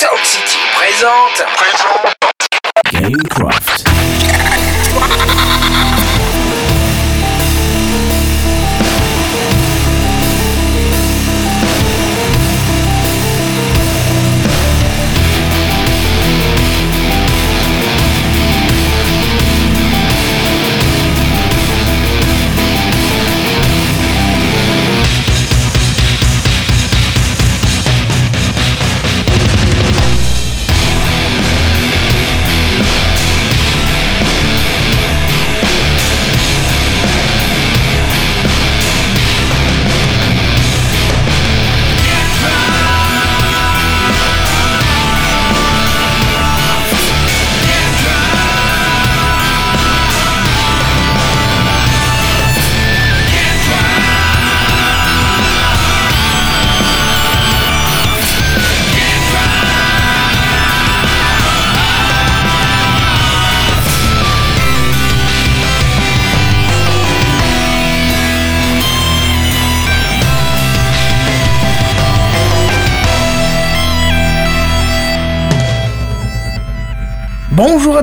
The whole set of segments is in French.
Sound City présente. Gamecraft.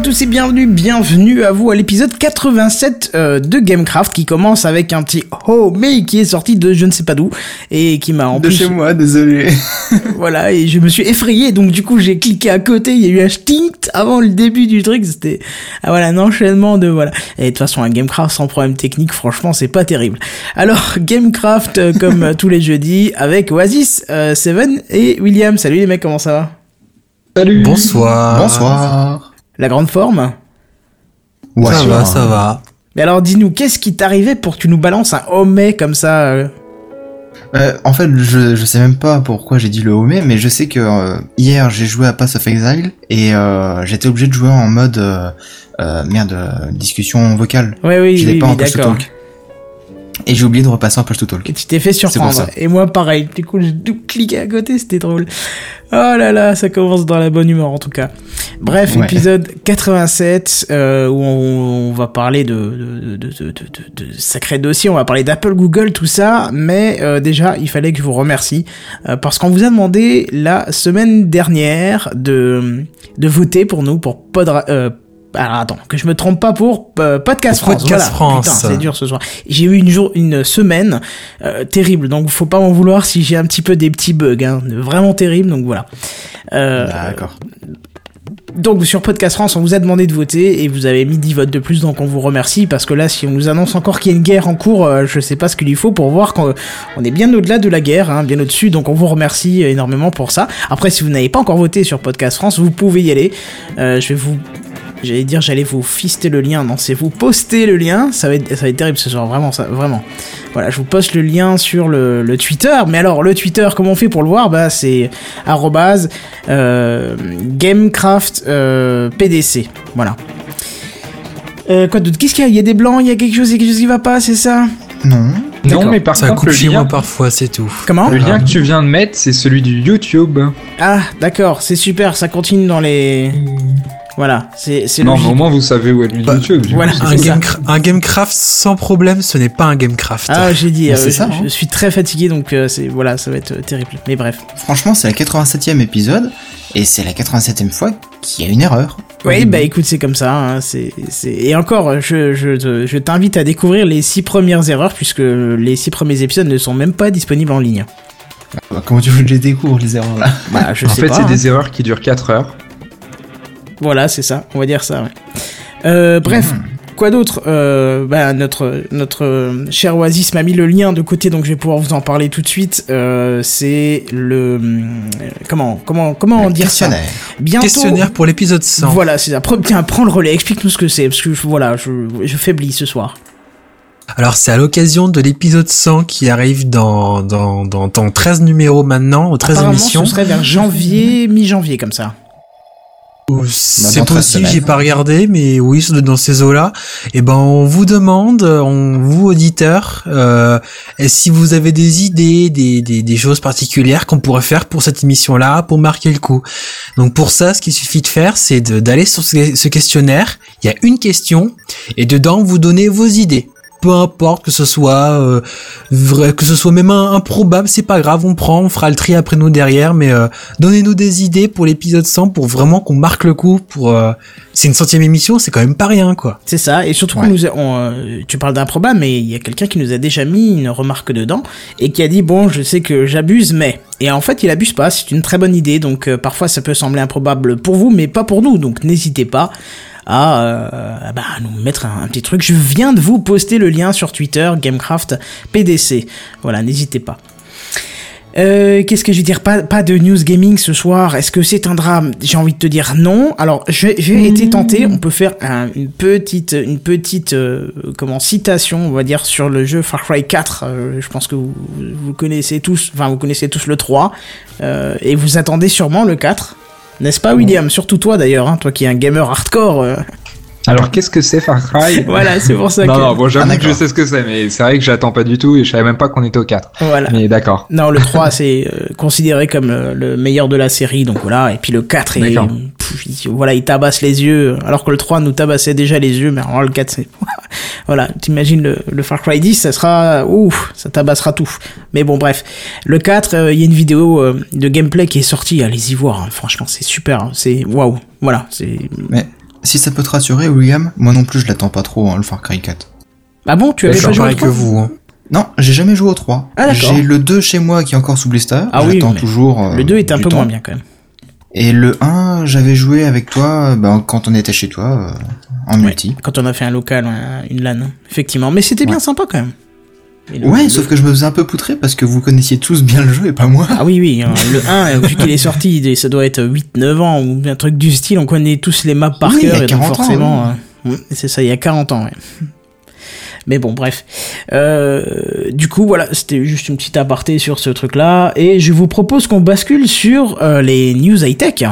Tous et bienvenue, bienvenue à vous à l'épisode 87 euh, de Gamecraft qui commence avec un petit oh mais qui est sorti de je ne sais pas d'où et qui m'a en De plus chez moi, désolé. voilà et je me suis effrayé donc du coup j'ai cliqué à côté il y a eu un stinkt avant le début du truc c'était ah voilà un enchaînement de voilà et de toute façon un Gamecraft sans problème technique franchement c'est pas terrible alors Gamecraft euh, comme euh, tous les jeudis avec Oasis, euh, Seven et William salut les mecs comment ça va? Salut. Bonsoir. Bonsoir. La grande forme Ouais, ça sûr, va, hein. ça va. Mais alors dis-nous, qu'est-ce qui t'arrivait pour que tu nous balances un homais comme ça euh Euh, en fait, je, je sais même pas pourquoi j'ai dit le homé, mais je sais que euh, hier j'ai joué à Pass of Exile et euh, j'étais obligé de jouer en mode euh, euh, merde euh, discussion vocale. Ouais, oui, je oui, pas oui, en to d'accord. Et j'ai oublié de repasser en push to talk. Et tu t'es fait surprendre. Et moi, pareil. Du coup, j'ai double cliqué à côté, c'était drôle. Oh là là, ça commence dans la bonne humeur en tout cas. Bref, Ouais. épisode 87 euh, où on, on va parler de, de, de, de, de, sacrés dossiers, on va parler d'Apple, Google, tout ça. Mais euh, déjà, il fallait que je vous remercie euh, parce qu'on vous a demandé la semaine dernière de de voter pour nous pour Podra euh, alors attends, que je me trompe pas pour euh, Podcast Pour France. Podcast voilà. France. Putain, c'est dur ce soir. J'ai eu une jour, une semaine euh, terrible, donc faut pas m'en vouloir si j'ai un petit peu des petits bugs, hein, vraiment terrible. Donc voilà. Euh, D'accord. donc sur Podcast France, on vous a demandé de voter et vous avez mis 10 votes de plus, donc on vous remercie parce que là, si on nous annonce encore qu'il y a une guerre en cours, euh, je sais pas ce qu'il lui faut pour voir qu'on on est bien au-delà de la guerre, hein, bien au-dessus. Donc on vous remercie énormément pour ça. Après, si vous n'avez pas encore voté sur Podcast France, vous pouvez y aller. Euh, je vais vous J'allais dire, j'allais vous fister le lien. Non, c'est vous poster le lien. Ça va être, ça va être terrible ce soir, vraiment, ça, vraiment. Voilà, je vous poste le lien sur le, le Twitter. Mais alors, le Twitter, comment on fait pour le voir? Bah, c'est arrobase euh, Gamecraft euh, PDC. Voilà. Euh, quoi d'autre? Qu'est-ce qu'il y a? Il y a des blancs, il y a quelque chose, il y a quelque chose qui va pas, c'est ça? Non. Non, mais par Ça contre, coupe le lien, parfois, c'est tout. Comment? Le lien que tu viens de mettre, c'est celui du YouTube. Ah, d'accord, c'est super, ça continue dans les. Voilà, c'est c'est Non, mais au moins vous savez où est le Bah, YouTube. voilà. coup, Ah, Un. Gamecra- un Gamecraft sans problème, ce n'est pas un Gamecraft. Ah, j'ai dit, euh, je, ça, je hein. suis très fatigué, donc euh, c'est voilà, ça va être euh, terrible. Mais bref. Franchement, c'est la 87e épisode et c'est la 87e fois qu'il y a une erreur. Oui, bah écoute, c'est comme ça. Hein, c'est, c'est... Et encore, je, je, je t'invite à découvrir les six premières erreurs, puisque les six premiers épisodes ne sont même pas disponibles en ligne. Bah, Comment tu veux que je les découvre les erreurs là? Bah, je En sais fait, c'est hein. des erreurs qui durent 4 heures. Voilà, c'est ça. On va dire ça. Ouais. Euh, bref. Quoi d'autre euh, bah, notre notre euh, cher Oasis m'a mis le lien de côté, donc je vais pouvoir vous en parler tout de suite. Euh, c'est le comment comment comment dire ça Questionnaire. Bientôt. Questionnaire pour l'épisode 100. Voilà, c'est ça. Pre- Tiens, prends le relais. Explique-nous ce que c'est, parce que je- voilà, je, je faiblis ce soir. Alors, c'est à l'occasion de l'épisode 100 qui arrive dans, dans, dans, dans 13 numéros maintenant, aux 13 Apparemment, émissions. ce serait vers janvier, mi-janvier, comme ça. Ou Bah, C'est dans 13 possible, j'ai pas regardé, mais oui, dans ces eaux-là. Et ben, on vous demande, on vous auditeurs, euh, si vous avez des idées, des, des, des choses particulières qu'on pourrait faire pour cette émission-là, pour marquer le coup. Donc pour ça, ce qu'il suffit de faire, c'est d'aller sur ce, ce questionnaire. Il y a une question, et dedans, vous donnez vos idées. Peu importe que ce soit euh, vrai, que ce soit même un- improbable, c'est pas grave, on prend, on fera le tri après nous derrière, mais euh, donnez-nous des idées pour l'épisode 100 pour vraiment qu'on marque le coup. Pour euh, c'est une centième émission, c'est quand même pas rien quoi. C'est ça, et surtout Ouais. nous a- on, euh, tu parles d'improbable, mais il y a quelqu'un qui nous a déjà mis une remarque dedans et qui a dit bon, je sais que j'abuse, mais et en fait il abuse pas, c'est une très bonne idée, donc euh, parfois ça peut sembler improbable pour vous, mais pas pour nous, donc n'hésitez pas à euh, bah, nous mettre un, un petit truc. Je viens de vous poster le lien sur Twitter, Gamecraft PDC, voilà, n'hésitez pas. Euh, Qu'est-ce que je vais dire? Pas, pas de news gaming ce soir. Est-ce que c'est un drame? J'ai envie de te dire non. Alors, j'ai été tenté. On peut faire un- une petite, une petite, euh, comment citation, on va dire, sur le jeu Far Cry 4. Euh, je pense que vous, vous connaissez tous, enfin vous connaissez tous le 3 euh, et vous attendez sûrement le 4. N'est-ce pas, William? Surtout toi d'ailleurs, hein, toi qui es un gamer hardcore. euh. Alors, qu'est-ce que c'est Far Cry? Voilà, c'est pour ça Non, que. non, bon, j'avoue Ah, que je sais ce que c'est, mais c'est vrai que j'attends pas du tout et je savais même pas qu'on était au 4. Voilà. Mais d'accord. Non, le 3 c'est euh, considéré comme euh, le meilleur de la série, donc voilà. Et puis le 4 est. pff, il- voilà, il tabasse les yeux, alors que le 3 nous tabassait déjà les yeux, mais alors le 4 c'est, voilà, t'imagines le, le Far Cry 10, ça sera, ouf, ça tabassera tout. Mais bon, bref, le 4, euh, il y a une vidéo euh, de gameplay qui est sortie, allez-y voir, hein. franchement, c'est super, hein. c'est waouh, voilà, c'est. Mais si ça peut te rassurer, William, moi non plus je l'attends pas trop, hein, le Far Cry 4. Ah bon, tu avais pas joué que 3? vous. Non, j'ai jamais joué au 3. Ah. J'ai le 2 chez moi qui est encore sous blister. Ah oui, toujours. euh, Le 2 est un peu temps. moins bien quand même. Et le 1, j'avais joué avec toi ben, quand on était chez toi, euh, en multi. Quand on a fait un local, un- une LAN, effectivement, mais c'était bien sympa quand même. Ouais, sauf que je me faisais un peu poutrer parce que vous connaissiez tous bien le jeu et pas moi. Ah oui, oui, hein, le 1, euh, vu qu'il est sorti, ça doit être 8-9 ans ou un truc du style, on connaît tous les maps par Oui, cœur, et donc 40 ans, forcément, euh, c'est ça, il y a 40 ans, ouais. Mais bon, bref. Euh, du coup, voilà, c'était juste une petite aparté sur ce truc-là, et je vous propose qu'on bascule sur euh, les news high-tech.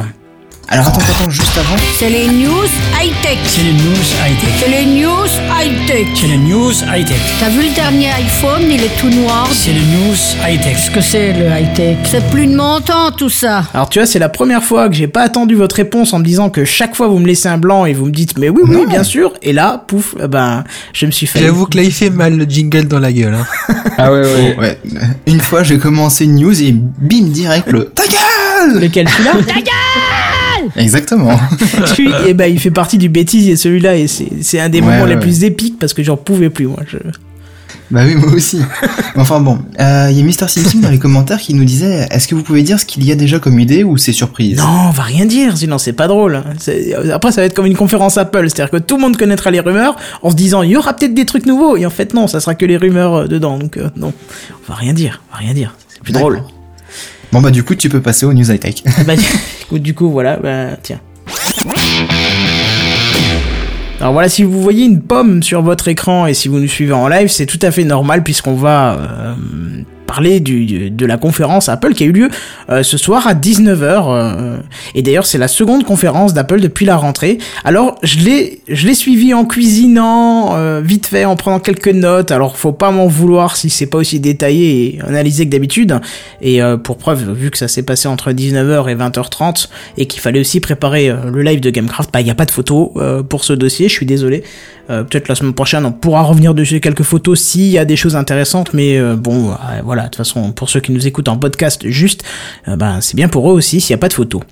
Alors attends, attends, juste avant. C'est les news high-tech. C'est les news high-tech. C'est les news high-tech. C'est les news high-tech. T'as vu le dernier iPhone, il est tout noir. C'est les news high-tech. Qu'est-ce que c'est le high-tech? C'est plus de mon temps tout ça. Alors tu vois, c'est la première fois que j'ai pas attendu votre réponse en me disant que chaque fois vous me laissez un blanc et vous me dites mais oui oui Non. bien sûr et là pouf eh ben je me suis fait J'avoue que là il fait mal le jingle dans la gueule. Hein. Ah ouais, ouais. Ouais, une fois j'ai commencé une news et bim direct le ta gueule lequel celui-là? Exactement. Celui- et ben il fait partie du bêtisier celui-là et c'est un des Ouais, moments les plus épiques parce que j'en pouvais plus moi. Je... bah oui, moi aussi. Enfin bon, euh, il y a Mister Simpson dans les commentaires qui nous disait est-ce que vous pouvez dire ce qu'il y a déjà comme idée ou c'est surprise? Non, on va rien dire sinon c'est pas drôle. Après ça va être comme une conférence Apple, c'est-à-dire que tout le monde connaîtra les rumeurs en se disant il y aura peut-être des trucs nouveaux et en fait non, ça sera que les rumeurs euh, dedans donc euh, non, on va rien dire, on va rien dire. C'est plus drôle. Bon bah du coup tu peux passer aux news high tech. bah, du- du coup, voilà, bah, tiens. Alors voilà, si vous voyez une pomme sur votre écran et si vous nous suivez en live, c'est tout à fait normal puisqu'on va euh, parler de la conférence Apple qui a eu lieu euh, ce soir à 19h. euh, et d'ailleurs, c'est la seconde conférence d'Apple depuis la rentrée. Alors, je l'ai, suivi en cuisinant, euh, vite fait, en prenant quelques notes. Alors, faut pas m'en vouloir si c'est pas aussi détaillé et analysé que d'habitude. Et euh, pour preuve, vu que ça s'est passé entre 19h et 20h30 et qu'il fallait aussi préparer euh, le live de Gamecraft, bah il y a pas de photos euh, pour ce dossier, je suis désolé. Euh, Peut-être la semaine prochaine on pourra revenir dessus quelques photos s'il y a des choses intéressantes, mais euh, bon, euh, voilà, de toute façon pour ceux qui nous écoutent en podcast juste, bah, c'est bien pour eux aussi s'il y a pas de photos.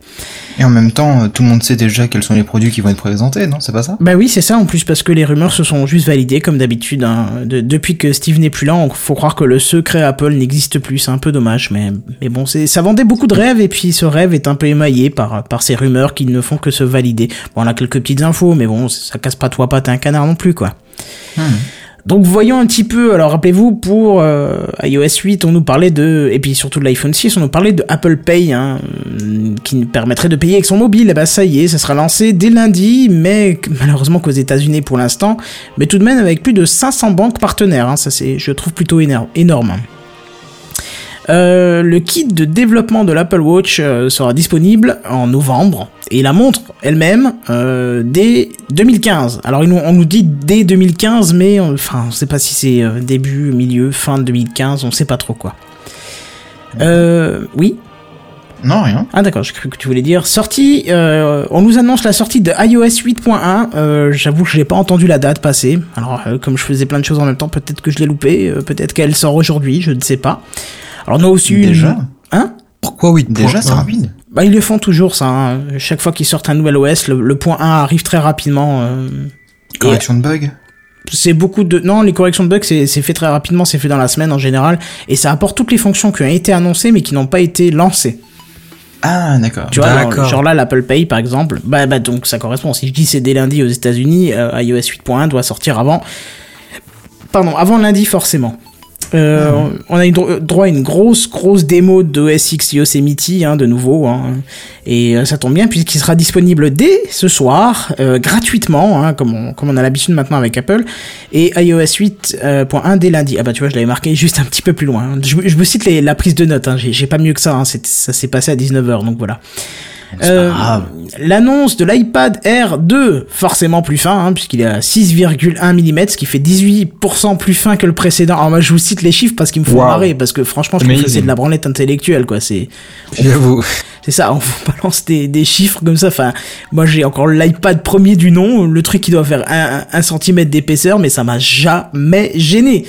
Et en même temps, tout le monde sait déjà quels sont les produits qui vont être présentés, non C'est pas ça? Bah oui, c'est ça en plus parce que les rumeurs se sont juste validées comme d'habitude. hein. De- depuis que Steve n'est plus là, on faut croire que le secret Apple n'existe plus. C'est un peu dommage, mais mais bon, ça vendait beaucoup de rêves et puis ce rêve est un peu émaillé par par ces rumeurs qui ne font que se valider. Bon, on a quelques petites infos, mais bon, ça casse pas toi pas t'es un canard non plus quoi. Donc voyons un petit peu, alors rappelez-vous pour euh, iOS 8 on nous parlait de, et puis surtout de l'iPhone 6 on nous parlait de Apple Pay hein, qui nous permettrait de payer avec son mobile, et bah ça y est, ça sera lancé dès lundi, mais malheureusement qu'aux États-Unis pour l'instant, mais tout de même avec plus de 500 banques partenaires, hein, ça c'est je trouve plutôt énorme. Euh, le kit de développement de l'Apple Watch euh, sera disponible en novembre et la montre elle-même euh, dès 2015. Alors on nous dit dès 2015, mais on, enfin on sait pas si c'est début, milieu, fin de 2015, on sait pas trop quoi. Euh, oui? Non, rien. Ah d'accord, j'ai cru que tu voulais dire sortie. Euh, on nous annonce la sortie de iOS 8.1. Euh, J'avoue que j'ai pas entendu la date passer. Alors euh, comme je faisais plein de choses en même temps, peut-être que je l'ai loupé. peut-être qu'elle sort aujourd'hui, je ne sais pas. Alors nous aussi. une- Déjà Hein Pourquoi oui Déjà, c'est rapide. Bah ils le font toujours ça. hein. Chaque fois qu'ils sortent un nouvel OS, le, le point 1 arrive très rapidement. euh, Correction de bug. c'est beaucoup de non les corrections de bugs c'est fait très rapidement c'est fait dans la semaine en général et ça apporte toutes les fonctions qui ont été annoncées mais qui n'ont pas été lancées Ah, d'accord. tu vois genre là l'Apple Pay par exemple bah bah donc ça correspond si je dis c'est dès lundi aux États-Unis euh, iOS 8.1 doit sortir avant pardon avant lundi forcément euh, On a eu dro- droit à une grosse, grosse démo de OS X Yosemite, hein, de nouveau, hein, et euh, ça tombe bien puisqu'il sera disponible dès ce soir, euh, gratuitement, hein, comme, on, comme on a l'habitude maintenant avec Apple, et iOS 8.1 dès lundi. Ah bah tu vois, je l'avais marqué juste un petit peu plus loin. Je, je me cite les- la prise de notes, hein, j'ai pas mieux que ça, hein, ça s'est passé à 19h, donc voilà. Euh. L'annonce de l'iPad Air 2, forcément plus fin, hein, puisqu'il est à 6,1 mm, ce qui fait 18% plus fin que le précédent. Alors moi je vous cite les chiffres parce qu'ils me Wow. marrer, parce que franchement je trouve que c'est de la branlette intellectuelle, quoi. C'est J'avoue. c'est ça, on vous balance des, des chiffres comme ça. Enfin, moi j'ai encore l'iPad premier du nom, le truc qui doit faire 1 cm d'épaisseur, mais ça m'a jamais gêné.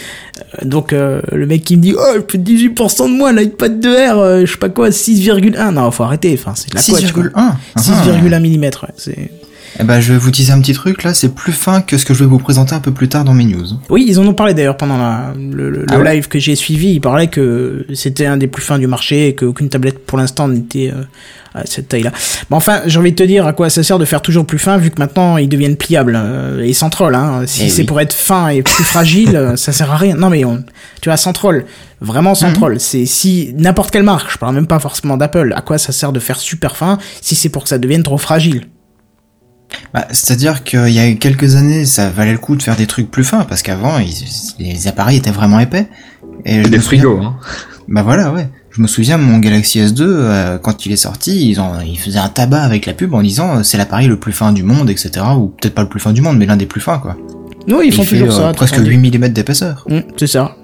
Euh, Donc euh, le mec qui me dit oh je fais 18% de moins l'iPad 2R, euh, je sais pas quoi 6,1. Non faut arrêter. Enfin c'est de la couette, quoi. 6,1. 6,1 mm. Ouais, c'est Eh ben, je vais vous teaser un petit truc, là, c'est plus fin que ce que je vais vous présenter un peu plus tard dans mes news. Oui, ils en ont parlé d'ailleurs pendant la- le, le- Ah ouais live que j'ai suivi. Ils parlaient que c'était un des plus fins du marché et qu'aucune tablette pour l'instant n'était euh, à cette taille-là. Mais enfin, j'ai envie de te dire à quoi ça sert de faire toujours plus fin vu que maintenant ils deviennent pliables euh, et sans troll. Hein. Si Eh c'est oui. pour être fin et plus fragile, ça sert à rien. Non mais on, tu vois, sans troll, vraiment sans Mhm. troll. C'est si n'importe quelle marque, je parle même pas forcément d'Apple. À quoi ça sert de faire super fin si c'est pour que ça devienne trop fragile? Bah, C'est-à-dire qu'il y a quelques années, ça valait le coup de faire des trucs plus fins, parce qu'avant, les appareils étaient vraiment épais. Et je Des souviens- frigos, hein. Bah voilà, ouais. Je me souviens, mon Galaxy S2, euh, quand il est sorti, ils, ont, ils faisaient un tabac avec la pub en disant euh, c'est l'appareil le plus fin du monde, etc. Ou peut-être pas le plus fin du monde, mais l'un des plus fins, quoi. Non, ils Et font il toujours euh, ça. t'as presque entendu. 8 mm d'épaisseur. Mm, c'est ça.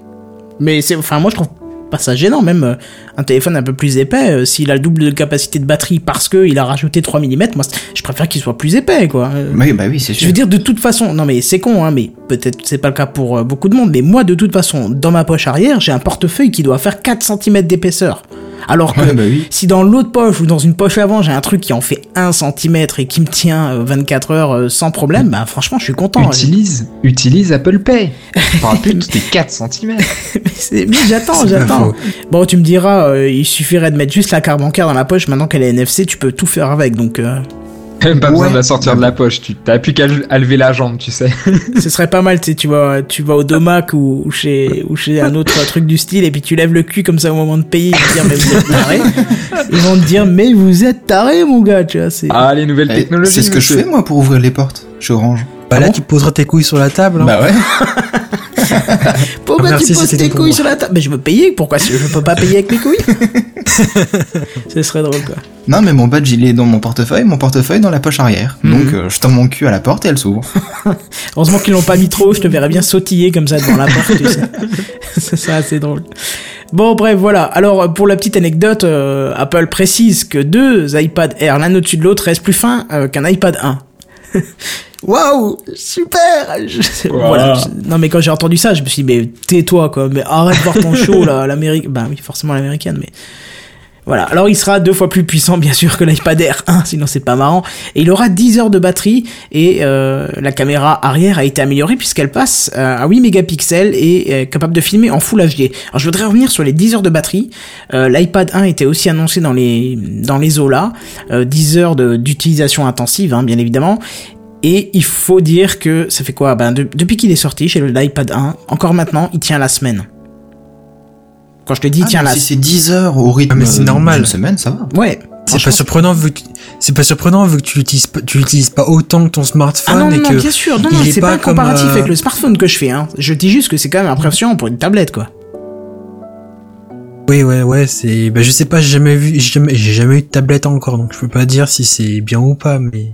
Mais c'est, enfin, moi je trouve pas ça gênant, même euh, un téléphone un peu plus épais, euh, s'il a le double de capacité de batterie parce que il a rajouté 3 mm, moi je préfère qu'il soit plus épais, quoi. Euh, Oui, bah oui, c'est je veux dire, de toute façon, non mais c'est con, hein, mais peut-être c'est pas le cas pour beaucoup de monde, mais moi de toute façon, dans ma poche arrière, j'ai un portefeuille qui doit faire 4 cm d'épaisseur. Alors que Ouais, bah oui. si dans l'autre poche ou dans une poche avant, j'ai un truc qui en fait 1 cm et qui me tient euh, 24 heures euh, sans problème, bah franchement, je suis content. Utilise, utilise Apple Pay. Parle plus de tes 4 cm. Mais j'attends, j'attends. Bon, tu me diras, euh, il suffirait de mettre juste la carte bancaire dans la poche. Maintenant qu'elle est NFC, tu peux tout faire avec. Donc, euh, Même pas besoin de la sortir de la poche. Tu t'as plus qu'à à lever la jambe, tu sais. ce serait pas mal, tu sais, tu vas, tu vas au Domac ou, ou chez, ou chez un autre truc du style, et puis tu lèves le cul comme ça au moment de payer, et dire, mais vous êtes taré. Ils vont te dire, mais vous êtes taré, mon gars, tu vois, c'est. Ah, les nouvelles Eh, technologies. C'est ce que je fais, moi, pour ouvrir les portes chez Orange. Bah Ah là, bon tu poseras tes couilles sur la table. hein. Bah ouais. Pourquoi Merci, tu poses tes couilles sur la table? Mais je veux payer, pourquoi je peux pas payer avec mes couilles? Ce serait drôle, quoi. Non, mais mon badge, il est dans mon portefeuille, mon portefeuille dans la poche arrière. Mhm. Donc, euh, je tends mon cul à la porte et elle s'ouvre. Heureusement qu'ils l'ont pas mis trop, je te verrais bien sautiller comme ça devant la porte, tu sais. C'est ça, assez drôle. Bon, bref, voilà. Alors, pour la petite anecdote, euh, Apple précise que deux iPad Air, l'un au-dessus de l'autre, restent plus fins euh, qu'un iPad 1. Waouh, super Je- Wow. Voilà. je- Non, mais quand j'ai entendu ça, je me suis dit, mais tais-toi, quoi. Mais arrête de voir ton show, là, l'Amérique. Bah oui, forcément l'américaine, mais. Voilà, alors il sera deux fois plus puissant bien sûr que l'iPad Air 1, sinon c'est pas marrant. Et il aura 10 heures de batterie et euh, la caméra arrière a été améliorée puisqu'elle passe euh, à 8 mégapixels et est capable de filmer en Full HD. Alors je voudrais revenir sur les 10 heures de batterie. Euh, L'iPad 1 était aussi annoncé dans les dans les Zola, euh, 10 heures de- d'utilisation intensive hein, bien évidemment. Et il faut dire que ça fait quoi? Ben de- depuis qu'il est sorti chez l'iPad 1, encore maintenant, il tient la semaine. Quand je te dis Ah, tiens la si c'est 10 heures au rythme Ah, mais c'est normal. d'une semaine, ça va. Ouais, C'est pas surprenant vu que c'est pas surprenant vu que tu l'utilises pas, tu l'utilises pas autant que ton smartphone Ah non, et non, que bien sûr, non, non, est c'est pas, pas un comme, comparatif euh, avec le smartphone que je fais, hein. Je dis juste que c'est quand même impressionnant pour une tablette, quoi. Oui, ouais, ouais, c'est, bah, je sais pas, j'ai jamais vu, j'ai jamais, j'ai jamais eu de tablette encore, donc je peux pas dire si c'est bien ou pas, mais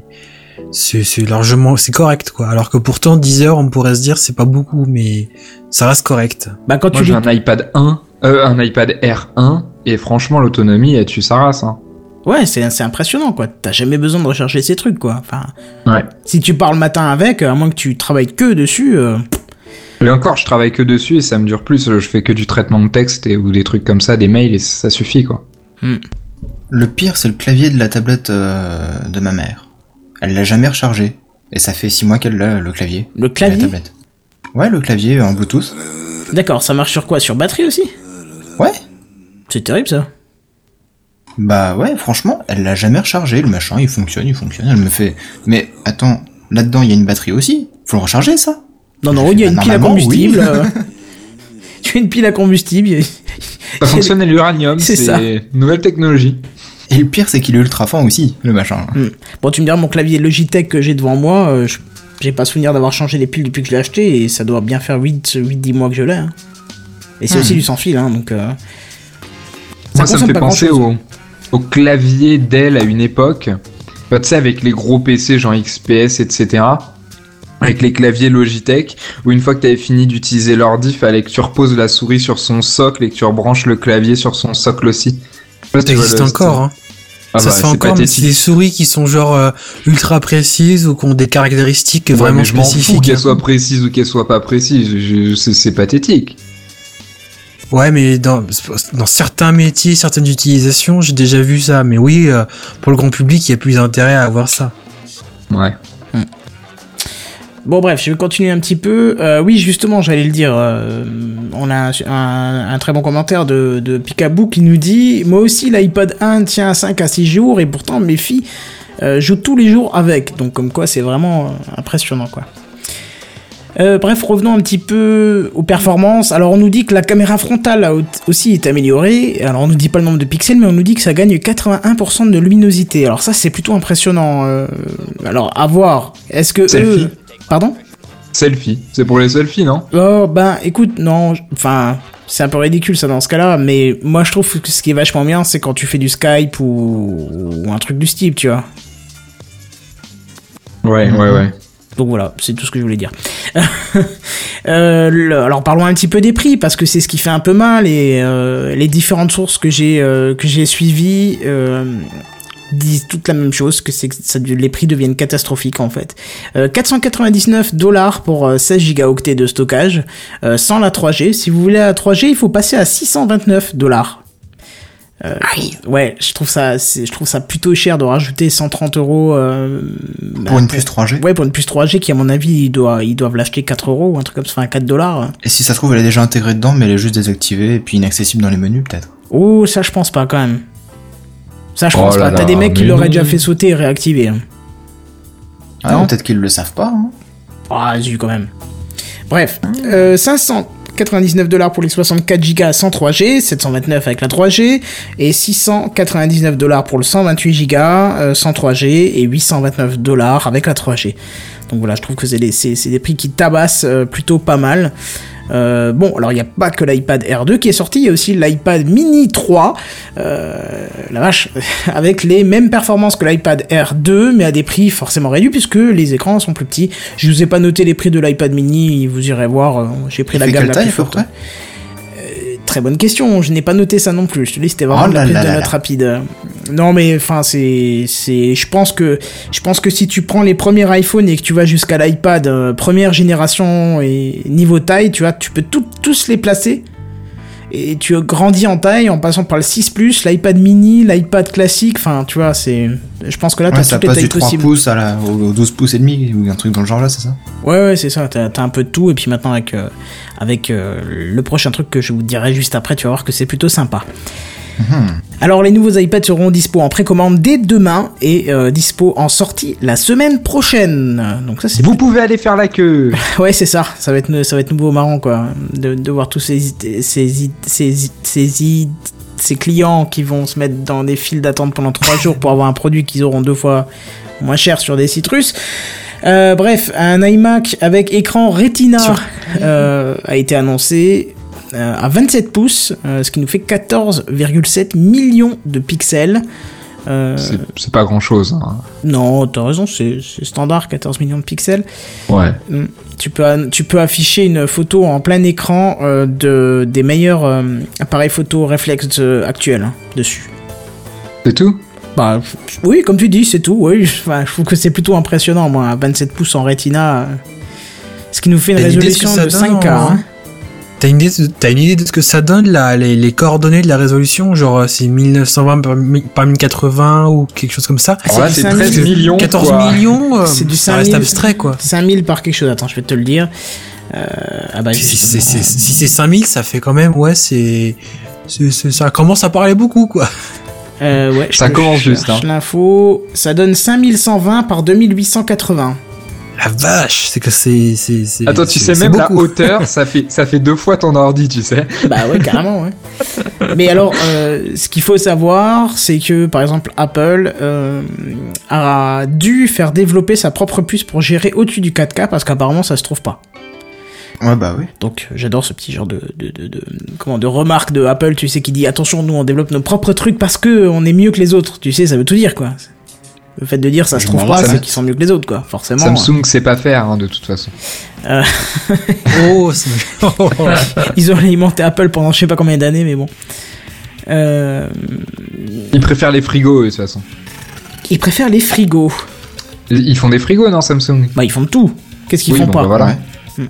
c'est, largement, c'est correct, quoi. Alors que pourtant, 10 heures, on pourrait se dire, c'est pas beaucoup, mais ça reste correct. Bah, quand Moi, tu j'ai un iPad 1, euh, un iPad Air 1, et franchement, l'autonomie, elle tue sa race, hein. Ouais, c'est c'est impressionnant, quoi. T'as jamais besoin de rechercher ces trucs, quoi. Enfin, Ouais. si tu pars le matin avec, à moins que tu travailles que dessus. euh, Et encore, je travaille que dessus et ça me dure plus. Je fais que du traitement de texte et, ou des trucs comme ça, des mails et ça suffit, quoi. Le pire, c'est le clavier de la tablette euh, de ma mère. Elle l'a jamais rechargé. Et ça fait six mois qu'elle l'a, le clavier. Le de clavier La tablette. Ouais, le clavier en Bluetooth. D'accord, ça marche sur quoi? Sur batterie aussi? Ouais. C'est terrible ça. Bah ouais, franchement, elle l'a jamais rechargé. Le machin, il fonctionne, il fonctionne. Elle me fait, mais attends, là-dedans, il y a une batterie aussi. Faut le recharger, ça? Non, non, il y a une Bah, pile à combustible. oui. euh, Tu as une pile à combustible. Ça fonctionne à l'uranium, C'est ça. c'est nouvelle technologie. Et le pire, c'est qu'il est ultra fin aussi, le machin. Hmm. Bon, tu me diras, mon clavier Logitech que j'ai devant moi, euh, je- j'ai pas souvenir d'avoir changé les piles depuis que je l'ai acheté et ça doit bien faire 8-10 mois que je l'ai. hein. Et c'est Hmm. aussi du sans fil, hein, donc. euh, Moi, ça me fait penser au clavier Dell à une époque. Bah, tu sais, avec les gros PC, genre XPS, etc. Avec les claviers Logitech, où une fois que tu avais fini d'utiliser l'ordi, fallait que tu reposes la souris sur son socle et que tu rebranches le clavier sur son socle aussi. Ça existe encore, hein. Ah ça bah, se fait c'est encore, mais c'est des souris qui sont genre euh, ultra précises ou qui ont des caractéristiques Ouais, vraiment mais je spécifiques. qu'elle soit précise ou qu'elle soit pas précise. Je- je- c'est- C'est pathétique. Ouais, mais dans, dans certains métiers, certaines utilisations, j'ai déjà vu ça. Mais oui, euh, pour le grand public, il y a plus d'intérêt à avoir ça. Ouais. Bon bref, je vais continuer un petit peu. Euh, oui, justement, j'allais le dire. euh, on a un, un- un très bon commentaire de, de Picaboo qui nous dit Moi aussi, l'iPod 1 tient à 5 à 6 jours et pourtant mes filles euh, jouent tous les jours avec. Donc comme quoi, c'est vraiment impressionnant quoi. Euh, bref, revenons un petit peu aux performances. Alors, on nous dit que la caméra frontale a aussi est améliorée. Alors, on nous dit pas le nombre de pixels, mais on nous dit que ça gagne 81% de luminosité. Alors, ça, c'est plutôt impressionnant. euh, Alors, à voir. Est-ce que eux... Pardon Selfie. C'est pour les selfies, non Oh, ben, écoute, non, enfin, c'est un peu ridicule ça dans ce cas-là, mais moi je trouve que ce qui est vachement bien, c'est quand tu fais du Skype ou, ou un truc du style, tu vois. Ouais, ouais, ouais. Donc voilà, c'est tout ce que je voulais dire. Euh, le- alors parlons un petit peu des prix parce que c'est ce qui fait un peu mal et euh, les différentes sources que j'ai euh, que j'ai suivies disent toutes la même chose que c'est que ça, les prix deviennent catastrophiques en fait. Euh, 499 dollars pour euh, 16 gigaoctets de stockage euh, sans la 3G. Si vous voulez la 3G, il faut passer à 629 dollars. Euh, ouais, je trouve ça, je trouve ça plutôt cher de rajouter 130 euros euh, Pour une puce 3G. Ouais, pour une puce 3G qui, à mon avis, ils doivent, ils doivent l'acheter 4 euros ou un truc comme ça, enfin 4 dollars. Et si ça se trouve, elle est déjà intégrée dedans, mais elle est juste désactivée et puis inaccessible dans les menus, peut-être? Oh, ça, je pense pas quand même. Ça, je Oh pense pas. T'as des mecs qui l'auraient déjà fait sauter et réactiver. hein. Ah, Non. peut-être qu'ils le savent pas. Hein. Ah, zut, quand même. Bref, euh, 599 dollars pour les 64 Go sans 3G, 729 avec la 3G, et 699 dollars pour le 128 Go euh, sans 3G, et 829 dollars avec la 3G. Donc voilà, je trouve que c'est des, c'est- c'est des prix qui tabassent euh, plutôt pas mal. Euh, bon, alors il n'y a pas que l'iPad R2 qui est sorti, il y a aussi l'iPad Mini 3, euh, la vache, avec les mêmes performances que l'iPad R2, mais à des prix forcément réduits puisque les écrans sont plus petits. Je vous ai pas noté les prix de l'iPad Mini, vous irez voir, euh, j'ai pris Il la gamme la plus forte. Très bonne question, je n'ai pas noté ça non plus. Je te dis, c'était vraiment Oh de la prise de là. rapide. Non, mais enfin, c'est, c'est, je pense que, je pense que si tu prends les premiers iPhones et que tu vas jusqu'à l'iPad euh, première génération et niveau taille, tu vois, tu peux tout- tous les placer. Et tu grandis en taille en passant par le 6 Plus, l'iPad mini, l'iPad classique. Enfin, tu vois, c'est, je pense que là, Ouais, t'as ça toutes les passe tailles du 3 possibles. pouces à la, au, au 12 pouces et demi, ou un truc dans le genre là, c'est ça? Ouais, ouais, c'est ça. T'as, t'as un peu de tout. Et puis maintenant, avec, euh, avec euh, le prochain truc que je vous dirai juste après, tu vas voir que c'est plutôt sympa. Alors, les nouveaux iPads seront dispo en précommande dès demain et euh, dispo en sortie la semaine prochaine. Donc, ça, c'est. Vous pouvez aller faire la queue. Ouais, c'est ça. Ça va être, ça va être nouveau marrant, quoi. De, de voir tous ces, ces, ces, ces, ces, ces clients qui vont se mettre dans des files d'attente pendant 3 jours pour avoir un produit qu'ils auront deux fois moins cher sur des sites russes. Euh, bref, un iMac avec écran Retina euh, a été annoncé à 27 pouces, euh, ce qui nous fait 14,7 millions de pixels. Euh, C'est pas grand chose. non, t'as raison, c'est standard, 14 millions de pixels. Ouais. Mm. Tu peux, tu peux afficher une photo en plein écran euh, de, des meilleurs euh, appareils photo réflexes euh, actuels hein, dessus. C'est tout? Bah, oui, comme tu dis, c'est tout. Oui, enfin, je trouve que c'est plutôt impressionnant, moi, 27 pouces en Retina. euh, Ce qui nous fait une résolution de ça donne 5K. en- hein. T'as une, idée de- t'as une idée de ce que ça donne, là, les, les coordonnées de la résolution? Genre, euh, c'est 1920 par, par 1080 ou quelque chose comme ça? C'est 5000. 13 millions. 14 quoi. millions euh, C'est du Ça reste 5000. abstrait, quoi. 5000 par quelque chose. Attends, je vais te le dire. Euh, ah bah, Si c'est c'est- si c'est 5000, ça fait quand même, ouais, c'est... Ça commence à parler beaucoup, quoi. Euh, ouais, je Ça te commence cherche juste, hein. L'info, ça donne 5120 par 2880. La vache, c'est que c'est... c'est- c'est- Attends, tu sais même la hauteur, ça fait ça fait deux fois ton ordi, tu sais. Bah ouais, carrément, ouais. Mais alors, euh, ce qu'il faut savoir, c'est que, par exemple, Apple euh, a dû faire développer sa propre puce pour gérer au-dessus du 4K parce qu'apparemment, ça se trouve pas. Ouais, bah oui. Donc, j'adore ce petit genre de, de, de, de- comment, de remarque de Apple, tu sais, qui dit attention, nous, on développe nos propres trucs parce que on est mieux que les autres. Tu sais, ça veut tout dire, quoi. Le fait de dire ça se trouve pas, c'est qu'ils sont mieux que les autres, quoi. Forcément. Samsung sait pas faire, hein, de toute façon. Oh, c'est- Ils ont alimenté Apple pendant je sais pas combien d'années, mais bon. Euh, Ils préfèrent les frigos, de toute façon. ils préfèrent les frigos. Ils font des frigos, non, Samsung? Bah, ils font de tout. Qu'est-ce qu'ils Oui, font bon, pas bah voilà. Ouais.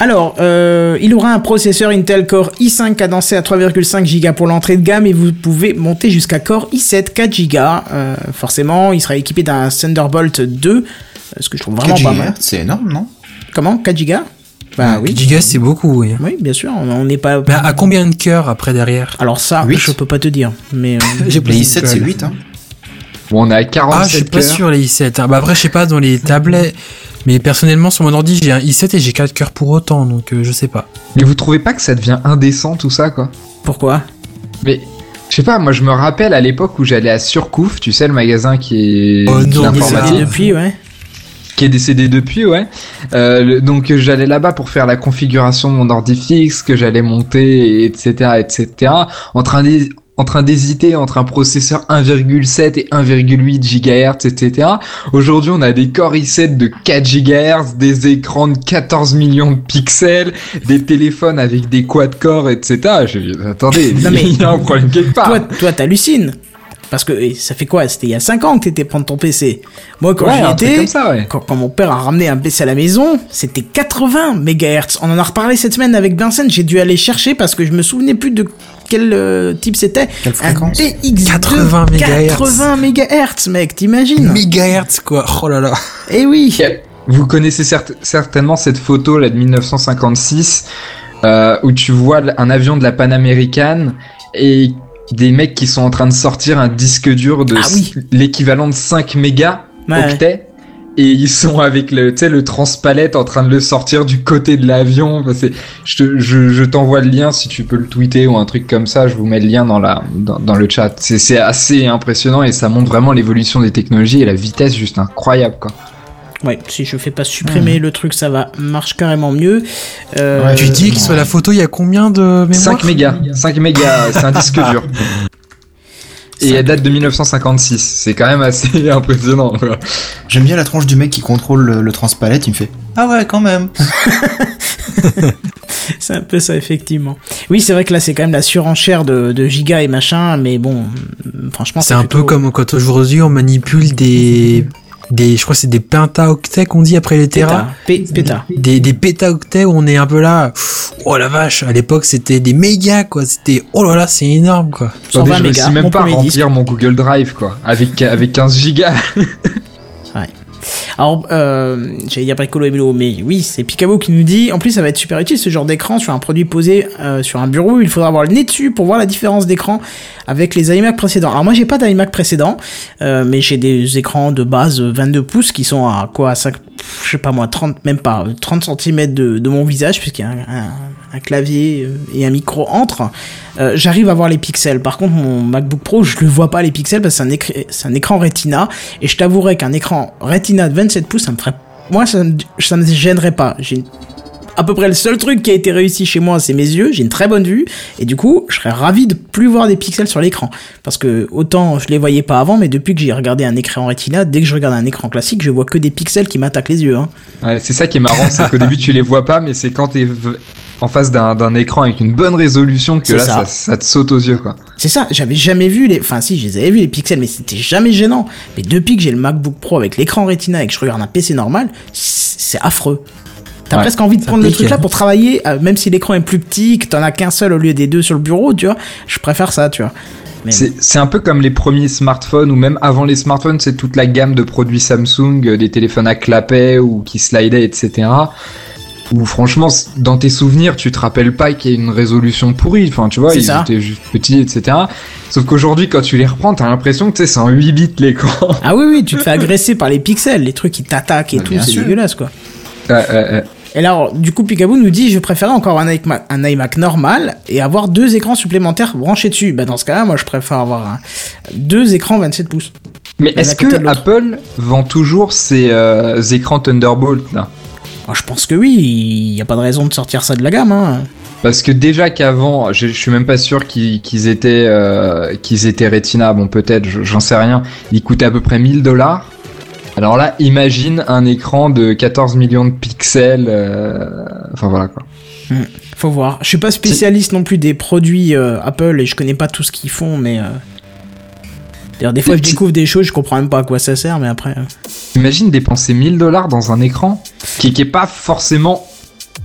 Alors, euh, il aura un processeur Intel Core i5 cadencé à 3,5 Go pour l'entrée de gamme et vous pouvez monter jusqu'à Core i7 4 Go. Euh, forcément, il sera équipé d'un Thunderbolt 2, euh, ce que je trouve vraiment 4 pas GHz, mal. c'est énorme, non? Comment? 4 Go Bah oui. Gigas, c'est beaucoup, oui. Oui, bien sûr, on n'est pas... Mais à combien de cœurs après derrière? Alors ça, Huit. je peux pas te dire, mais... euh, J'ai Les i7, c'est 8, hein. Bon, on est à Ah, je suis 47 pas cœurs. sur les i7. hein. Bah après, je sais pas dans les tablettes. Mais personnellement, sur mon ordi, j'ai un i7 et j'ai 4 cœurs pour autant, donc euh, je sais pas. Mais vous trouvez pas que ça devient indécent, tout ça, quoi? Pourquoi? Mais, je sais pas, moi, je me rappelle à l'époque où j'allais à Surcouf, tu sais, le magasin qui est Oh non, d'informatique. ça- Depuis, ouais. qui est décédé depuis, ouais. Euh, le- donc j'allais là-bas pour faire la configuration de mon ordi fixe, que j'allais monter, etc., etc. En train d'hé- en train d'hésiter entre un processeur 1,7 et 1,8 GHz, etc. Aujourd'hui, on a des Core i7 de 4 GHz, des écrans de 14 millions de pixels, des téléphones avec des quad-core, etc. Je attendez, Non, mais- il y a un problème quelque part. Toi, toi, t'hallucines. Parce que eh, ça fait quoi? C'était il y a 5 ans que t'étais prendre ton PC. Moi, quand ouais, j'y un truc étais, comme ça, ouais. quand, quand mon père a ramené un PC à la maison, c'était 80 MHz. On en a reparlé cette semaine avec Vincent. J'ai dû aller chercher parce que je me souvenais plus de quel euh, type c'était. Quelle fréquence Un DX2 80 MHz. 80 MHz, mec, t'imagines Mégahertz, quoi. Oh là là. Eh oui. Vous connaissez cert- certainement cette photo là de 1956 euh, où tu vois un avion de la Pan-Américaine et des mecs qui sont en train de sortir un disque dur de Ah oui. l'équivalent de 5 mégas Ouais. octets et ils sont avec le tu sais le transpalette en train de le sortir du côté de l'avion. Enfin, c'est je je, je t'envoie le lien si tu peux le tweeter ou un truc comme ça je vous mets le lien dans la dans, dans le chat. C'est c'est assez impressionnant et ça montre vraiment l'évolution des technologies et la vitesse juste incroyable quoi. Ouais, si je fais pas supprimer le truc, ça va marche carrément mieux. Euh, Ouais, tu dis que sur la photo, il y a combien de mémoire? 5 mégas, 5 mégas, c'est un disque dur. Et elle date de 1956, c'est quand même assez impressionnant. quoi. J'aime bien la tronche du mec qui contrôle le, le transpalette, il me fait Ah ouais, quand même. C'est un peu ça, effectivement. Oui, c'est vrai que là, c'est quand même la surenchère de, de gigas et machin, mais bon, mm, franchement, C'est un plutôt- peu comme quand aujourd'hui on manipule des, des, je crois que c'est des pentaoctets qu'on dit après les terras. Péta. Pé- Péta. Des, des pétaoctets où on est un peu là, pff, oh la vache, à l'époque c'était des mégas quoi, c'était, oh là là, c'est énorme quoi. 120 Attendez, je même mon pas remplir mon Google Drive quoi, avec, avec 15 gigas. Alors, euh, j'allais dire Bricolo et mais oui, c'est Picabo qui nous dit, en plus, ça va être super utile ce genre d'écran sur un produit posé euh, sur un bureau. Il faudra avoir le nez dessus pour voir la différence d'écran avec les iMac précédents. Alors moi, j'ai pas d'iMac précédent, euh, mais j'ai des écrans de base 22 pouces qui sont à quoi, à 5, je sais pas moi, 30, même pas, 30 cm de, mon visage, puisqu'il y a un- un clavier euh, et un micro entre. Euh, J'arrive à voir les pixels. Par contre, mon MacBook Pro, je le vois pas les pixels parce que c'est un, écran Retina. Et je t'avouerai qu'un écran Retina de 27 pouces, ça me ferait, moi, ça me, ça me gênerait pas. J'ai à peu près le seul truc qui a été réussi chez moi, c'est mes yeux. J'ai une très bonne vue. Et du coup, je serais ravi de plus voir des pixels sur l'écran. Parce que autant je les voyais pas avant, mais depuis que j'ai regardé un écran Retina, dès que je regarde un écran classique, je vois que des pixels qui m'attaquent les yeux. Hein. Ouais, c'est ça qui est marrant, c'est qu'au début tu les vois pas, mais c'est quand t'es en face d'un écran avec une bonne résolution que là, ça. ça. Ça, te saute aux yeux, quoi. C'est ça, j'avais jamais vu les. Enfin, si, je les avais vus les pixels, mais c'était jamais gênant. Mais depuis que j'ai le MacBook Pro avec l'écran Retina et que je regarde un PC normal, c'est affreux. T'as Ouais, presque envie de prendre le truc là pour travailler, euh, même si l'écran est plus petit, que t'en as qu'un seul au lieu des deux sur le bureau, tu vois. Je préfère ça, tu vois. C'est un peu comme les premiers smartphones, ou même avant les smartphones, c'est toute la gamme de produits Samsung, euh, des téléphones à clapet ou qui slidaient, etc. Où franchement, dans tes souvenirs, tu te rappelles pas qu'il y a une résolution pourrie. Enfin, tu vois, ils ça. étaient juste petits, etc. Sauf qu'aujourd'hui, quand tu les reprends, t'as l'impression que tu sais, c'est en 8 bits l'écran. Ah oui, oui, tu te fais agresser par les pixels, les trucs qui t'attaquent et Bah, tout, c'est dégueulasse quoi. Et là, alors, du coup, Picaboo nous dit, je préférais encore un iMac, un iMac normal et avoir deux écrans supplémentaires branchés dessus. Bah, dans ce cas-là, moi, je préfère avoir un- deux écrans 27 pouces. Mais est-ce que. Apple vend toujours ces euh, écrans Thunderbolt là? Moi, je pense que oui, il y a pas de raison de sortir ça de la gamme, hein. Parce que déjà qu'avant, je, je suis même pas sûr qu'ils étaient euh, qu'ils étaient Retina. Bon, peut-être, je- j'en sais rien. Ils coûtaient à peu près 1000 dollars. Alors là, imagine un écran de 14 millions de pixels. euh, Enfin voilà quoi. Faut voir. Je suis pas spécialiste non plus des produits euh, Apple et je connais pas tout ce qu'ils font, mais. D'ailleurs, des fois, je découvre des choses, je comprends même pas à quoi ça sert, mais après. euh, Imagine dépenser 1000 dollars dans un écran qui, qui est pas forcément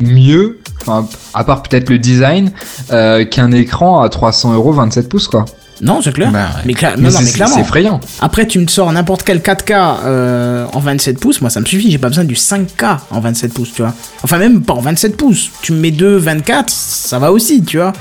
mieux, enfin, à part peut-être le design, euh, qu'un écran à 300 euros 27 pouces quoi. Non, c'est clair. Bah, ouais. mais, cla- Mais non, non, c'est- mais c'est clairement. c'est effrayant. Après, tu me sors n'importe quel 4K euh, en 27 pouces, moi ça me suffit, j'ai pas besoin du 5K en 27 pouces, tu vois. Enfin, même pas en 27 pouces. Tu me mets deux 24, ça va aussi, tu vois.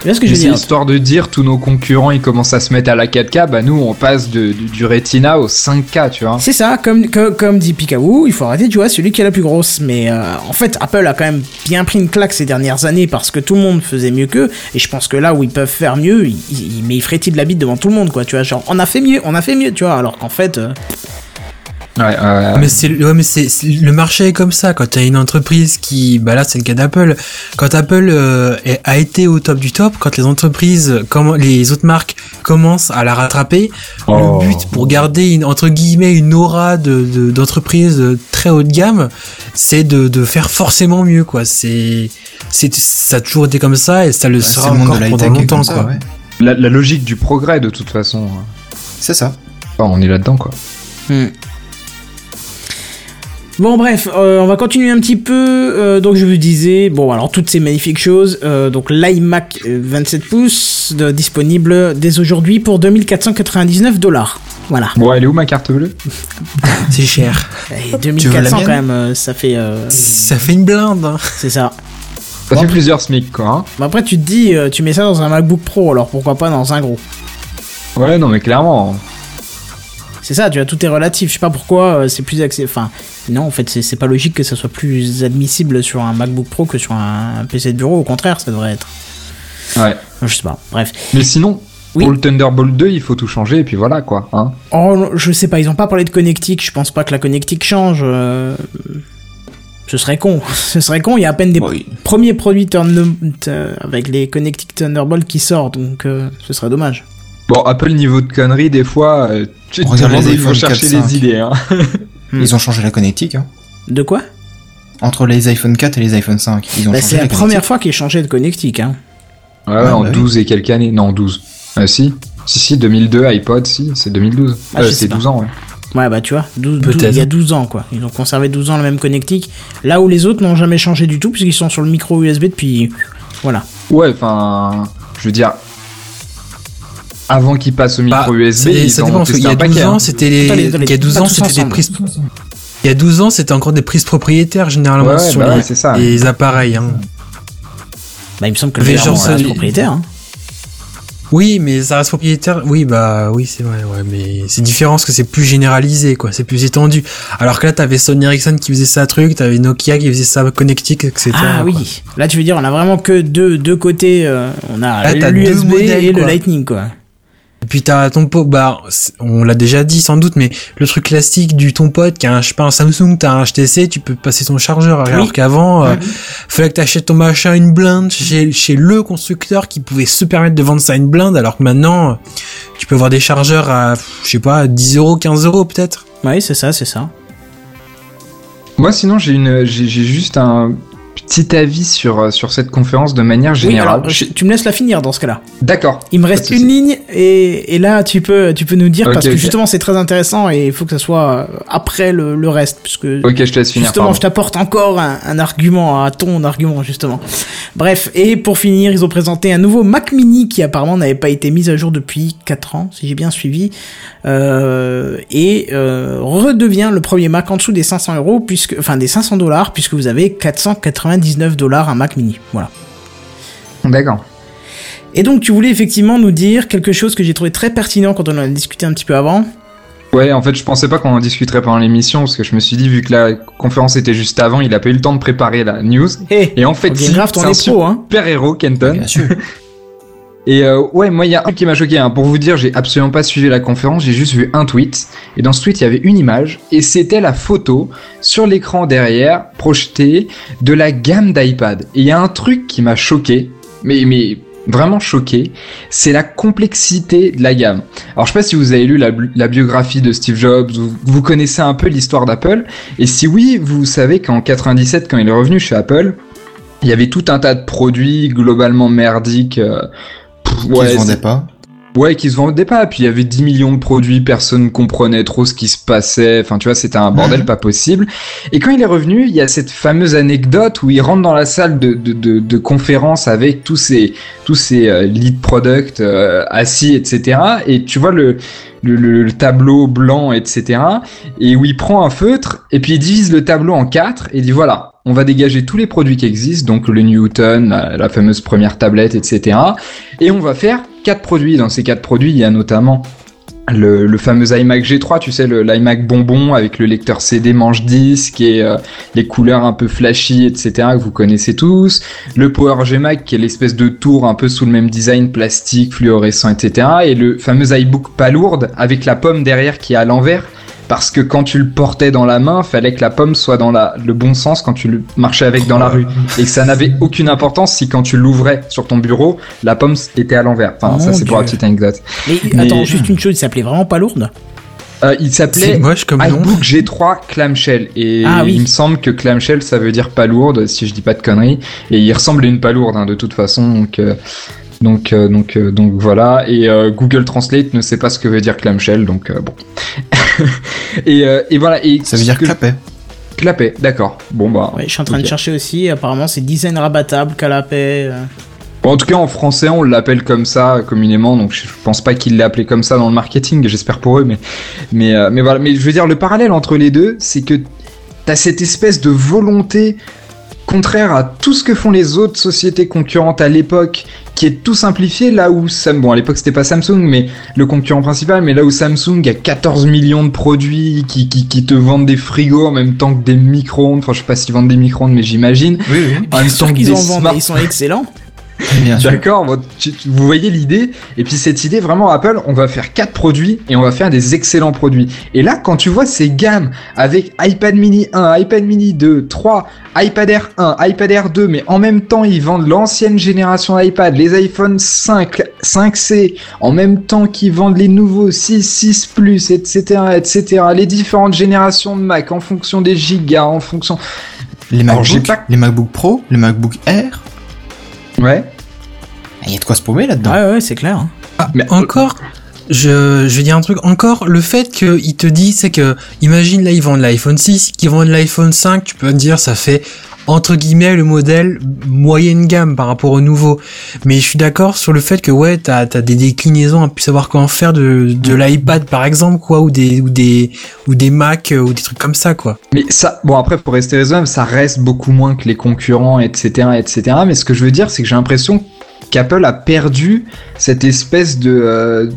Tu vois ce que je Mais veux c'est dire histoire de dire tous nos concurrents ils commencent à se mettre à la 4K, bah nous on passe de, du, du Retina au 5K, tu vois. C'est ça, comme, comme dit Picaboo, il faut arrêter jouer à celui qui est la plus grosse. Mais euh, en fait, Apple a quand même bien pris une claque ces dernières années parce que tout le monde faisait mieux qu'eux. Et je pense que là où ils peuvent faire mieux, ils, ils- mais ils frétillent de la bite devant tout le monde, quoi. Tu vois, genre, on a fait mieux, on a fait mieux, tu vois. Alors qu'en fait, euh, Ouais, ouais, ouais. Mais c'est ouais, mais c'est le marché est comme ça quand tu as une entreprise qui bah là c'est le cas d'Apple quand Apple euh, est- a été au top du top quand les entreprises comme les autres marques commencent à la rattraper Oh. le but pour garder une entre guillemets une aura de de- d'entreprise très haut de gamme c'est de, de faire forcément mieux quoi c'est c'est ça a toujours été comme ça et ça le sera le encore pendant longtemps ça, quoi ouais. La, la logique du progrès de toute façon. C'est ça. Enfin, on est là-dedans quoi. Hmm. Bon bref, euh, on va continuer un petit peu. Euh, donc je vous disais, bon alors toutes ces magnifiques choses. euh, donc l'iMac euh, 27 pouces de- disponible dès aujourd'hui pour 2499 dollars. Voilà. Bon, elle est où ma carte bleue c'est cher Et la 2400 quand même, euh, ça fait, euh, ça fait une blinde hein. c'est ça. Ça Bon. fait plusieurs SMIC quoi. hein. Mais après tu te dis, euh, tu mets ça dans un MacBook Pro, alors pourquoi pas dans un gros? Ouais, non mais clairement. C'est ça, tu vois, tout est relatif. Je sais pas pourquoi euh, c'est plus accès. Enfin, non, en fait, c'est pas logique que ça soit plus admissible sur un MacBook Pro que sur un, un PC de bureau. Au contraire, ça devrait être. Ouais. Je sais pas. Bref. Mais sinon, Oui. pour le Thunderbolt 2, il faut tout changer et puis voilà quoi. Hein. Oh, je sais pas, ils ont pas parlé de connectique. Je pense pas que la connectique change. euh, Ce serait con. Ce serait con. Il y a à peine des Oui. premiers produits euh, avec les connectiques Thunderbolt qui sortent, donc euh, ce serait dommage. Bon, Apple niveau de conneries, des fois, euh, tu te Regarde demandes les où il faut iPhone chercher 4, les idées. Hein. Hmm. Ils ont changé la connectique. Hein. De quoi? Entre les iPhone 4 et les iPhone 5, ils ont Bah, changé C'est la première fois qu'ils changeaient de connectique. Hein. Ouais, Ouais, en bah oui. 12 et quelques années. Non, 12. Euh, si. Si, si, 2002, iPod, si, c'est 2012. Ah, Euh, sais c'est pas. 12 ans, ouais. Ouais, bah tu vois, 12, Peut-être. 12 il y a 12 ans quoi. Ils ont conservé 12 ans la même connectique. Là où les autres n'ont jamais changé du tout, puisqu'ils sont sur le micro USB depuis. Voilà. Ouais, enfin, je veux dire, avant qu'ils passent au micro Bah, USB, ça- ils en testé y a un 12 paquet. ans, hein. c'était les, il y a 12 pas ans, c'était des prises, il y a 12 ans, c'était encore des prises propriétaires, généralement, Ouais, sur bah les, ouais, c'est ça. les appareils, hein. Bah il me semble que Mais le genre, genre ça- reste propriétaire. Hein. Oui, mais ça reste propriétaire. Oui, bah oui, c'est vrai. Ouais, mais c'est différent parce que c'est plus généralisé, quoi. C'est plus étendu. Alors que là, t'avais Sony Ericsson qui faisait ça truc, t'avais Nokia qui faisait ça connectique, etc. Ah quoi. oui. Là tu veux dire, on a vraiment que deux, deux côtés. euh, on a Là, t'as deux l'USB et le. Lightning quoi. Et puis t'as ton pote, bah, on l'a déjà dit sans doute, mais le truc classique du ton pote qui a un, je sais pas, un Samsung, t'as un HTC, tu peux passer ton chargeur. Alors qu'avant, euh, fallait que t'achètes ton machin une blinde chez, chez le constructeur qui pouvait se permettre de vendre ça à une blinde, alors que maintenant, euh, tu peux avoir des chargeurs à, je sais pas, 10 euros, 15 euros peut-être. Oui, c'est ça, c'est ça. Moi, sinon, j'ai une, j'ai j'ai juste un petit avis sur, euh, sur cette conférence de manière Oui, générale. alors, je- tu me laisses la finir dans ce cas-là. D'accord. Il me reste une ligne et, et là tu peux tu peux nous dire parce que justement c'est très intéressant et il faut que ça soit euh, après le, le reste puisque Ok, je te laisse finir. justement pardon. je t'apporte encore un, un argument à ton argument justement. Bref et pour finir ils ont présenté un nouveau Mac Mini qui apparemment n'avait pas été mis à jour depuis 4 ans si j'ai bien suivi euh, et euh, redevient le premier Mac en dessous des 500 euros puisque enfin des 500 dollars puisque vous avez 499 dollars un Mac Mini voilà. D'accord. Et donc tu voulais effectivement nous dire quelque chose que j'ai trouvé très pertinent quand on en a discuté un petit peu avant. Ouais, en fait, je pensais pas qu'on en discuterait pendant l'émission parce que je me suis dit, vu que la conférence était juste avant, il a pas eu le temps de préparer la news. Hé, Et en fait, si, c'est un pro, hein. super héros, Kenton. Bien sûr. Et euh, ouais, moi, il y a un truc qui m'a choqué. Hein. Pour vous dire, j'ai absolument pas suivi la conférence, j'ai juste vu un tweet. Et dans ce tweet, il y avait une image, et c'était la photo sur l'écran derrière, projetée, de la gamme d'iPad. Et il y a un truc qui m'a choqué, mais, mais vraiment choqué, c'est la complexité de la gamme. Alors, je sais pas si vous avez lu la, biographie de Steve Jobs, vous, vous connaissez un peu l'histoire d'Apple, et si oui, vous savez qu'en 97, quand il est revenu chez Apple, il y avait tout un tas de produits globalement merdiques. euh, Qui ouais, se vendait c'est- pas. Ouais, qui se vendaient pas. Puis il y avait 10 millions de produits, personne comprenait trop ce qui se passait. Enfin, tu vois, c'était un bordel pas possible. Et quand il est revenu, il y a cette fameuse anecdote où il rentre dans la salle de, de, de, de conférence avec tous ces, tous ces euh, lead products euh, assis, etc. Et tu vois le, le, le- le tableau blanc, etc. Et où il prend un feutre et puis il divise le tableau en quatre et dit voilà, on va dégager tous les produits qui existent, donc le Newton, la, fameuse première tablette, etc. Et on va faire quatre produits. Dans ces quatre produits, il y a notamment le, fameux iMac G3, tu sais, l'iMac bonbon avec le lecteur CD manche disque et euh, les couleurs un peu flashy, etc. que vous connaissez tous. Le Power G-Mac qui est l'espèce de tour un peu sous le même design plastique, fluorescent, etc. Et le fameux iBook pas lourde avec la pomme derrière qui est à l'envers. Parce que quand tu le portais dans la main, fallait que la pomme soit dans la, le bon sens quand tu le marchais avec dans la rue. Et que ça n'avait aucune importance si quand tu l'ouvrais sur ton bureau, la pomme était à l'envers. Enfin, ça c'est pour la petite anecdote. Mais, Mais- attends, juste une chose, il s'appelait vraiment pas lourde Euh, il s'appelait moche comme nom. iBook G3 Clamshell. Et Ah oui. il me semble que Clamshell ça veut dire pas lourde, si je dis pas de conneries. Et il ressemble à une pas lourde hein, de toute façon. Donc, euh, donc, euh, donc, euh, donc voilà. Et euh, Google Translate ne sait pas ce que veut dire Clamshell, donc euh, bon. et, euh, et voilà. Et Ça veut dire que- clapet. Clapet, d'accord. Bon bah. Ouais, je suis en train de chercher aussi, apparemment c'est design rabattable, canapé. euh. Bon, en tout cas, en français, on l'appelle comme ça communément, donc je je pense pas qu'il l'ait appelé comme ça dans le marketing, j'espère pour eux, mais, mais, euh, mais voilà. Mais je veux dire, le parallèle entre les deux, c'est que t'as cette espèce de volonté contraire à tout ce que font les autres sociétés concurrentes à l'époque, qui est tout simplifié, là où Sam, bon, à l'époque c'était pas Samsung, mais le concurrent principal, mais là où Samsung a 14 millions de produits qui, qui, qui te vendent des frigos en même temps que des micro-ondes, enfin, je sais pas s'ils vendent des micro-ondes, mais j'imagine. Oui, oui. En même Bien sûr temps que qu'ils des en vendent, smart- ils sont excellents. D'accord, vous voyez l'idée Et puis cette idée, vraiment, Apple, on va faire quatre produits et on va faire des excellents produits. Et là, quand tu vois ces gammes avec iPad mini 1, iPad mini 2, 3, iPad Air 1, iPad Air 2, mais en même temps, ils vendent l'ancienne génération d'iPad, les iPhone 5, 5C, en même temps qu'ils vendent les nouveaux 6, 6 Plus, etc., etc., les différentes générations de Mac en fonction des gigas, en fonction... Les MacBook, pas- les MacBook Pro, les MacBook Air. Ouais. Il y a de quoi se paumer là-dedans. Ouais, ouais, c'est clair. hein. Mais Encore, je, je vais dire un truc, encore, le fait qu'il te dit, c'est que, imagine là, ils vendent l'iPhone 6, qu'ils vendent l'iPhone 5, tu peux te dire, ça fait, entre guillemets, le modèle moyenne gamme par rapport au nouveau. Mais je suis d'accord sur le fait que, ouais, t'as, t'as des déclinaisons à plus savoir comment faire de, de l'iPad, par exemple, quoi, ou des, ou des, ou des Mac, euh, ou des trucs comme ça, quoi. Mais ça, bon après pour rester raisonnable, ça reste beaucoup moins que les concurrents, etc., etc. Mais ce que je veux dire, c'est que j'ai l'impression qu'Apple a perdu cette espèce de euh,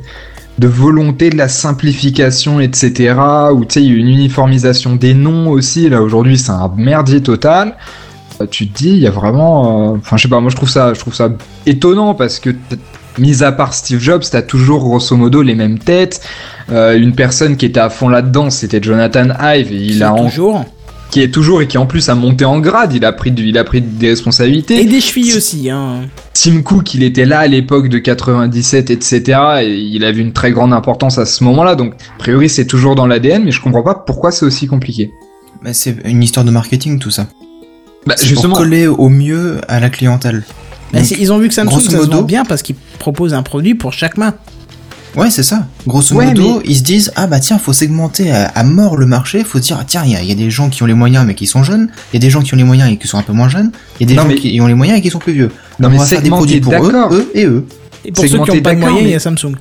de volonté de la simplification, etc. Ou tu sais, une uniformisation des noms aussi. Là aujourd'hui, c'est un merdier total. Euh, Tu te dis, il y a vraiment, euh, enfin je sais pas, moi je trouve ça, je trouve ça étonnant parce que mis à part Steve Jobs, t'as toujours grosso modo les mêmes têtes. Euh, une personne qui était à fond là-dedans, c'était Jonathan Ive. Et il a est en- toujours. Qui est toujours et qui en plus a monté en grade, il a pris, du- il a pris des responsabilités. Et des chevilles aussi, hein. Tim Cook, il était là à l'époque de 97, etc. Et il avait une très grande importance à ce moment-là. Donc, a priori, c'est toujours dans l'ADN, mais je comprends pas pourquoi c'est aussi compliqué. Mais c'est une histoire de marketing tout ça. Bah, C'est justement, pour coller au mieux à la clientèle. Bah, Donc, ils ont vu que Samsung ça se vend bien parce qu'ils proposent un produit pour chaque main. Ouais, c'est ça. Grosso Ouais, modo, ils se disent ah bah tiens, faut segmenter à, à mort le marché. Faut se dire ah, tiens, il y, a- il y a des gens qui ont les moyens mais qui sont jeunes. Il y a des gens qui ont les moyens et qui sont un peu moins jeunes. Il y a des Non, gens mais- qui ont les moyens et qui sont plus vieux. Non, On mais va faire des produits pour eux, eux et eux. Et pour ceux qui n'ont pas de moyens, il y a Samsung.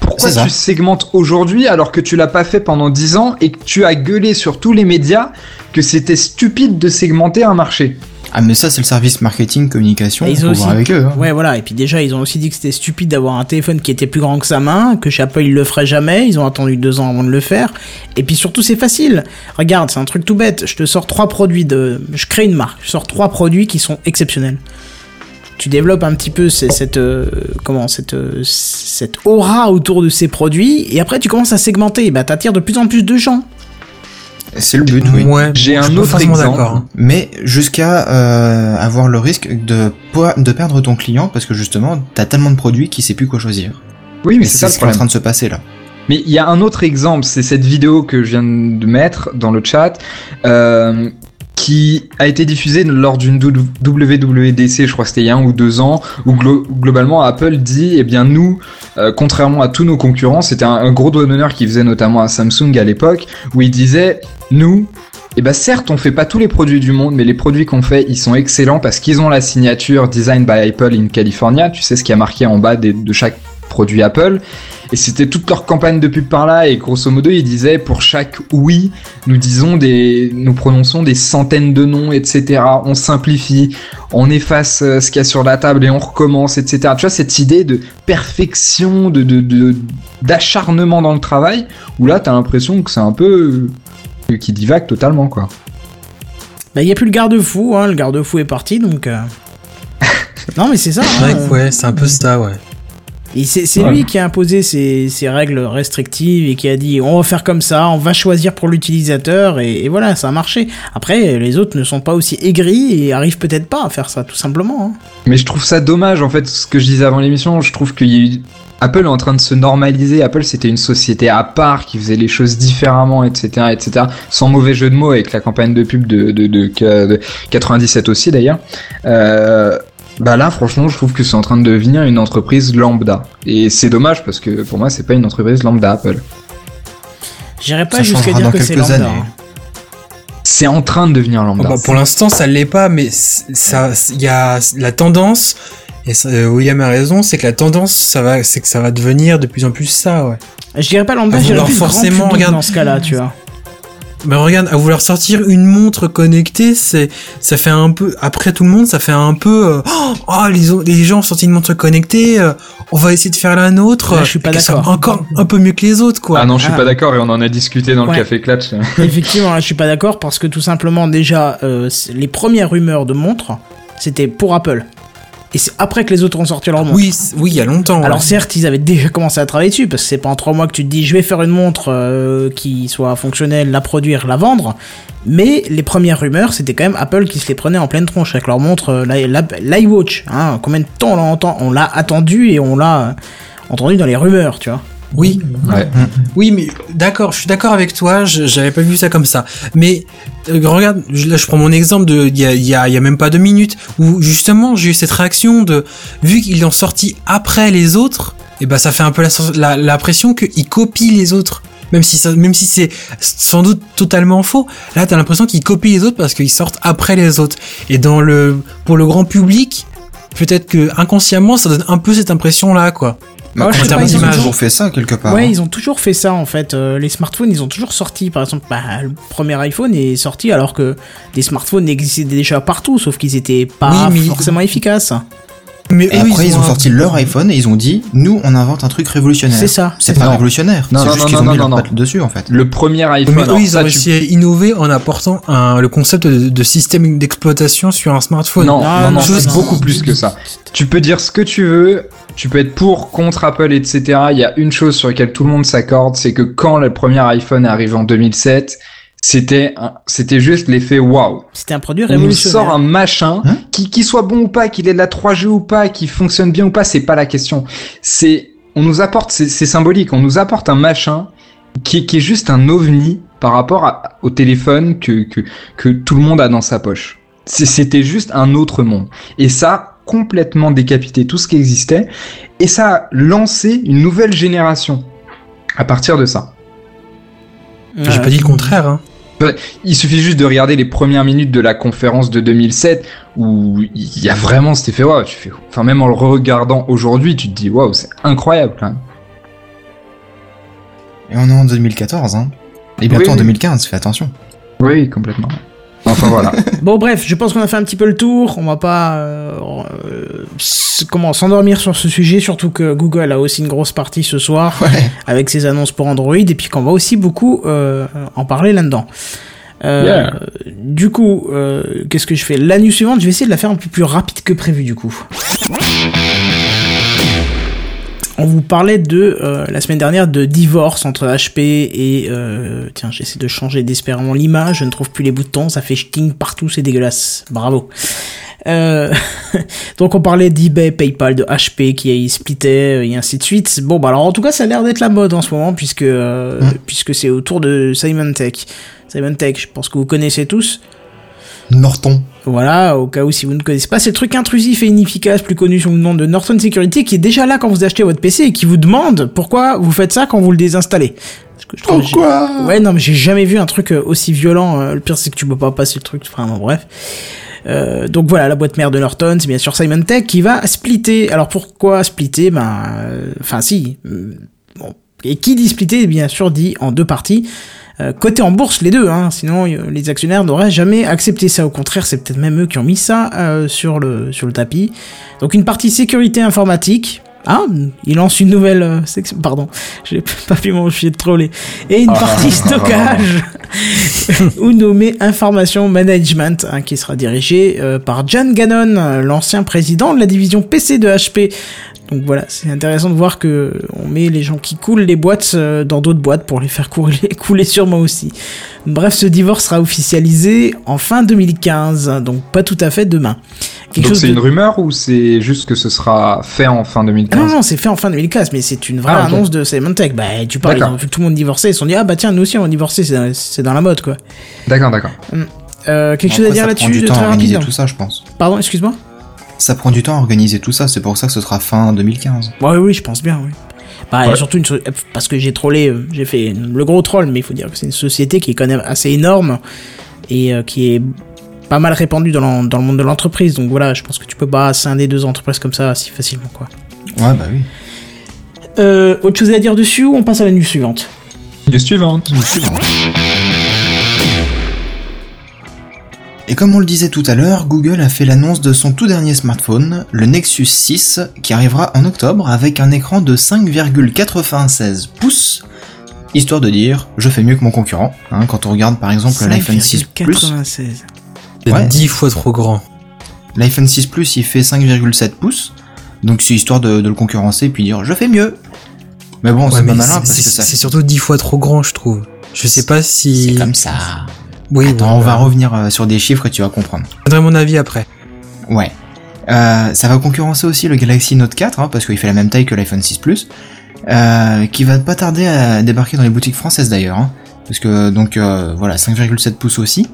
pourquoi tu segmentes aujourd'hui alors que tu l'as pas fait pendant 10 ans et que tu as gueulé sur tous les médias que c'était stupide de segmenter un marché? Ah mais ça c'est le service marketing communication. Et ils ont aussi- avec eux. hein. Ouais, voilà. Et puis déjà, ils ont aussi dit que c'était stupide d'avoir un téléphone qui était plus grand que sa main, que chez Apple, ils le feraient jamais. Ils ont attendu deux ans avant de le faire. Et puis surtout, c'est facile. Regarde, c'est un truc tout bête. Je te sors trois produits de... Je crée une marque. Je sors trois produits qui sont exceptionnels. Tu développes un petit peu ce- cette... euh, comment Cette, euh, cette aura autour de ces produits. Et après, tu commences à segmenter. Bah, t'attires de plus en plus de gens. C'est le but, oui. Ouais, J'ai un autre exemple. d'accord, hein. Mais jusqu'à euh, avoir le risque de de perdre ton client parce que justement t'as tellement de produits qu'il sait plus quoi choisir. Oui, mais c'est ça le ce qui est en train de se passer là. Mais il y a un autre exemple, c'est cette vidéo que je viens de mettre dans le chat, euh, qui a été diffusée lors d'une WWDC, je crois que c'était il y a un ou deux ans, où glo- globalement Apple dit, eh bien nous, euh, contrairement à tous nos concurrents, c'était un, gros doigt d'honneur qu'il faisait notamment à Samsung à l'époque, où il disait, nous, eh ben certes, on fait pas tous les produits du monde, mais les produits qu'on fait, ils sont excellents parce qu'ils ont la signature Design by Apple in California. Tu sais ce qui a marqué en bas de chaque produit Apple. Et c'était toute leur campagne de pub par là. Et grosso modo, ils disaient pour chaque oui, nous disons des, nous prononçons des centaines de noms, etc. On simplifie, on efface euh, ce qu'il y a sur la table et on recommence, etc. Tu vois cette idée de perfection, de de- de- d'acharnement dans le travail, où là, t'as l'impression que c'est un peu euh, qui divague totalement, quoi. Bah, il n'y a plus le garde-fou. Hein. Le garde-fou est parti, donc... euh. non, mais c'est ça. Hein. ouais, c'est un peu ça, ouais. Et c'est Ouais. lui qui a imposé ces, ces règles restrictives et qui a dit on va faire comme ça, on va choisir pour l'utilisateur et, et voilà, ça a marché. Après, les autres ne sont pas aussi aigris et arrivent peut-être pas à faire ça, tout simplement. hein. Mais je trouve ça dommage, en fait, ce que je disais avant l'émission. Je trouve qu'il y a eu... Apple est en train de se normaliser. Apple, c'était une société à part qui faisait les choses différemment, etc., etc. Sans mauvais jeu de mots avec la campagne de pub de, de, de, de 97 aussi, d'ailleurs. Euh, bah là, franchement, je trouve que c'est en train de devenir une entreprise lambda. Et c'est dommage parce que pour moi, c'est pas une entreprise lambda, Apple. J'irais pas Ça jusqu'à changera dire dans que c'est quelques lambda. années. hein. C'est en train de devenir lambda. Oh, bah, pour l'instant, ça l'est pas, mais ça, il y a la tendance. Et ça, euh, William a raison, c'est que la tendance, ça va, c'est que ça va devenir de plus en plus ça, ouais. Je dirais pas lambda, À je dirais plus forcément, grand regarde. dans ce cas-là, tu vois. Mais regarde, à vouloir sortir une montre connectée, c'est, ça fait un peu, après tout le monde, ça fait un peu, euh, oh, oh, les, les gens ont sorti une montre connectée, euh, on va essayer de faire la nôtre. Là, je suis pas d'accord. Encore un peu mieux que les autres, quoi. Ah non, je suis Ah. pas d'accord et on en a discuté dans Ouais. le café Clutch. Effectivement, là, je suis pas d'accord parce que tout simplement, déjà, euh, les premières rumeurs de montres, c'était pour Apple. Et c'est après que les autres ont sorti leur montre. Oui, oui, il y a longtemps. ouais. Alors certes, ils avaient déjà commencé à travailler dessus, parce que c'est pas en trois mois que tu te dis je vais faire une montre euh, qui soit fonctionnelle, la produire, la vendre. Mais les premières rumeurs, c'était quand même Apple qui se les prenait en pleine tronche avec leur montre, euh, l'i- l'i- l'iWatch. Hein. Combien de temps on l'a entend- on l'a attendu et on l'a euh, entendu dans les rumeurs, tu vois. Oui, Ouais. oui, mais d'accord, je suis d'accord avec toi. je- J'avais pas vu ça comme ça. Mais euh, regarde, je- là, je prends mon exemple de il y a, il y a, il y a même pas deux minutes où justement j'ai eu cette réaction de vu qu'ils l'ont sorti après les autres, et ben ça fait un peu la la- l'impression qu'ils copient les autres. Même si ça, même si c'est sans doute totalement faux, là t'as l'impression qu'ils copient les autres parce qu'ils sortent après les autres. Et dans le pour le grand public, peut-être que inconsciemment ça donne un peu cette impression là quoi. Bah, Ouais, pas, ils ont toujours- fait ça quelque part. ouais, hein. ils ont toujours fait ça en fait. Euh, les smartphones, ils ont toujours sorti. Par exemple, bah, le premier iPhone est sorti alors que des smartphones existaient déjà partout, sauf qu'ils étaient pas Oui, mais- forcément efficaces. Mais Et eux, après, ils ont sorti leur iPhone et ils ont dit, nous, on invente un truc révolutionnaire. C'est ça. C'est pas révolutionnaire. Non, C'est non, juste non, qu'ils ont non, mis non, leur patte dessus, en fait. Le premier iPhone. Mais eux, alors ils ça, ont tu- réussi à innover en apportant un, le concept de, de système d'exploitation sur un smartphone. Non, Non, non, non, c'est beaucoup plus que ça. Tu peux dire ce que tu veux, tu peux être pour, contre Apple, etc. Il y a une chose sur laquelle tout le monde s'accorde, c'est que quand le premier iPhone arrive en 2007, c'était c'était juste l'effet waouh. C'était un produit On nous révolutionnaire. sort un machin, Hein qui, qui soit bon ou pas, qu'il ait de la 3G ou pas, qui fonctionne bien ou pas, c'est pas la question. C'est, on nous apporte, c'est symbolique, on nous apporte un machin qui, qui est juste un ovni par rapport à- au téléphone que, que, que tout le monde a dans sa poche. C'était juste un autre monde. Et ça a complètement décapité tout ce qui existait. Et ça a lancé une nouvelle génération à partir de ça. J'ai pas dit le contraire, hein. Il suffit juste de regarder les premières minutes de la conférence de 2007 où il y a vraiment cet effet waouh. Tu fais, enfin même en le regardant aujourd'hui, tu te dis waouh, c'est incroyable quand même. Et on est en 2014, hein. Et bientôt Oui, en oui. 2015, fais attention. Oui, complètement. Enfin voilà. Bon bref, je pense qu'on a fait un petit peu le tour. On va pas euh, comment s'endormir sur ce sujet, surtout que Google a aussi une grosse partie ce soir Ouais. avec ses annonces pour Android et puis qu'on va aussi beaucoup euh, en parler là-dedans. Euh, Yeah. Du coup, qu'est-ce que je fais? La news suivante, je vais essayer de la faire un peu plus rapide que prévu du coup. On vous parlait de euh, la semaine dernière de divorce entre HP et euh, tiens j'essaie de changer désespérément l'image, je ne trouve plus les boutons, ça fait ch'ting partout, c'est dégueulasse. Bravo. Euh, donc on parlait d'eBay, PayPal, de HP qui splittait et ainsi de suite. Bon bah alors en tout cas ça a l'air d'être la mode en ce moment puisque euh, puisque c'est autour de Simon Tech. Simon Tech, je pense que vous connaissez tous. Norton. Voilà, au cas où si vous ne connaissez pas, c'est le truc intrusif et inefficace, plus connu sous le nom de Norton Security, qui est déjà là quand vous achetez votre PC et qui vous demande pourquoi vous faites ça quand vous le désinstallez. Parce que je trouve- Pourquoi Ouais, non, mais j'ai jamais vu un truc euh, aussi violent. euh, Le pire, c'est que tu peux pas passer le truc. Vraiment, bref. Euh, donc voilà, la boîte mère de Norton, c'est bien sûr Simon Tech qui va splitter. Alors pourquoi splitter? Ben, euh, enfin si. euh, Bon. Et qui dit splitter, bien sûr, dit en deux parties. Euh, Côté en bourse, les deux, hein, sinon euh, les actionnaires n'auraient jamais accepté ça. Au contraire, c'est peut-être même eux qui ont mis ça euh, sur le sur le tapis. Donc une partie sécurité informatique. Ah, il lance une nouvelle euh, section. Pardon, j'ai pas pu m'enfier de troller. Et une partie stockage ou nommée information management, hein, qui sera dirigée euh, par John Gannon, l'ancien président de la division PC de HP. Donc voilà, c'est intéressant de voir que on met les gens qui coulent les boîtes euh, dans d'autres boîtes pour les faire couler, couler sur moi aussi. Bref, ce divorce sera officialisé en fin 2015, donc pas tout à fait demain. Quelque Donc c'est de- une rumeur ou c'est juste que ce sera fait en fin Ah 2015 non, non, c'est fait en fin 2015, mais c'est une vraie Ah, annonce de Simon Tech. Bah, tu parles, ils D'accord. ont vu tout le monde divorcer, ils se sont dit, ah bah tiens, nous aussi on va divorcer, c'est dans la mode, quoi. D'accord, d'accord. Euh, quelque chose à dire là-dessus de temps très rapide tout ça, je pense. Pardon, excuse-moi? Ça prend du temps à organiser tout ça, c'est pour ça que ce sera fin 2015. Ouais, oui, je pense bien, oui. Bah, Ouais. surtout une so- parce que j'ai trollé, euh, j'ai fait le gros troll, mais il faut dire que c'est une société qui est quand même assez énorme et euh, qui est pas mal répandue dans, le monde de l'entreprise. Donc voilà, je pense que tu peux pas scinder deux entreprises comme ça si facilement, quoi. Ouais, bah oui. Euh, autre chose à dire dessus ou on passe à la news suivante News suivante. Et comme on le disait tout à l'heure, Google a fait l'annonce de son tout dernier smartphone, le Nexus 6, qui arrivera en octobre avec un écran de 5,96 pouces, histoire de dire je fais mieux que mon concurrent. hein, quand on regarde par exemple l'iPhone 6 Plus, 5,96. C'est Ouais. 10 fois trop grand. l'iPhone 6 Plus il fait 5,7 pouces, donc c'est histoire de, de le concurrencer et puis dire je fais mieux. Mais bon, Ouais, c'est pas malin parce que c'est ça c'est surtout 10 fois trop grand, je trouve. Je sais pas si. c'est comme ça. Oui, Attends, on va revenir euh, sur des chiffres et tu vas comprendre. Je donnerai mon avis après. Ouais. Euh, ça va concurrencer aussi le Galaxy Note 4, hein, parce qu'il fait la même taille que l'iPhone 6 Plus, euh, qui va pas tarder à débarquer dans les boutiques françaises d'ailleurs. Hein, parce que donc euh, voilà, 5,7 pouces aussi.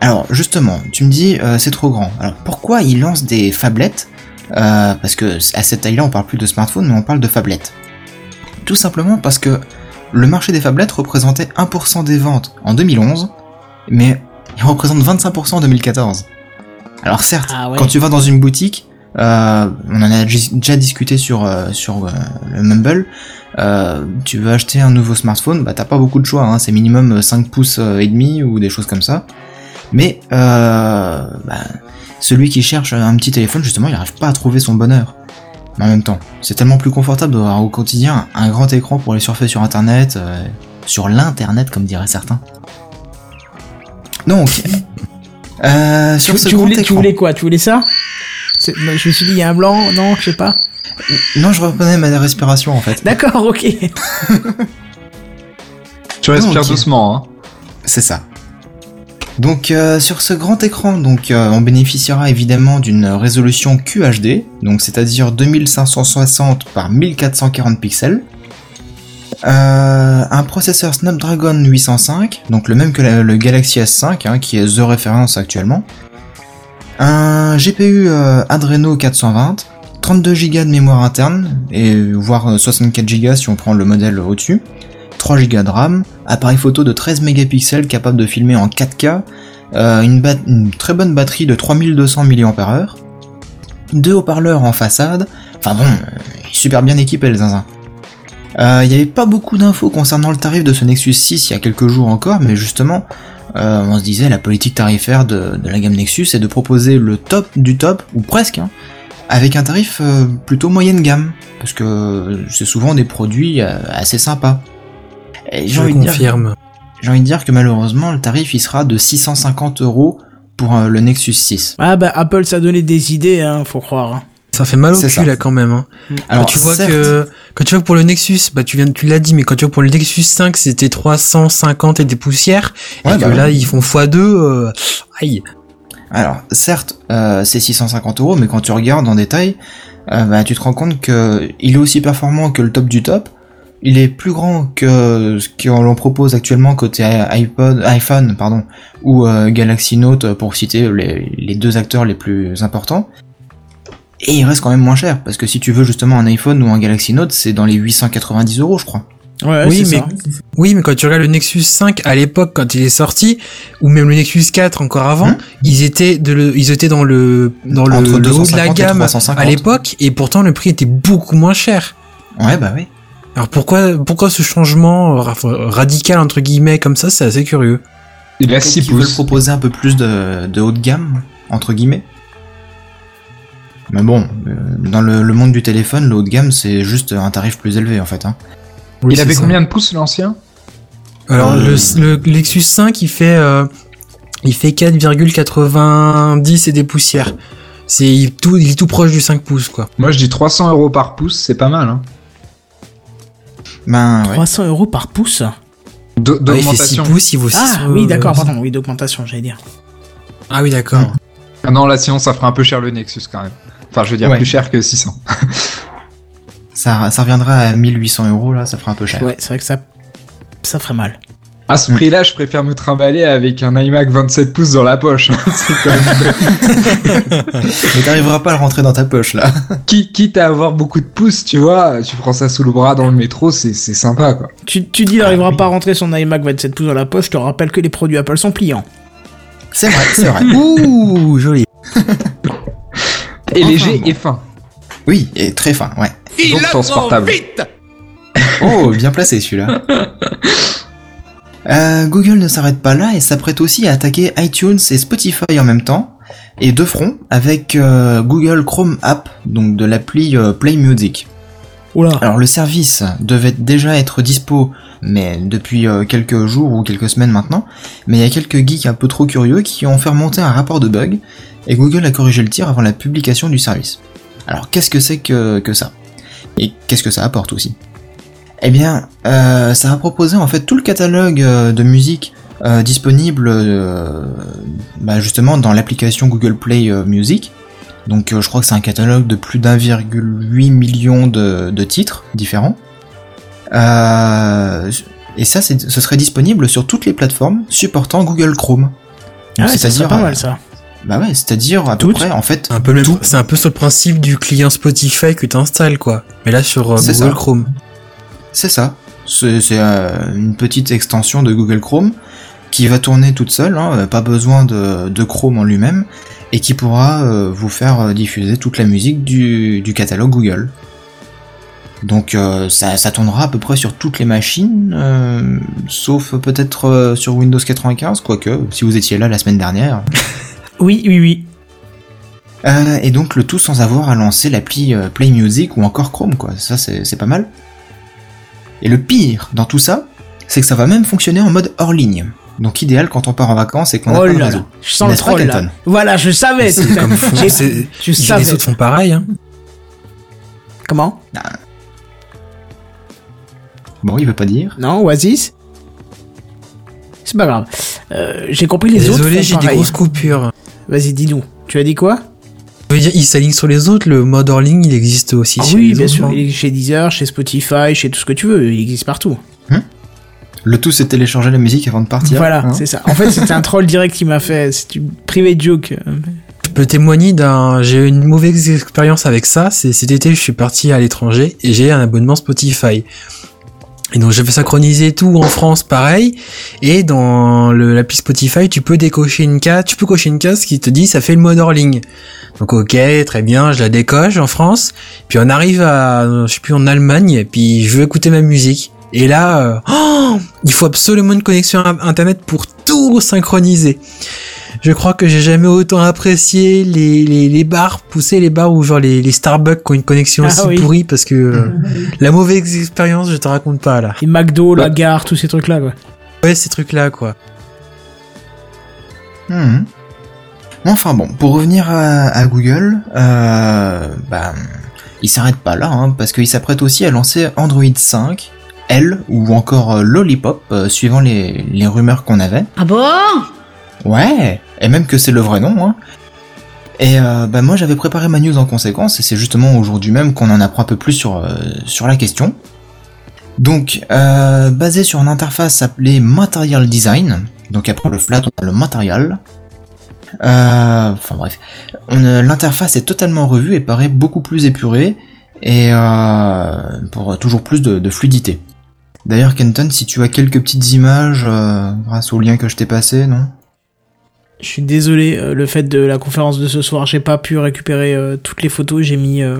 Alors justement, tu me dis euh, c'est trop grand. Alors pourquoi ils lancent des phablettes euh, Parce que à cette taille-là, on parle plus de smartphone, mais on parle de phablettes. Tout simplement parce que le marché des phablettes représentait 1% des ventes en 2011, mais il représente 25% en 2014. Alors certes, Ah ouais. quand tu vas dans une boutique, euh, on en a déjà discuté sur euh, sur euh, le Mumble. tu veux acheter un nouveau smartphone, bah t'as pas beaucoup de choix. Hein, c'est minimum 5 pouces et demi ou des choses comme ça. Mais bah, celui qui cherche un petit téléphone, justement, il arrive pas à trouver son bonheur. Mais en même temps, c'est tellement plus confortable d'avoir au quotidien un grand écran pour aller surfer sur Internet, sur l'internet comme diraient certains. Donc, euh, sur tu, ce tu grand voulais, tu écran- voulais quoi Tu voulais ça? Bah, Je me suis dit, il y a un blanc, non, je sais pas. Non, je reprenais ma respiration en fait. D'accord, ok. Tu respires doucement, hein. C'est ça. Donc euh, sur ce grand écran, donc euh, on bénéficiera évidemment d'une résolution QHD, donc c'est-à-dire 2560 par 1440 pixels. Euh, un processeur Snapdragon 805, donc le même que le Galaxy S5, hein, qui est the référence actuellement. Un GPU euh, Adreno 420, 32 Go de mémoire interne, et voire euh, 64 Go si on prend le modèle au-dessus, 3 Go de RAM, appareil photo de 13 mégapixels capable de filmer en 4K, euh, une, une très bonne batterie de 3200 mAh, deux haut-parleurs en façade, enfin bon, euh, super bien équipé le Euh, Il n'y avait pas beaucoup d'infos concernant le tarif de ce Nexus 6 il y a quelques jours encore, mais justement, euh, on se disait la politique tarifaire de, de la gamme Nexus est de proposer le top du top, ou presque, hein, avec un tarif euh, plutôt moyenne gamme, parce que c'est souvent des produits euh, assez sympas. Et j'ai Je envie de dire confirme. j'ai envie de dire que malheureusement le tarif il sera de 650 euros pour euh, le Nexus 6. Ah bah Apple ça a donné des idées, hein, faut croire. Ça fait mal au cul ça. là quand même. Hein. Alors quand tu vois certes, que quand tu vois que pour le Nexus, bah tu viens, tu l'as dit, mais quand tu vois pour le Nexus 5 c'était 350 et des poussières, Ouais, et que bah là ouais. ils font x2, euh, aïe. alors certes euh, c'est 650 euros, mais quand tu regardes en détail, euh, bah, tu te rends compte que il est aussi performant que le top du top. Il est plus grand que ce qu'on propose actuellement côté iPod, iPhone, pardon, ou Galaxy Note pour citer les, les deux acteurs les plus importants. Et il reste quand même moins cher, parce que si tu veux justement un iPhone ou un Galaxy Note, c'est dans les 890 euros, je crois. Ouais, oui, c'est mais ça. oui, mais quand tu regardes le Nexus 5 à l'époque quand il est sorti, ou même le Nexus 4 encore avant, Hmm. ils étaient de le, ils étaient dans le dans le, Entre le haut de la 250 et gamme 350. à l'époque, et pourtant le prix était beaucoup moins cher. Ouais, bah oui. Alors pourquoi pourquoi ce changement ra- radical entre guillemets comme ça, c'est assez curieux. Il a Peut-être 6 qu'ils veulent pouces. proposer un peu plus de, de haut de gamme, entre guillemets. Mais bon, euh, dans le, le monde du téléphone, le haut de gamme, c'est juste un tarif plus élevé, en fait. Hein. Oui, Il avait ça. combien de pouces l'ancien? Alors Euh, le, le Lexus 5 il fait euh, il fait 4,90 et des poussières. C'est il, est tout il est tout proche du 5 pouces quoi. Moi je dis 300 euros par pouce, c'est pas mal. Hein. Ben, ouais. 300 euros par pouce? Ah, il fait 6 D'augmentation. pouces, il vaut 6 Ah oui, d'accord, pardon, oui, d'augmentation, j'allais dire. Ah oui, d'accord. Ah non, là sinon ça ferait un peu cher le Nexus quand même. Enfin, je veux dire Ouais. plus cher que 600. Ça, ça reviendra à 1800 euros, là, ça fera un peu cher. Ouais, c'est vrai que ça, ça ferait mal. À ce Mm. prix-là, je préfère me trimballer avec un iMac 27 pouces dans la poche. C'est quand même- Mais t'arriveras pas à le rentrer dans ta poche, là. Qui- Quitte à avoir beaucoup de pouces, tu vois, tu prends ça sous le bras dans le métro, c'est c'est sympa quoi. Tu, tu dis, il n'arrivera Ah oui. pas à rentrer son iMac 27 pouces dans la poche, je te rappelle que les produits Apple sont pliants. C'est vrai, c'est vrai. Ouh, joli. Et Enfin, léger bon. et fin. Oui, et très fin, ouais. Donc transportable. Oh, bien placé celui-là. Euh, Google ne s'arrête pas là et s'apprête aussi à attaquer iTunes et Spotify en même temps, et de front avec euh, Google Chrome App, donc de l'appli euh, Play Music. Oula. Alors le service devait déjà être dispo, mais depuis euh, quelques jours ou quelques semaines maintenant, mais il y a quelques geeks un peu trop curieux qui ont fait remonter un rapport de bug, et Google a corrigé le tir avant la publication du service. Alors qu'est-ce que c'est que, que ça? Et qu'est-ce que ça apporte aussi? Eh bien, euh, ça va proposer en fait tout le catalogue euh, de musique euh, disponible euh, bah, justement dans l'application Google Play Music. Donc je crois que c'est un catalogue de plus d'1,8 million de, de titres différents. Et ça, ce serait disponible sur toutes les plateformes supportant Google Chrome. Ah, c'est-à-dire, pas mal ça. Bah ouais, c'est-à-dire à peu près en fait Un peu le même, tout. c'est un peu sur le principe du client Spotify que tu installes quoi. Mais là sur euh, Google ça. Chrome. C'est ça. C'est euh, une petite extension de Google Chrome qui va tourner toute seule, hein, euh, pas besoin de, de Chrome en lui-même, et qui pourra euh, vous faire diffuser toute la musique du, du catalogue Google. Donc euh, ça, ça tournera à peu près sur toutes les machines, euh, sauf peut-être euh, sur Windows 95, quoique, si vous étiez là la semaine dernière. Oui, oui, oui. Euh, et donc le tout sans avoir à lancer l'appli euh, Play Music ou encore Chrome, quoi. Ça, c'est pas mal. Et le pire dans tout ça, c'est que ça va même fonctionner en mode hors ligne. Donc idéal quand on part en vacances et qu'on n'a Oh pas de réseau. je sens le troll là. Voilà, je savais. Comme c'est- Je les autres font pareil. Hein. Comment? Bon, il veut pas dire. Non, Oasis? C'est pas grave. Euh, j'ai compris les autres. Désolé, j'ai des grosses coupures. Vas-y, dis-nous. Tu as dit quoi Je veux dire, il s'aligne sur les autres, le mode hors ligne, il existe aussi. Ah chez Oui, les bien autres, sûr. hein. Il est chez Deezer, chez Spotify, chez tout ce que tu veux. Il existe partout. Le tout c'est télécharger la musique avant de partir. voilà, hein. c'est ça. En fait, c'était un troll direct qui m'a fait. C'est une private joke. Euh, peux témoigner d'un, j'ai eu une mauvaise expérience avec ça. C'est cet été, je suis parti à l'étranger et j'ai un abonnement Spotify. Et donc j'avais synchronisé tout en France pareil. Et dans l'appli Spotify, tu peux décocher une case, tu peux cocher une case qui te dit ça fait le mode hors. Donc ok, très bien, je la décoche en France. Puis on arrive à, je sais plus, en Allemagne. Puis je veux écouter ma musique. Et là, euh, oh, il faut absolument une connexion internet pour tout synchroniser. Je crois que j'ai jamais autant apprécié les, les, les bars, pousser les bars ou genre les, les Starbucks qui ont une connexion Ah aussi oui. pourrie parce que euh, la mauvaise expérience, je te raconte pas là. Les McDo, la Bah. gare, tous ces trucs-là, quoi. Ouais, ces trucs là quoi. Mhm. Enfin bon, pour revenir à, à Google, euh, bah, il s'arrête pas là, hein, parce qu'il s'apprête aussi à lancer Android 5, L ou encore euh, Lollipop, euh, suivant les, les rumeurs qu'on avait. Ah bon? Ouais, et même que c'est le vrai nom. Hein. Et euh, bah moi j'avais préparé ma news en conséquence, et c'est justement aujourd'hui même qu'on en apprend un peu plus sur, euh, sur la question. Donc, euh, basé sur une interface appelée Material Design, donc après le flat on a le Material. Euh, Enfin bref, euh, l'interface est totalement revue et paraît beaucoup plus épurée, et euh, pour toujours plus de, de fluidité. D'ailleurs Kenton, si tu as quelques petites images grâce au lien que je t'ai passé, non? Je suis désolé, euh, le fait de la conférence de ce soir, j'ai pas pu récupérer euh, toutes les photos, j'ai mis... euh,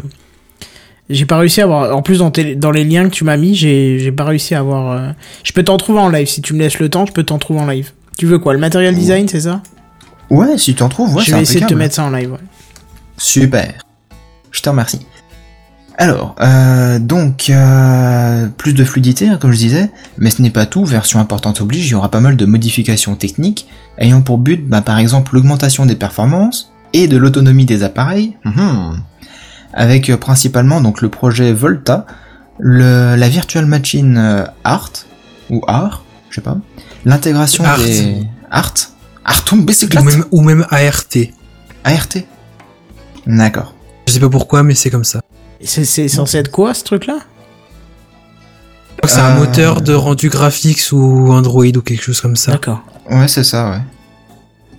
J'ai pas réussi à avoir... En plus, dans, tes- dans les liens que tu m'as mis, j'ai pas réussi à avoir... Je peux t'en trouver en live, si tu me laisses le temps, je peux t'en trouver en live. Tu veux quoi, le material design, c'est ça? Ouais, si tu en trouves, ouais, Je vais essayer de te mettre ça en live, ouais. Super. Je te remercie. Alors, euh, donc, euh, plus de fluidité, hein, comme je disais, mais ce n'est pas tout, version importante oblige, il y aura pas mal de modifications techniques, ayant pour but, bah, par exemple, l'augmentation des performances et de l'autonomie des appareils, mhm, avec euh, principalement donc le projet Volta, le, la Virtual Machine euh, Art, ou Art, je sais pas, l'intégration Art. des... Art Artum Ou bicyclette même, ou même ART. Je ART D'accord. sais pas pourquoi, mais c'est comme ça. C'est censé être quoi, ce truc-là? Je crois que c'est un Euh, moteur de rendu graphique sous Android ou quelque chose comme ça. D'accord. Ouais, c'est ça, ouais.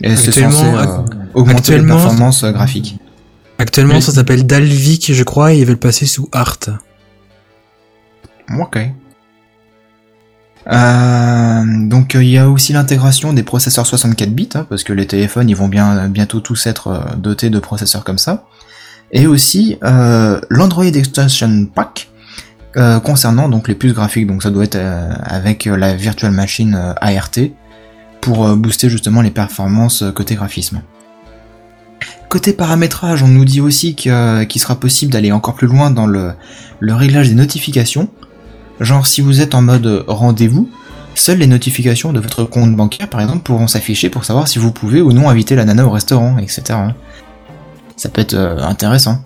Et c'est Actuellement, censé euh, augmenter actuellement, les performances euh, graphiques. Actuellement, Mais- ça s'appelle Dalvik, je crois, et ils veulent passer sous Art. Ok. Euh, donc euh, il y a aussi l'intégration des processeurs 64 bits, hein, parce que les téléphones ils vont bien bientôt tous être euh, dotés de processeurs comme ça. Et aussi euh, l'Android Extension Pack euh, concernant donc les puces graphiques, donc ça doit être euh, avec la Virtual Machine ART pour booster justement les performances côté graphisme. Côté paramétrage, on nous dit aussi qu'il sera possible d'aller encore plus loin dans le, le réglage des notifications. Genre si vous êtes en mode rendez-vous, seules les notifications de votre compte bancaire par exemple pourront s'afficher pour savoir si vous pouvez ou non inviter la nana au restaurant, etc. Ça peut être euh, intéressant.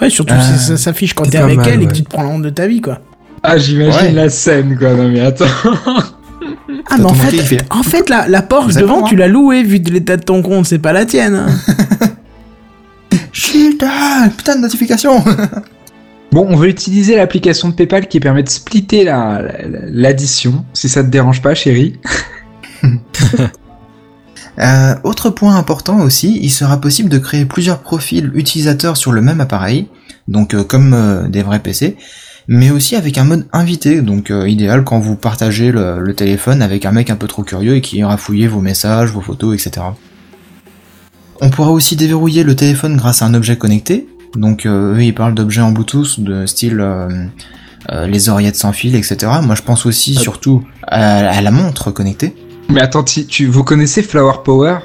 Ouais, surtout Euh, si ça s'affiche quand t'es avec mal, elle et que tu te prends la honte de ta vie, quoi. Ah, j'imagine Ouais. la scène, quoi. Non, mais attends. Ah, mais en fait, banquier qui fait- en fait la, la Porsche devant, hein tu l'as louée vu de l'état de ton compte, c'est pas la tienne. hein. Putain, putain de notification Bon, on veut utiliser l'application de PayPal qui permet de splitter la- la- l'addition, si ça te dérange pas, chérie. Euh, autre point important aussi, il sera possible de créer plusieurs profils utilisateurs sur le même appareil, donc euh, comme euh, des vrais PC, mais aussi avec un mode invité, donc euh, idéal quand vous partagez le, le téléphone avec un mec un peu trop curieux et qui ira fouiller vos messages, vos photos, etc. On pourra aussi déverrouiller le téléphone grâce à un objet connecté, donc eux ils parlent d'objets en Bluetooth de style les oreillettes sans fil, etc. Moi je pense aussi surtout à, à la montre connectée. Mais attends, tu, tu- vous connaissez Flower Power?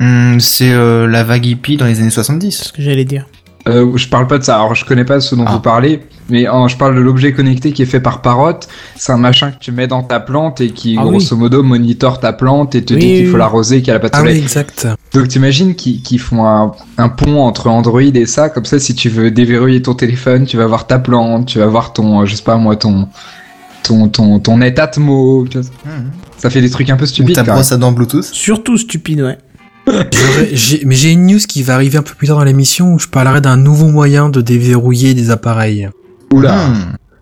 Hum, c'est euh, la vague hippie dans les années 70. C'est ce que j'allais dire. euh, Je parle pas de ça, alors je connais pas ce dont Ah. vous parlez, mais je parle de l'objet connecté qui est fait par Parrot. C'est un machin que tu mets dans ta plante et qui, Ah grosso modo, monitore ta plante et te Oui, dit qu'il oui, faut oui. l'arroser, qu'elle a pas de Ah oui, soleil. exact. Donc t'imagines qu'ils qu'ils font un, un pont entre Android et ça, comme ça si tu veux déverrouiller ton téléphone, tu vas voir ta plante, tu vas voir ton, euh, je sais pas moi, ton ton ton ton net Atmo, tu vois. ça fait des trucs un peu Ou stupides. ta quand même. brosse à dents Bluetooth. Surtout stupide, ouais. Mais j'ai une news qui va arriver un peu plus tard dans l'émission où je parlerai d'un nouveau moyen de déverrouiller des appareils. Oula.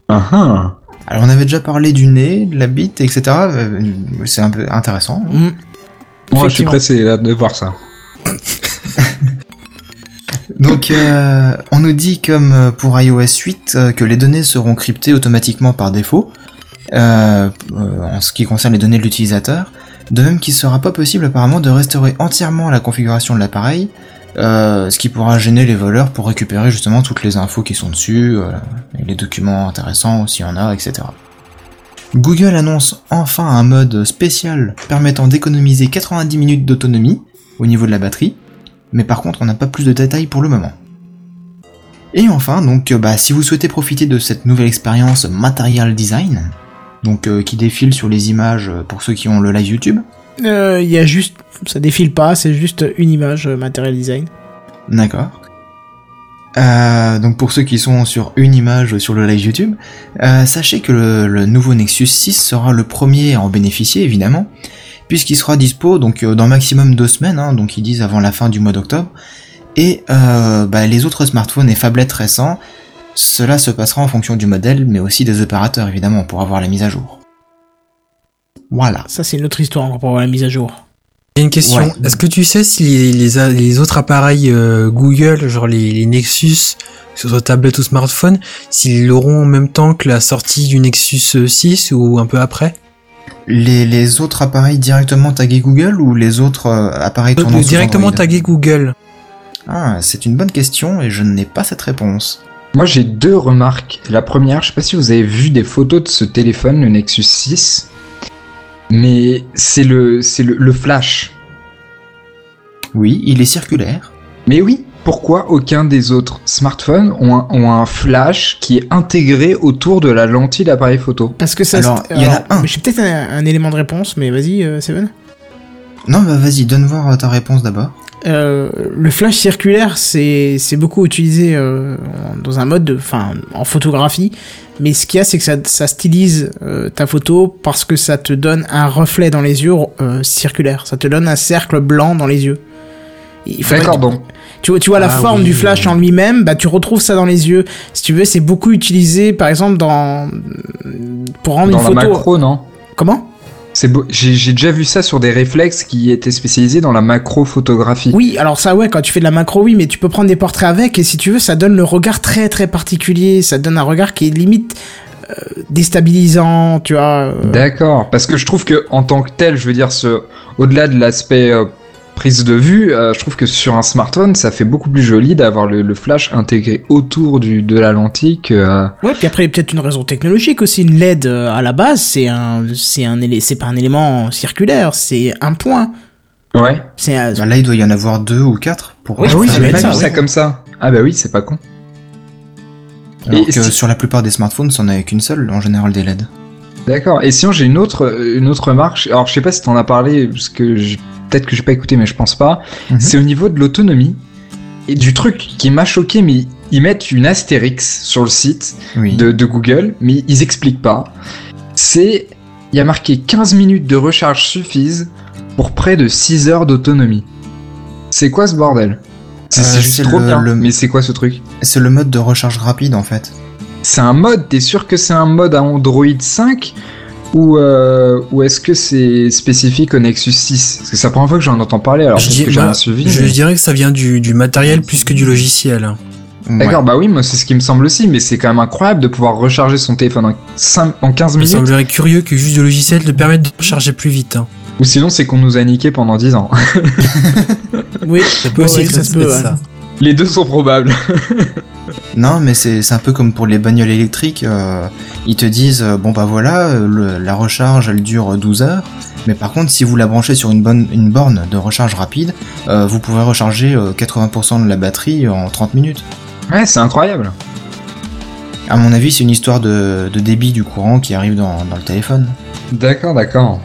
Ah. Alors on avait déjà parlé du nez, de la bite, etc. Euh, C'est un peu intéressant. Mm. Moi je suis pressé là, de voir ça. Donc, euh, on nous dit comme euh, pour iOS 8 euh, que les données seront cryptées automatiquement par défaut euh, euh, en ce qui concerne les données de l'utilisateur. De même qu'il sera pas possible apparemment de restaurer entièrement la configuration de l'appareil, euh, ce qui pourra gêner les voleurs pour récupérer justement toutes les infos qui sont dessus, les documents intéressants s'il y en a, etc. Google annonce enfin un mode spécial permettant d'économiser 90 minutes d'autonomie au niveau de la batterie, mais par contre on n'a pas plus de détails pour le moment. Et enfin, donc, bah, si vous souhaitez profiter de cette nouvelle expérience Material Design, donc euh, qui défile sur les images euh, pour ceux qui ont le live YouTube, Euh, Il y a juste, ça défile pas, c'est juste une image euh, Material Design. D'accord. Euh, donc pour ceux qui sont sur une image sur le live YouTube, euh, sachez que le, le nouveau Nexus 6 sera le premier à en bénéficier évidemment, puisqu'il sera dispo donc euh, dans maximum deux semaines, hein, donc ils disent avant la fin du mois d'octobre. Et euh, bah, les autres smartphones et phablettes récents, cela se passera en fonction du modèle, mais aussi des opérateurs évidemment pour avoir la mise à jour. Voilà. Ça, c'est une autre histoire encore pour avoir la mise à jour. J'ai une question. Ouais. Est-ce que tu sais si les, les, a- les autres appareils euh, Google, genre les, les Nexus, que ce soit tablette ou smartphone, s'ils l'auront en même temps que la sortie du Nexus 6 ou un peu après? Les, les autres appareils directement tagués Google ou les autres euh, appareils tournant Euh, sous Directement Android tagué Google. Ah, c'est une bonne question et je n'ai pas cette réponse. Moi j'ai deux remarques. La première, je sais pas si vous avez vu des photos de ce téléphone, le Nexus 6, mais c'est le, c'est le, le flash. Oui, il est circulaire. Mais oui, pourquoi aucun des autres smartphones ont un, ont un flash qui est intégré autour de la lentille d'appareil photo? Parce que ça. Alors, il y en a un. J'ai peut-être un, un élément de réponse, mais vas-y, euh, Seven. Non, bah vas-y, donne voir ta réponse d'abord. Euh, le flash circulaire, c'est c'est beaucoup utilisé euh, dans un mode, de- enfin, en photographie. Mais ce qu'il y a, c'est que ça, ça stylise euh, ta photo parce que ça te donne un reflet dans les yeux euh, circulaire. Ça te donne un cercle blanc dans les yeux. D'accord, donc. Tu vois, tu vois la Ah forme oui, du flash oui. en lui-même, bah tu retrouves ça dans les yeux. Si tu veux, c'est beaucoup utilisé, par exemple, dans pour rendre Dans une la photo. macro, non? Comment? J'ai j'ai déjà vu ça sur des réflexes qui étaient spécialisés dans la macro photographie. Oui, alors ça, ouais, quand tu fais de la macro, oui, mais tu peux prendre des portraits avec, et si tu veux, ça donne le regard très très particulier. Ça donne un regard qui est limite euh, déstabilisant, tu vois. euh. D'accord, parce que je trouve que en tant que tel, je veux dire, ce, au-delà de l'aspect euh, prise de vue, euh, je trouve que sur un smartphone, ça fait beaucoup plus joli d'avoir le, le flash intégré autour du, de la lentille que. euh, Ouais, puis après, il y a peut-être une raison technologique aussi. Une LED euh, à la base, c'est un, c'est un, élé- c'est pas un élément circulaire, c'est un point. Ouais. C'est un- Bah là, il doit y en avoir deux ou quatre pour Oui, ah oui, doit pas vu ça, ça oui. comme ça. Ah bah oui, c'est pas con. Alors Et que sur la plupart des smartphones, c'en est qu'une seule, en général des LED. D'accord. Et sinon, j'ai une autre, une autre remarque. Alors, je sais pas si t'en as parlé, parce que je- peut-être que j'ai pas écouté, mais je pense pas. Mhm. C'est au niveau de l'autonomie et du truc qui m'a choqué, mais ils mettent une astérix sur le site Oui. de, de Google, mais ils expliquent pas. C'est, il y a marqué 15 minutes de recharge suffisent pour près de 6 heures d'autonomie. C'est quoi ce bordel? C'est Euh, juste trop le- bien. le- Mais c'est quoi ce truc? C'est le mode de recharge rapide en fait. C'est un mode, t'es sûr que c'est un mode à Android 5 ou, euh, ou est-ce que c'est spécifique au Nexus 6 Parce que c'est la première fois que j'en entends parler, alors Je dis- que j'ai bah, rien suivi. Je mais- dirais que ça vient du, du matériel plus que du logiciel. D'accord, bah oui, moi c'est ce qui me semble aussi, mais c'est quand même incroyable de pouvoir recharger son téléphone en, 5, en 15 Il me minutes. semblerait curieux que juste le logiciel te permette de recharger plus vite. hein. Ou sinon c'est qu'on nous a niqué pendant 10 ans. Oui, Ça peut aussi être ça se peut, ouais. ça. Les deux sont probables. Non, mais c'est un peu comme pour les bagnoles électriques. euh, ils te disent, euh, bon bah voilà, euh, le- la recharge elle dure 12 heures. Mais par contre, si vous la branchez sur une, bonne, une borne de recharge rapide, euh, vous pourrez recharger euh, 80% de la batterie en 30 minutes. Ouais, c'est incroyable. À mon avis, c'est une histoire de, de débit du courant qui arrive dans, dans le téléphone. D'accord, d'accord.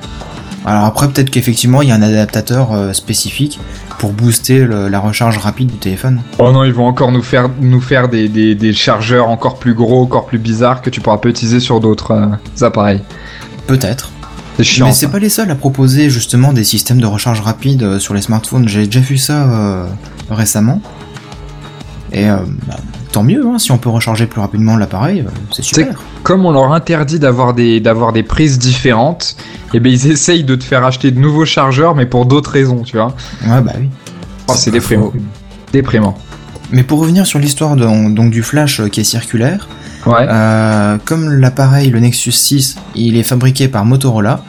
Alors après, peut-être qu'effectivement, il y a un adaptateur euh, spécifique pour booster le- la recharge rapide du téléphone. Oh non, ils vont encore nous faire, nous faire des, des, des chargeurs encore plus gros, encore plus bizarres que tu pourras pas utiliser sur d'autres euh, appareils. Peut-être. C'est chiant. Mais c'est pas les seuls à proposer justement des systèmes de recharge rapide euh, sur les smartphones. J'ai déjà vu ça euh, récemment. Et euh, bah, tant mieux, hein, si on peut recharger plus rapidement l'appareil, euh, c'est super. Comme on leur interdit d'avoir des, d'avoir des prises différentes, et ben ils essayent de te faire acheter de nouveaux chargeurs, mais pour d'autres raisons, tu vois. Ouais, bah oui. Oh, c'est déprimant. Déprimant. Mais pour revenir sur l'histoire de- donc du flash euh, qui est circulaire, Ouais. euh, comme l'appareil, le Nexus 6, il est fabriqué par Motorola,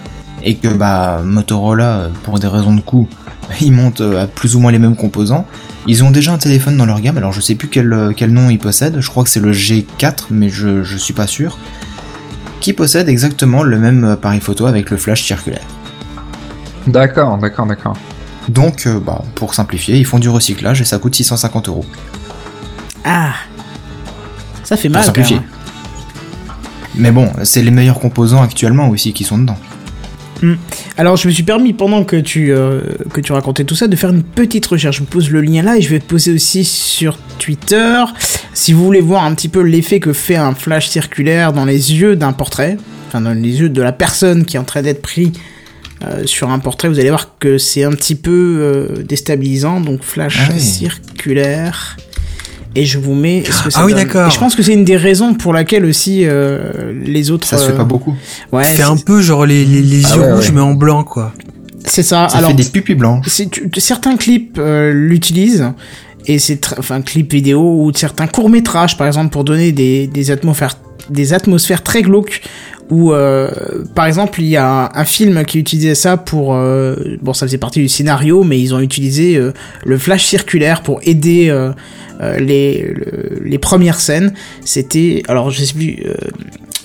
et que bah Motorola, pour des raisons de coût, ils montent euh, à plus ou moins les mêmes composants, ils ont déjà un téléphone dans leur gamme, alors je sais plus quel, euh, quel nom ils possèdent, je crois que c'est le G4, mais je, je suis pas sûr, qui possède exactement le même appareil photo avec le flash circulaire. D'accord, d'accord, d'accord. Donc, euh, bah, pour simplifier, ils font du recyclage et ça coûte 650 euros. Ah Ça fait Pour mal, quand simplifier. même. Mais bon, c'est les meilleurs composants actuellement aussi qui sont dedans. Alors, je me suis permis, pendant que tu, euh, que tu racontais tout ça, de faire une petite recherche. Je vous pose le lien là et je vais te poser aussi sur Twitter. Si vous voulez voir un petit peu l'effet que fait un flash circulaire dans les yeux d'un portrait, enfin dans les yeux de la personne qui est en train d'être pris euh, sur un portrait, vous allez voir que c'est un petit peu euh, déstabilisant. Donc, flash Ah oui. circulaire. Et je vous mets ce que ça Ah oui, donne. d'accord. Et je pense que c'est une des raisons pour laquelle aussi euh, les autres. Ça se fait euh, pas beaucoup. Ouais, fait c'est- un peu genre les, les, les Ah yeux ouais, rouges ouais. mais en blanc quoi. c'est ça. Ça Alors, fait des pupilles blanches. c'est- tu- certains clips euh, l'utilisent et c'est tr- enfin clips vidéo ou certains courts métrages par exemple pour donner des, des atmosphères des atmosphères très glauques où euh, par exemple il y a un, film qui utilisait ça pour euh, bon ça faisait partie du scénario mais ils ont utilisé euh, le flash circulaire pour aider euh, euh, les le- les premières scènes. C'était alors je sais plus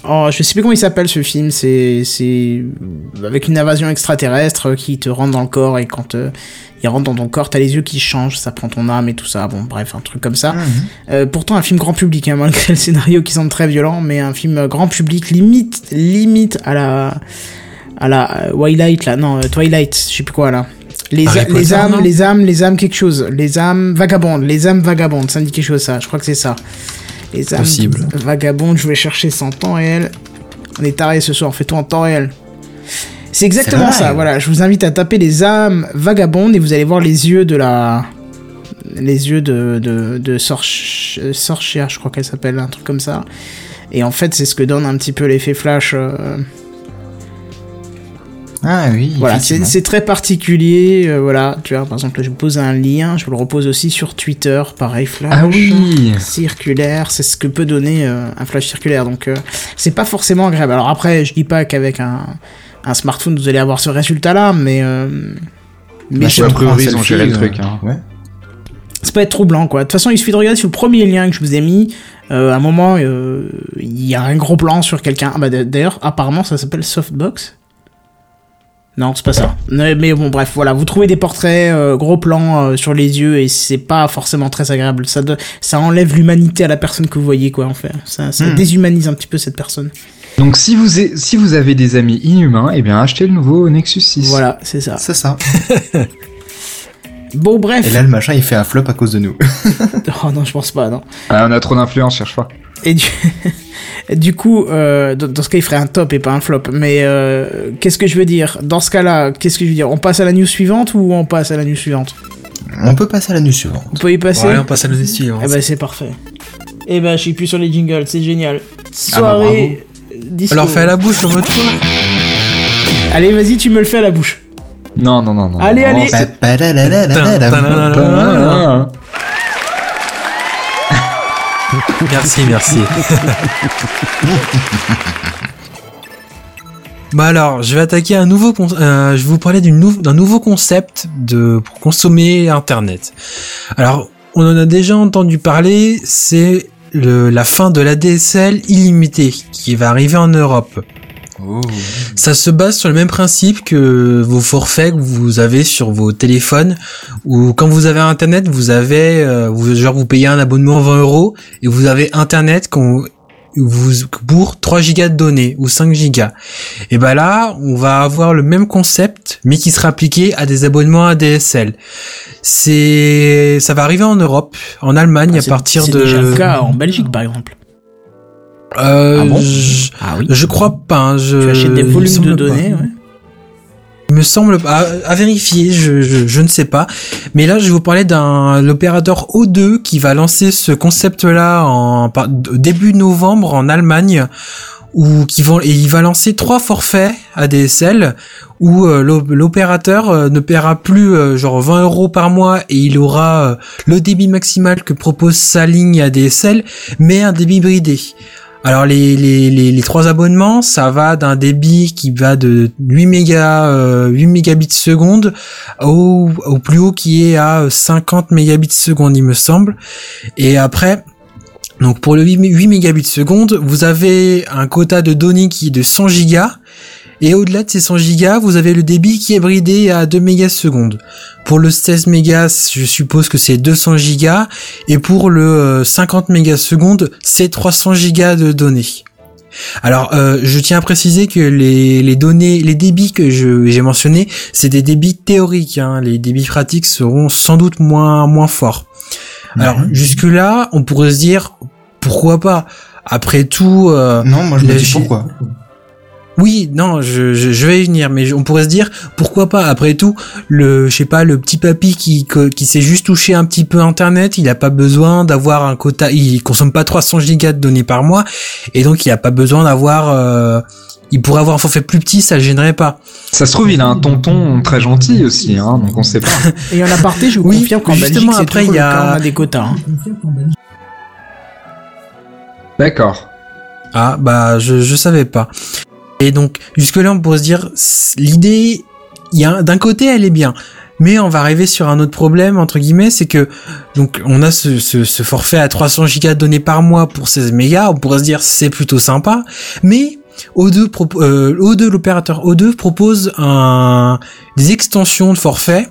Oh, je sais plus comment il s'appelle ce film, c'est c'est avec une invasion extraterrestre qui te rentre dans le corps et quand euh, il rentre dans ton corps, t'as les yeux qui changent, ça prend ton âme et tout ça. Bon, bref, un truc comme ça. Euh, pourtant, un film grand public, hein, malgré le scénario qui semble très violent, mais un film grand public, limite, limite à la à la euh, Twilight là, non, Twilight, je sais plus quoi là. Les, Potter, les âmes, les âmes, les âmes quelque chose, les âmes vagabondes, les âmes vagabondes, ça me dit quelque chose ça, je crois que c'est ça. Les âmes Possible. vagabondes, je vais chercher ça en temps réel. On est taré ce soir, fais-toi en temps réel. C'est exactement ça, voilà. Je vous invite à taper les âmes vagabondes et vous allez voir les yeux de la. Les yeux de, de, de Sorch- je crois qu'elle s'appelle, un truc comme ça. Et en fait, c'est ce que donne un petit peu l'effet flash. euh, Ah oui, voilà, c'est très particulier. euh, voilà, tu vois, par exemple, là, je vous pose un lien, je vous le repose aussi sur Twitter, pareil, flash. Ah oui circulaire, c'est ce que peut donner euh, un flash circulaire. Donc euh, c'est pas forcément agréable. Alors après, je dis pas qu'avec un, un smartphone vous allez avoir ce résultat-là, mais mais Bah, je- priori, ils ont géré le truc, hein. Ouais. c'est pas être troublant quoi. De toute façon, il suffit de regarder sur le premier lien que je vous ai mis. À un moment, il y a un gros plan sur quelqu'un. Ah bah d'ailleurs, apparemment, ça s'appelle softbox. Non, c'est pas ça. Mais, bon, bref, voilà, vous trouvez des portraits, euh, gros plans euh, sur les yeux et c'est pas forcément très agréable. Ça, ça enlève l'humanité à la personne que vous voyez, quoi, en fait. Ça, ça Hmm. déshumanise un petit peu cette personne. Donc si vous, si vous avez des amis inhumains, eh bien achetez le nouveau Nexus 6. Voilà, c'est ça. C'est ça. Bon, bref. Et là, le machin, il fait un flop à cause de nous. Oh non, je pense pas, non. Ah, on a trop d'influence, cherche pas. Et du, coup, euh, dans, ce cas, il ferait un top et pas un flop. Mais euh, qu'est-ce que je veux dire Dans ce cas-là, qu'est-ce que je veux dire On passe à la news suivante ou on passe à la news suivante On peut passer à la news suivante. On peut y passer Voilà, on passe à l'année suivante. Eh ben, c'est parfait. Eh ben, je suis plus sur les jingles, c'est génial. Ah bah, Soirée. disco. Alors fais à la bouche le mot fois. Allez, vas-y, tu me le fais à la bouche. Non, non, non, non. Allez, non, allez. Merci, merci. bah alors, je vais attaquer un nouveau, euh, je vais vous parler d'un nouveau concept de pour consommer Internet. Alors, on en a déjà entendu parler, c'est la fin de l'ADSL illimité qui va arriver en Europe. Oh. Ça se base sur le même principe que vos forfaits que vous avez sur vos téléphones, où quand vous avez internet, vous avez, euh, vous, genre vous payez un abonnement 20 euros et vous avez internet qu'on vous pour 3 gigas de données ou 5 gigas. Et ben là, on va avoir le même concept, mais qui sera appliqué à des abonnements ADSL. C'est, ça va arriver en Europe, en Allemagne Ah, à partir c'est de. déjà le cas en Belgique, par exemple. Euh, Ah bon je, Ah oui. je crois pas. hein, je, Tu achètes des volumes de semble pas. données, ouais. Il me semble à, à vérifier, je, je, je ne sais pas. Mais là, je vais vous parler d'un l'opérateur O2 qui va lancer ce concept-là en par- début novembre en Allemagne. ou qui vont et il va lancer trois forfaits ADSL où euh, l'op- l'opérateur euh, ne paiera plus euh, genre 20 euros par mois et il aura euh, le débit maximal que propose sa ligne ADSL, mais un débit bridé. Alors les, les, les, trois abonnements, ça va d'un débit qui va de 8 mégas, euh, 8 mégabits seconde au, plus haut qui est à 50 mégabits seconde, il me semble. Et après, donc pour le 8, mé- 8 mégabits seconde, vous avez un quota de données qui est de 100 gigas. Et au-delà de ces 100 gigas, vous avez le débit qui est bridé à 2 mégas. Pour le 16 mégas, je suppose que c'est 200 gigas. Et pour le euh, 50 mégas seconde, c'est 300 gigas de données. Alors, euh, je tiens à préciser que les, les données, les débits que j'ai mentionnés, c'est des débits théoriques. hein. Les débits pratiques seront sans doute moins moins forts. Alors jusque là, on pourrait se dire pourquoi pas? Après tout, euh, Non, moi je me dis pourquoi? Oui, non, je, je, je vais y venir, mais je- on pourrait se dire pourquoi pas? Après tout, le, je sais pas, le petit papy qui qui s'est juste touché un petit peu Internet, il a pas besoin d'avoir un quota, il consomme pas 300 gigas de données par mois, et donc il a pas besoin d'avoir, euh, il pourrait avoir un forfait plus petit, ça le gênerait pas. Ça se trouve, il a un tonton très gentil aussi, hein, donc on sait pas. Et en aparté, je vous Oui, confirme qu'en justement, Belgique, c'est après, il y a- a des quotas. hein. D'accord. Ah bah je je savais pas. Et donc jusque là on pourrait se dire l'idée d'un côté elle est bien. Mais on va arriver sur un autre problème entre guillemets, c'est que donc on a ce, ce, ce forfait à 300 gigas de données par mois pour 16 mégas, on pourrait se dire c'est plutôt sympa, mais O2 propo- euh, O2 l'opérateur O2 propose un des extensions de forfait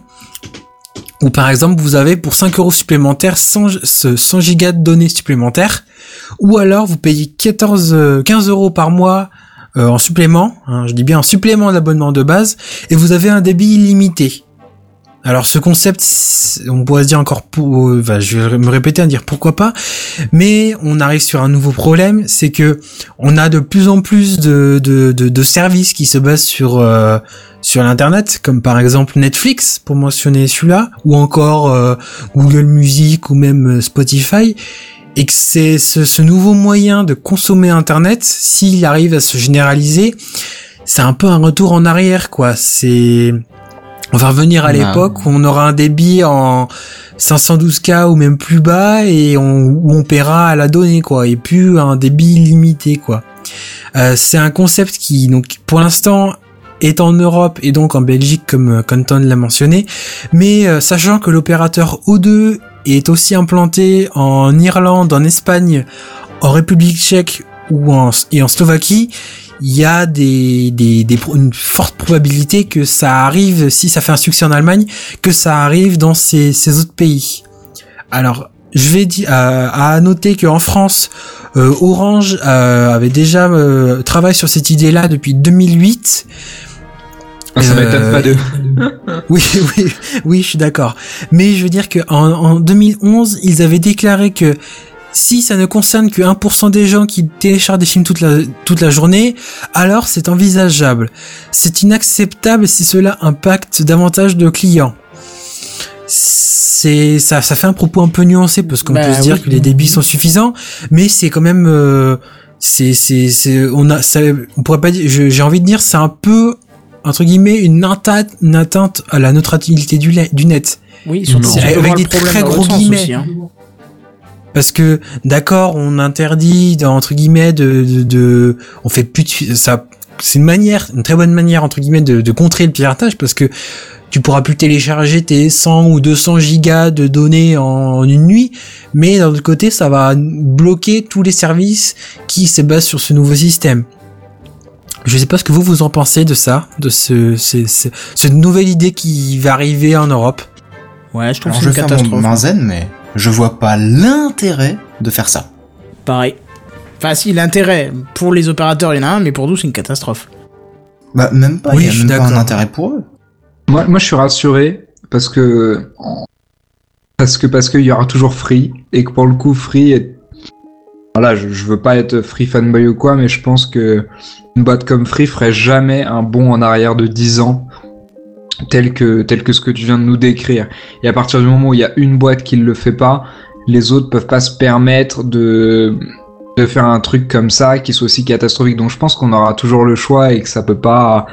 où par exemple vous avez pour 5 euros supplémentaires 100, gi- ce 100 gigas de données supplémentaires ou alors vous payez 14, euh, 15 euros par mois euh, en supplément, hein, je dis bien en supplément d'abonnement de base, et vous avez un débit illimité. Alors ce concept, on pourrait se dire encore, pour, euh, je vais me répéter, à dire pourquoi pas, mais on arrive sur un nouveau problème, c'est que on a de plus en plus de, de, de, de services qui se basent sur euh, sur l'internet, comme par exemple Netflix pour mentionner celui-là, ou encore euh, Google Music ou même euh, Spotify, et que c'est ce, ce nouveau moyen de consommer Internet, s'il arrive à se généraliser, c'est un peu un retour en arrière, quoi. C'est, on va revenir à Ah. l'époque où on aura un débit en 512K ou même plus bas et on, où on paiera à la donnée, quoi, et plus un débit limité, quoi. Euh, c'est un concept qui, donc, pour l'instant, est en Europe et donc en Belgique, comme euh, Canton l'a mentionné, mais euh, sachant que l'opérateur O2 est aussi implanté en Irlande, en Espagne, en République tchèque ou en, et en Slovaquie, il y a des, des, des une forte probabilité que ça arrive, si ça fait un succès en Allemagne, que ça arrive dans ces, ces autres pays. Alors, je vais dire à, à noter qu'en France, euh, Orange euh, avait déjà euh, travaillé sur cette idée-là depuis 2008. Ah, ça Euh, m'étonne pas de. Oui, oui, oui, je suis d'accord. Mais je veux dire que en, en 2011, ils avaient déclaré que si ça ne concerne que 1% des gens qui téléchargent des films toute la, toute la journée, alors c'est envisageable. C'est inacceptable si cela impacte davantage de clients. C'est ça, ça fait un propos un peu nuancé parce qu'on Bah peut se dire oui. que les débits sont suffisants, mais c'est quand même, euh, c'est, c'est, on a, ça, on pourrait pas dire, j'ai envie de dire, c'est un peu entre guillemets une atteinte, une atteinte à la neutralité du, net. Oui, surtout Avec des très gros guillemets. aussi, hein. Parce que d'accord, on interdit entre guillemets de, de, de- on fait plus de, ça. C'est une manière, une très bonne manière entre guillemets de, de contrer le piratage parce que tu pourras plus télécharger tes 100 ou 200 gigas de données en, en une nuit, mais d'un autre côté, ça va bloquer tous les services qui se basent sur ce nouveau système. Je sais pas ce que vous vous en pensez de ça, de ce, ce, ce- cette nouvelle idée qui va arriver en Europe. Ouais, je trouve Alors que c'est une fais mon catastrophe. main zen, mais je vois pas l'intérêt de faire ça. Pareil. Enfin, si, l'intérêt pour les opérateurs, il y en a un, mais pour nous, c'est une catastrophe. Bah même pas, Oui, il y a je suis même pas un d'accord. intérêt pour eux. Moi, moi, je suis rassuré parce que parce que parce qu'il y aura toujours Free et que pour le coup Free est voilà, je, je veux pas être Free fanboy ou quoi, mais je pense que une boîte comme Free ferait jamais un bond en arrière de 10 ans tel que tel que ce que tu viens de nous décrire. Et à partir du moment où il y a une boîte qui ne le fait pas, les autres peuvent pas se permettre de de faire un truc comme ça qui soit aussi catastrophique. Donc je pense qu'on aura toujours le choix et que ça peut pas.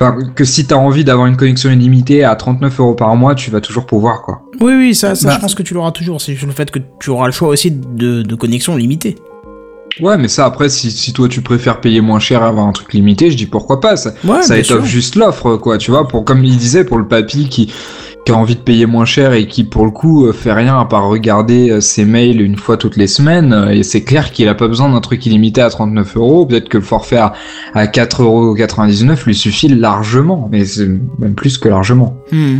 Enfin, que si t'as envie d'avoir une connexion illimitée à 39 euros par mois, tu vas toujours pouvoir quoi. Oui, oui, ça, ça Bah. je pense que tu l'auras toujours. C'est juste le fait que tu auras le choix aussi de, de connexion limitée. Ouais, mais ça après, si, si toi tu préfères payer moins cher et avoir un truc limité, je dis pourquoi pas. Ça, Ouais, ça étoffe sûr. juste l'offre, quoi. Tu vois, pour comme il disait, pour le papy qui qui a envie de payer moins cher et qui pour le coup euh, fait rien à part regarder euh, ses mails une fois toutes les semaines. euh, Et c'est clair qu'il a pas besoin d'un truc illimité à 39 euros. Peut-être que le forfait à, à 4,99 euros lui suffit largement, mais c'est même plus que largement. Hmm.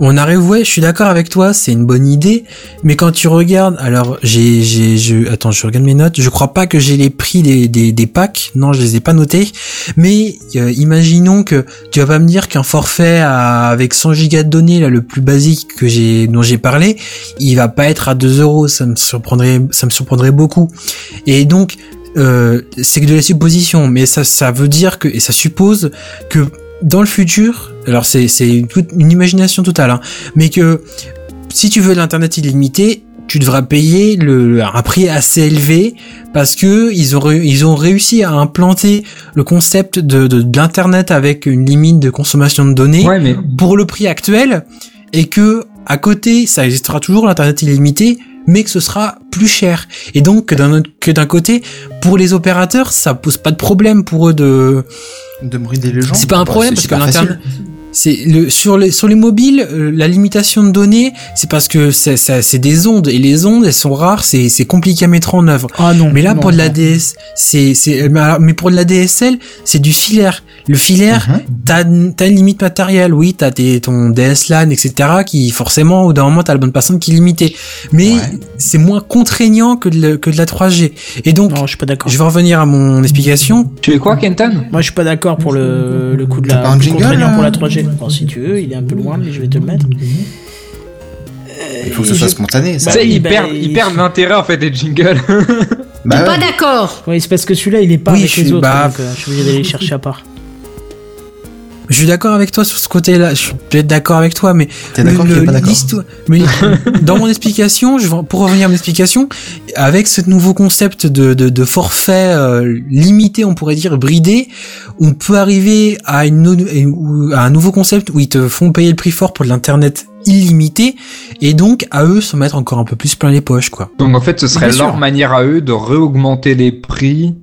On arrive, ouais, je suis d'accord avec toi, c'est une bonne idée, mais quand tu regardes, alors j'ai, j'ai, je, attends, je regarde mes notes, je crois pas que j'ai les prix des, des, des packs, non, je les ai pas notés, mais euh, imaginons que tu vas pas me dire qu'un forfait avec 100 gigas de données, là, le plus basique que j'ai, dont j'ai parlé, il va pas être à 2 euros, ça me surprendrait, ça me surprendrait beaucoup. Et donc, euh, c'est que de la supposition, mais ça, ça veut dire que, et ça suppose que dans le futur, alors c'est c'est toute une imagination totale, hein, mais que si tu veux l'internet illimité, tu devras payer le, un prix assez élevé parce que ils ont ils ont réussi à implanter le concept de, de, de l'internet avec une limite de consommation de données Ouais, mais pour le prix actuel et que à côté ça existera toujours l'internet illimité mais que ce sera plus cher et donc que d'un autre- que d'un côté pour les opérateurs ça pose pas de problème pour eux de De brider les gens. c'est pas un bah, problème c'est parce que l'internet c'est le sur les sur les mobiles euh, la limitation de données c'est parce que c'est c'est c'est des ondes et les ondes elles sont rares c'est c'est compliqué à mettre en œuvre Ah non. mais là non, pour de la. DS c'est c'est mais pour de la DSL c'est du filaire le filaire Mhm. t'as t'as une limite matérielle oui t'as ton DSLAN etc qui forcément au d'un moment t'as la bonne personne qui est limitée mais Ouais. c'est moins contraignant que de, le- que de la 3G et donc Non, je suis pas d'accord. je vais revenir à mon explication tu es quoi, Kenton? Moi, je suis pas d'accord pour le, le coup de la pas un jingle, contraignant là pour la 3G. Bon, si tu veux, il est un peu loin, mais je vais te le mettre. Il faut que ce soit spontané. Ça. Bah oui, ils, bah, perdent, il- ils perdent l'intérêt en fait des jingles. Bah Pas ouais. d'accord. Oui, c'est parce que celui-là, il est pas Oui, avec je les suis- autres, bah, donc euh, je suis obligé d'aller le chercher à part. Je suis d'accord avec toi sur ce côté-là. Je suis peut-être d'accord avec toi, mais T'es d'accord qu'il pas d'accord Mais dans mon explication, je vais- pour revenir à mon explication, avec ce nouveau concept de, de, de forfait euh, limité, on pourrait dire bridé, on peut arriver à, une, à un nouveau concept où ils te font payer le prix fort pour de l'internet illimité et donc à eux se mettre encore un peu plus plein les poches, quoi. Donc en fait, ce serait Bien leur sûr. manière à eux de réaugmenter les prix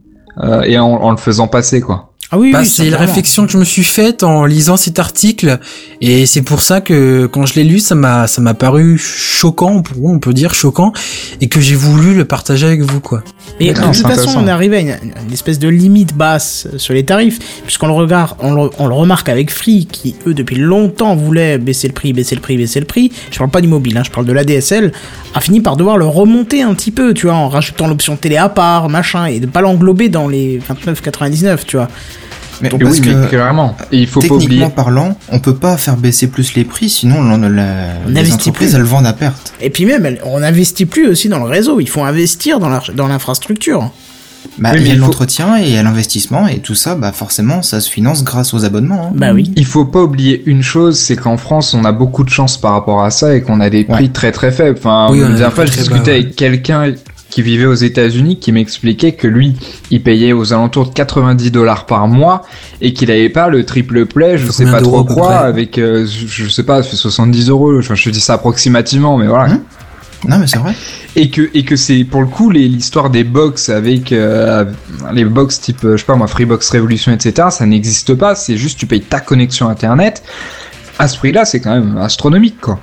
euh, et en, en le faisant passer quoi. Ah oui, Bah, oui, c'est la réflexion que je me suis faite en lisant cet article et c'est pour ça que quand je l'ai lu ça m'a ça m'a paru choquant pour on peut dire choquant et que j'ai voulu le partager avec vous quoi. Et de toute façon, on est arrivé à une, une espèce de limite basse sur les tarifs, puisqu'on le regarde, on le, on le remarque avec Free, qui eux depuis longtemps voulaient baisser le prix, baisser le prix, baisser le prix. Je parle pas du mobile, hein, je parle de l'ADSL, a fini par devoir le remonter un petit peu, tu vois, en rajoutant l'option télé à part, machin, et de pas l'englober dans les 29,99, tu vois. Mais Et parce oui, mais que clairement. Et il faut pas oublier. techniquement parlant, on peut pas faire baisser plus les prix, sinon on, la- On les entreprises plus. elles vendent à perte. Et puis même, on n'investit plus aussi dans le réseau, il faut investir dans la- dans l'infrastructure. Bah, Oui, mais il y a faut- l'entretien et il y a l'investissement et tout ça, bah forcément, ça se finance grâce aux abonnements. hein. Bah oui. Il faut pas oublier une chose, c'est qu'en France, on a beaucoup de chance par rapport à ça et qu'on a des prix Ouais. très très faibles. Enfin, Oui, la dernière fois, je discutais bas, avec quelqu'un qui vivait aux États-Unis qui m'expliquait que lui, il payait aux alentours de 90 dollars par mois et qu'il avait pas le triple play, je sais pas trop quoi, avec, euh, je, sais pas, ça fait 70 euros. Enfin, je dis ça approximativement, mais voilà. Hein Non mais c'est vrai. et que et que c'est pour le coup les- l'histoire des box avec euh, les box type euh, je sais pas moi Freebox Revolution etc ça n'existe pas c'est juste tu payes ta connexion internet à ce prix là c'est quand même astronomique quoi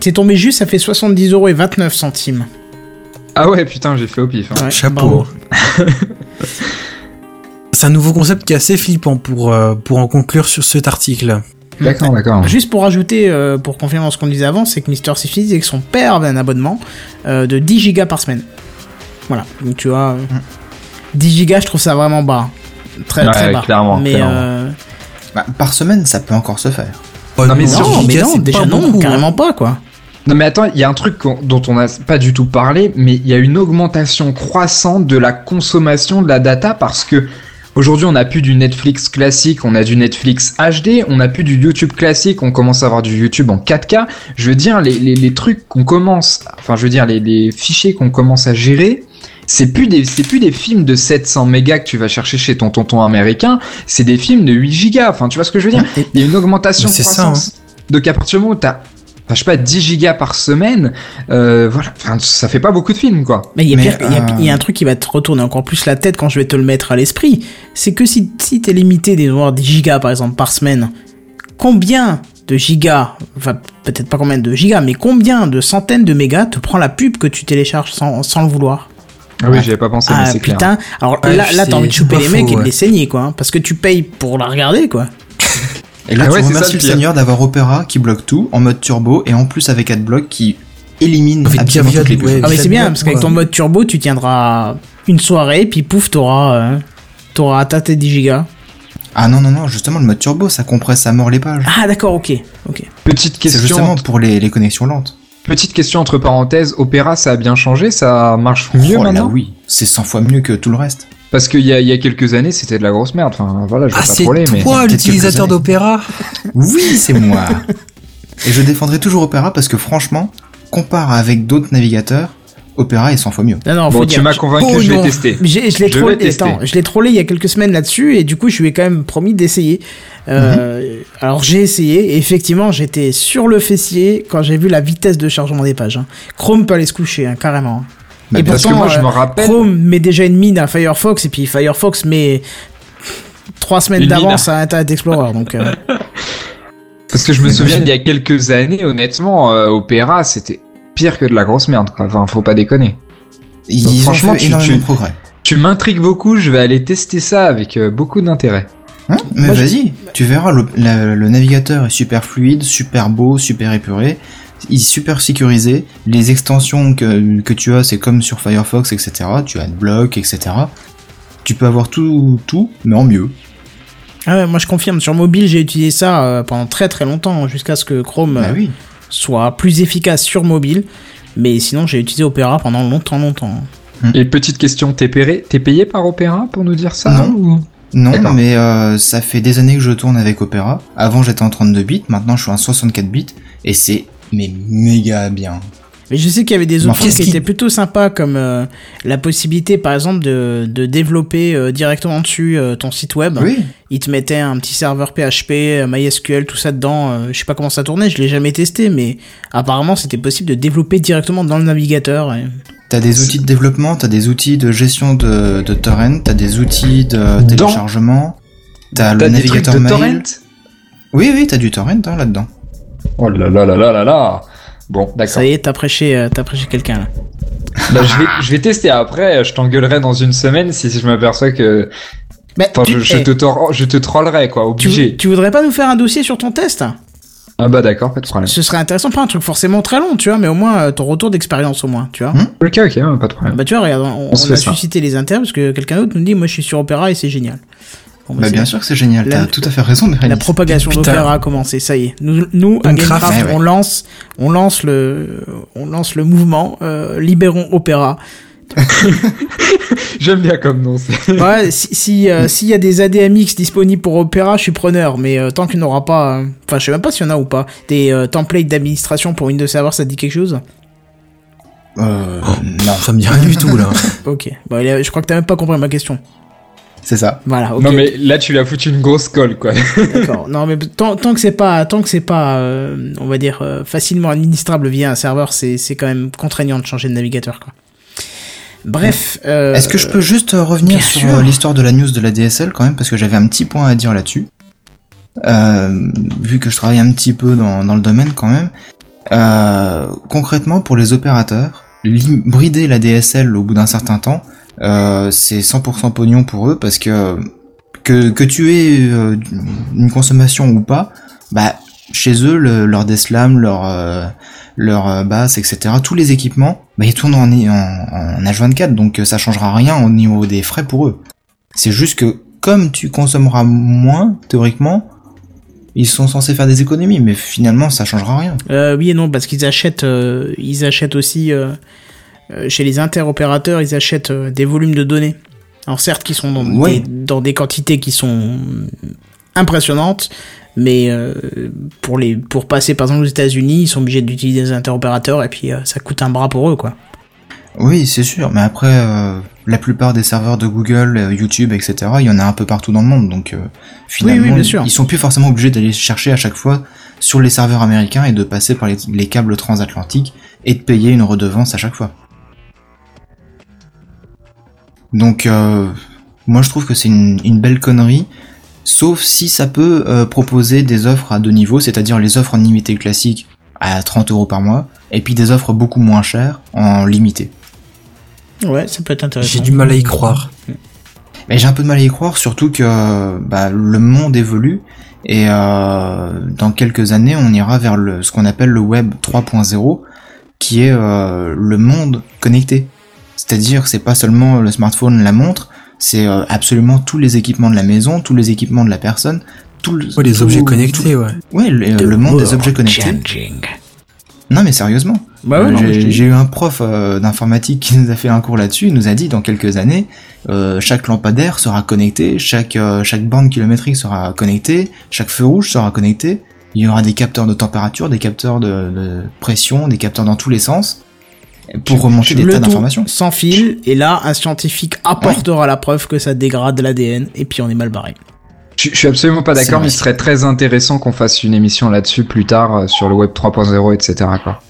T'es tombé juste, ça fait 70 euros et 29 centimes. ah ouais putain j'ai fait au pif hein. Ouais, Chapeau. C'est un nouveau concept qui est assez flippant pour euh, pour en conclure sur cet article. D'accord d'accord Juste pour ajouter, euh, pour confirmer ce qu'on disait avant, c'est que Mister Sifis disait que son père avait un abonnement euh, de 10 gigas par semaine. Voilà, donc tu vois, euh, 10 gigas, je trouve ça vraiment bas. Très Ouais, très bas. clairement, Mais clairement. euh, Bah, par semaine, ça peut encore se faire. Non, mais Oh, non, mais non, déjà pas non, beaucoup, hein. carrément pas quoi. Non mais attends, il y a un truc qu'on- dont on n'a pas du tout parlé, mais il y a une augmentation croissante de la consommation de la data parce que aujourd'hui on n'a plus du Netflix classique, on a du Netflix HD, on n'a plus du YouTube classique, on commence à avoir du YouTube en 4K. Je veux dire, les, les, les trucs qu'on commence, enfin je veux dire, les, les fichiers qu'on commence à gérer, c'est plus des c'est plus des films de 700 mégas que tu vas chercher chez ton tonton américain, c'est des films de 8 gigas. Enfin, tu vois ce que je veux dire? Il y a une augmentation de C'est ça, croissance. Donc à partir du moment où t'as Enfin, je sais pas, 10 gigas par semaine, euh, voilà, enfin, ça fait pas beaucoup de films, quoi. Mais il y, a Mais, pire- il y a- euh, y a un truc qui va te retourner encore plus la tête quand je vais te le mettre à l'esprit. C'est que si, si t'es limité des voir 10 gigas par exemple par semaine, combien de gigas, enfin peut-être pas combien de gigas, mais combien de centaines de mégas te prend la pub que tu télécharges sans, sans le vouloir? Ah oui, j'y avais pas pensé, mais Ah c'est clair. putain, alors Ouais, là, là t'as envie de choper les mecs et de ouais. les saigner quoi, hein, parce que tu payes pour la regarder quoi. Et là, Ah ouais, tu c'est ça, remercies le. Seigneur d'avoir Opera qui bloque tout en mode turbo et en plus avec AdBlock qui élimine Avec absolument via- toutes les ouais. Ah mais c'est bien, parce qu'avec ton mode turbo, tu tiendras une soirée, puis pouf, t'auras euh, t'auras atteint tes 10 gigas. Ah non, non, non, justement, le mode turbo, ça compresse à mort les pages. Ah d'accord, ok, ok. Petite c'est question, justement pour les, les connexions lentes. petite question entre parenthèses, Opera, ça a bien changé, ça marche mieux oh là maintenant oui, c'est 100 fois mieux que tout le reste. Parce qu'il y a, il y a quelques années, c'était de la grosse merde. Enfin, voilà, je vais Ah, pas c'est troller, mais. toi l'utilisateur d'Opéra Oui, c'est moi. Et je défendrai toujours Opera parce que franchement, compare avec d'autres navigateurs, Opera est 100 fois mieux. Non, non, Bon, tu m'as convaincu, Oh je vais non. tester. J'ai, je l'ai Je vais trollé, tester. attends, je l'ai trollé il y a quelques semaines là-dessus et du coup je lui ai quand même promis d'essayer. Euh, Alors j'ai essayé et effectivement j'étais sur le fessier quand j'ai vu la vitesse de chargement des pages. hein. Chrome peut aller se coucher hein, carrément. Bah, et Parce que moi, je euh, me rappelle. Chrome met déjà une mine à Firefox et puis Firefox met trois semaines d'avance à Internet Explorer. Donc euh, Parce que je me souviens d'il y a quelques années, honnêtement, euh, Opera, c'était pire que de la grosse merde, quoi. Enfin, faut pas déconner. Ils Donc, ont franchement, fait tu- énormément tu- de progrès. Tu m'intrigues beaucoup, je vais aller tester ça avec euh, beaucoup d'intérêt. Hein Mais je- vas-y, tu verras, le, la- le navigateur est super fluide, super beau, super épuré, il est super sécurisé. Les extensions que, que tu as, c'est comme sur Firefox, etc. Tu as AdBlock, etc. Tu peux avoir tout, tout, mais en mieux. ah ouais, moi je confirme sur mobile j'ai utilisé ça euh, pendant très très longtemps jusqu'à ce que Chrome Bah euh, oui. soit plus efficace sur mobile. Mais sinon j'ai utilisé Opera pendant longtemps longtemps. Et petite question, t'es payé, t'es payé par Opera pour nous dire ça Non. ou- Non, mais euh, ça fait des années que je tourne avec Opera. Avant, j'étais en 32 bits, maintenant je suis en 64 bits, et c'est mais méga bien. Mais je sais qu'il y avait des options qui étaient plutôt sympas, comme euh, la possibilité, par exemple, de, de développer euh, directement dessus euh, ton site web. Oui. Il te mettait un petit serveur PHP, euh, MySQL, tout ça dedans. euh, je sais pas comment ça tournait, je l'ai jamais testé, mais apparemment c'était possible de développer directement dans le navigateur. et- T'as des outils de développement, t'as des outils de gestion de, de torrent, t'as des outils de téléchargement, t'as le navigateur de mail. torrent? Oui, oui, t'as du torrent hein, là-dedans. Oh là là là là là là Bon, d'accord. Ça y est, t'as prêché, euh, t'as prêché quelqu'un là. Bah, je, vais, je vais tester après, je t'engueulerai dans une semaine si je m'aperçois que... Mais Enfin, tu, je, je eh, te, je te trollerai, quoi, obligé. tu voudrais pas nous faire un dossier sur ton test? Ah bah d'accord, pas de problème. Ce serait intéressant, pas un truc forcément très long, tu vois, mais au moins euh, ton retour d'expérience au moins, tu vois. Ok, ok, ouais, pas de problème. Bah tu vois, regarde, on, On on a suscité les intérêts parce que quelqu'un d'autre nous dit, moi je suis sur Opera et c'est génial. Bon, bah, Bah bien sûr que c'est génial, La- t'as tout à fait raison, La Bérénice. propagation Putain. d'Opera a commencé, ça y est. Nous, nous à Gamecraft, Craft, ouais, ouais. on lance, on lance le, on lance le mouvement, euh, libérons Opera. J'aime bien comme nom. Ouais, si, si, euh, s'il y a des ADMX disponibles pour Opera, je suis preneur, mais euh, tant qu'il n'y aura pas, euh, enfin, je sais même pas s'il y en a ou pas, des euh, templates d'administration pour Windows Server, ça te dit quelque chose? Euh, non, Ça me dit rien du tout là. Ok. A- je crois que t'as même pas compris ma question. C'est ça. Voilà. Ok. Non mais là tu l'as foutu une grosse colle quoi. D'accord. Non, mais tant, tant que c'est pas, tant que c'est pas, euh, on va dire euh, facilement administrable via un serveur, c'est c'est quand même contraignant de changer de navigateur, quoi. Bref. euh, Est-ce que je peux juste revenir sur l'histoire de la news de la DSL quand même parce que j'avais un petit point à dire là-dessus. Euh, vu que je travaille un petit peu dans, dans le domaine quand même. Euh, concrètement pour les opérateurs, brider la DSL au bout d'un certain temps, euh, c'est 100% pognon pour eux parce que que, que tu aies euh, une consommation ou pas, bah chez eux le- leur DSLAM, leur euh, leur basse, etc. Tous les équipements, bah ils tournent en, en, en H24, donc ça changera rien au niveau des frais pour eux. C'est juste que comme tu consommeras moins théoriquement, ils sont censés faire des économies, mais finalement ça changera rien. euh, oui et non, parce qu'ils achètent, euh, ils achètent aussi euh, chez les interopérateurs, ils achètent euh, des volumes de données. Alors certes, qui sont dans, Ouais. des, dans des quantités qui sont impressionnantes, mais euh, pour les, pour passer par exemple aux États-Unis, ils sont obligés d'utiliser des interopérateurs et puis euh, ça coûte un bras pour eux, quoi. Oui, c'est sûr, mais après, euh, la plupart des serveurs de Google, euh, YouTube, etc., il y en a un peu partout dans le monde, donc euh, finalement, oui, bien sûr. ils sont plus forcément obligés d'aller chercher à chaque fois sur les serveurs américains et de passer par les, les câbles transatlantiques et de payer une redevance à chaque fois. Donc, euh, moi je trouve que c'est une, une belle connerie, sauf si ça peut euh, proposer des offres à deux niveaux, c'est-à-dire les offres en limité classique à 30 euros par mois, et puis des offres beaucoup moins chères en limité. Ouais, ça peut être intéressant. J'ai du mal à y croire. Mais j'ai un peu de mal à y croire, surtout que bah, le monde évolue et euh, dans quelques années, on ira vers le, ce qu'on appelle le web 3.0, qui est euh, le monde connecté. C'est-à-dire, c'est pas seulement le smartphone, la montre, c'est euh, absolument tous les équipements de la maison, tous les équipements de la personne, le- Ouais, les tout- objets connectés, ouais. tout- ouais, le, le monde des objets connectés. Changing. Non mais sérieusement. Bah ouais, non, mais je j'ai eu un prof euh, d'informatique qui nous a fait un cours là-dessus. Il nous a dit dans quelques années, euh, chaque lampadaire sera connecté, chaque euh, chaque bande kilométrique sera connectée, chaque feu rouge sera connecté. Il y aura des capteurs de température, des capteurs de, de pression, des capteurs dans tous les sens pour remonter des tas d'informations. Sans fil, et là, un scientifique apportera la preuve que ça dégrade l'ADN, et puis on est mal barré. Je, je suis absolument pas d'accord, mais ce serait très intéressant qu'on fasse une émission là-dessus plus tard euh, sur le web 3.0, etc. Quoi.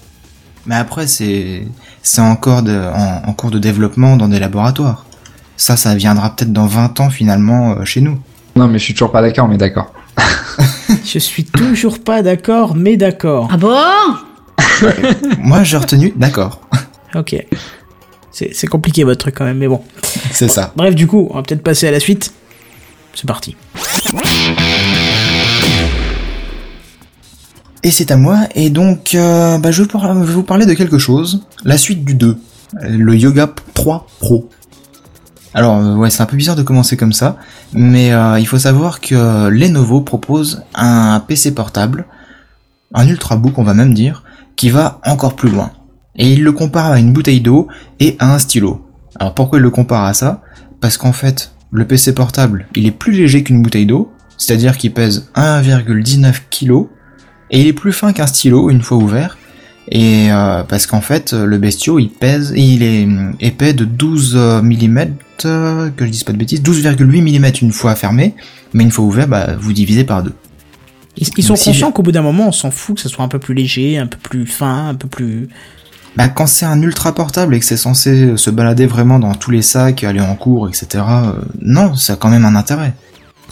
Mais après c'est c'est encore de, en, en cours de développement dans des laboratoires. Ça, ça viendra peut-être dans 20 ans finalement euh, chez nous. Non, mais je suis toujours pas d'accord, mais d'accord. Je suis toujours pas d'accord, mais d'accord. Ah bon? Moi, j'ai retenu, d'accord. Ok. C'est compliqué votre truc quand même, mais bon. C'est ça. Bref, du coup, on va peut-être passer à la suite. C'est parti. Et c'est à moi, et donc euh, bah, je, vais par- je vais vous parler de quelque chose, la suite du 2, le Yoga 3 Pro. Alors euh, ouais, c'est un peu bizarre de commencer comme ça, mais euh, il faut savoir que Lenovo propose un PC portable, un ultrabook on va même dire, qui va encore plus loin. Et il le compare à une bouteille d'eau et à un stylo. Alors pourquoi il le compare à ça? Parce qu'en fait, le PC portable, il est plus léger qu'une bouteille d'eau, c'est-à-dire qu'il pèse 1,19 kg, et il est plus fin qu'un stylo une fois ouvert. Et euh, parce qu'en fait, le bestiau, il pèse, il est hum, épais de 12 mm, que je dise pas de bêtises, 12,8 mm une fois fermé, mais une fois ouvert, bah, vous divisez par deux. Ils, ils sont si conscients qu'au bout d'un moment, on s'en fout que ça soit un peu plus léger, un peu plus fin, un peu plus. Bah, quand c'est un ultra portable et que c'est censé se balader vraiment dans tous les sacs, aller en cours, etc., euh, non, ça a quand même un intérêt.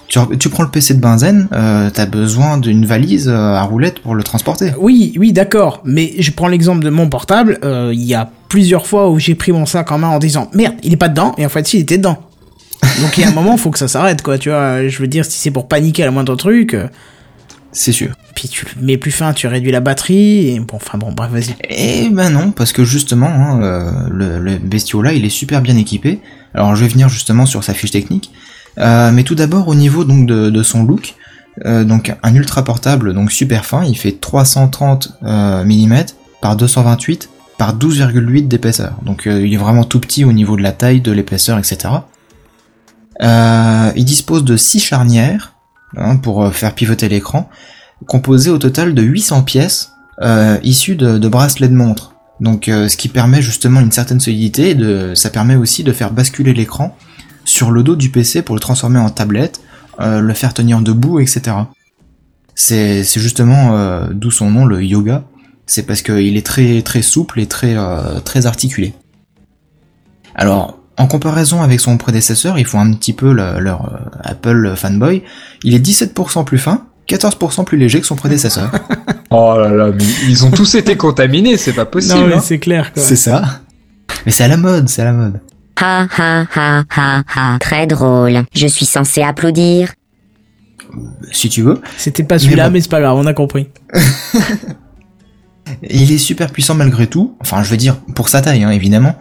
Tu, prends le PC de Benzen, euh, t'as besoin d'une valise euh, à roulettes pour le transporter. Oui, oui, d'accord. Mais je prends l'exemple de mon portable. Il y a plusieurs fois où j'ai pris mon sac en main en disant merde, il est pas dedans. Et en fait, si, il était dedans. Donc il y a un moment, faut que ça s'arrête, quoi. Tu vois, je veux dire, si c'est pour paniquer à la moindre truc, C'est sûr. puis tu le mets plus fin, tu réduis la batterie. Et bon, enfin bon, bref, vas-y. Eh ben non, parce que justement, hein, euh, le, le bestiau là, il est super bien équipé. Alors je vais venir justement sur sa fiche technique. Euh, mais tout d'abord au niveau donc de, de son look, euh, donc un ultra portable donc super fin, il fait 330 euh, mm par 228 par 12,8 d'épaisseur. Donc euh, il est vraiment tout petit au niveau de la taille, de l'épaisseur, etc. Euh, il dispose de 6 charnières hein, pour euh, faire pivoter l'écran, composées au total de 800 pièces euh, issues de, de bracelets de montre. Donc euh, ce qui permet justement une certaine solidité, de, ça permet aussi de faire basculer l'écran sur le dos du PC pour le transformer en tablette, euh, le faire tenir debout, etc. C'est c'est justement euh, d'où son nom, le yoga. C'est parce qu'il est très très souple et très euh, très articulé. Alors, en comparaison avec son prédécesseur, ils font un petit peu le- leur euh, Apple fanboy. Il est 17% plus fin, 14% plus léger que son prédécesseur. Oh là là, mais ils ont tous été contaminés, c'est pas possible. non, mais hein. c'est clair, quoi. c'est ça. Mais c'est à la mode, c'est à la mode. Ha ha ha ha ha. Très drôle. Je suis censé applaudir. Si tu veux. C'était pas celui-là, bon. mais c'est pas grave, on a compris. Il est super puissant malgré tout. Enfin, je veux dire, pour sa taille, hein, évidemment.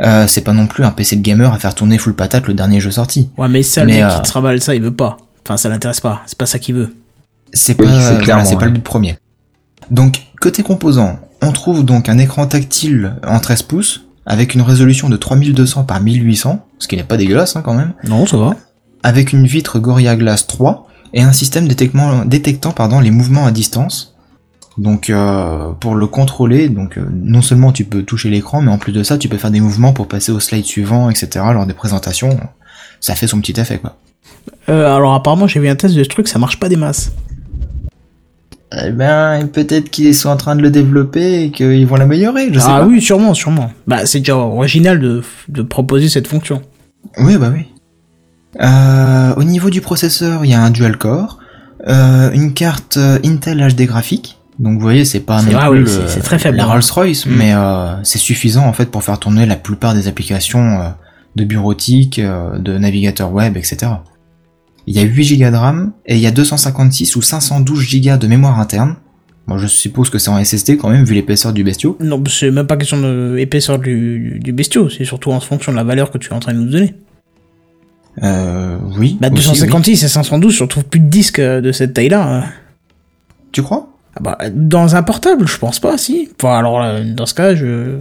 Euh, c'est pas non plus un PC de gamer à faire tourner full patate le dernier jeu sorti. Ouais, mais ça, le mec euh, qui te travaille ça, il veut pas. Enfin, ça l'intéresse pas. C'est pas ça qu'il veut. C'est Oui, pas, voilà, pas le but premier. Donc, côté composants, on trouve donc un écran tactile en 13 pouces, avec une résolution de 3200 par 1800, ce qui n'est pas dégueulasse hein, quand même, Non, ça va. avec une vitre Gorilla Glass 3, et un système détectement- détectant pardon, les mouvements à distance. Donc euh, pour le contrôler, donc euh, non seulement tu peux toucher l'écran, mais en plus de ça, tu peux faire des mouvements pour passer au slide suivant, etc. Lors des présentations, ça fait son petit effet quoi. Euh, alors apparemment j'ai vu un test de ce truc, ça marche pas des masses. Eh ben peut-être qu'ils sont en train de le développer et qu'ils vont l'améliorer. Je sais ah pas. oui, sûrement, sûrement. Bah c'est déjà original de, de proposer cette fonction. Oui, bah oui. Euh, au niveau du processeur, il y a un dual core, une carte Intel HD graphique. Donc vous voyez, c'est pas non vrai, plus oui, le- c'est- très faible, la hein. Rolls-Royce, Mm. mais euh, c'est suffisant en fait pour faire tourner la plupart des applications euh, de bureautique, euh, de navigateur web, etc. Il y a 8 Go de RAM et il y a 256 ou 512 Go de mémoire interne. Bon, je suppose que c'est en SSD quand même vu l'épaisseur du bestiau. Non, c'est même pas question de épaisseur du, du bestiau, c'est surtout en fonction de la valeur que tu es en train de nous donner. Euh, oui. Bah aussi, oui. 256 et 512, je retrouve plus de disques euh, de cette taille-là. Tu crois? Bah, dans un portable, je pense pas, si. Enfin, alors là, dans ce cas, je...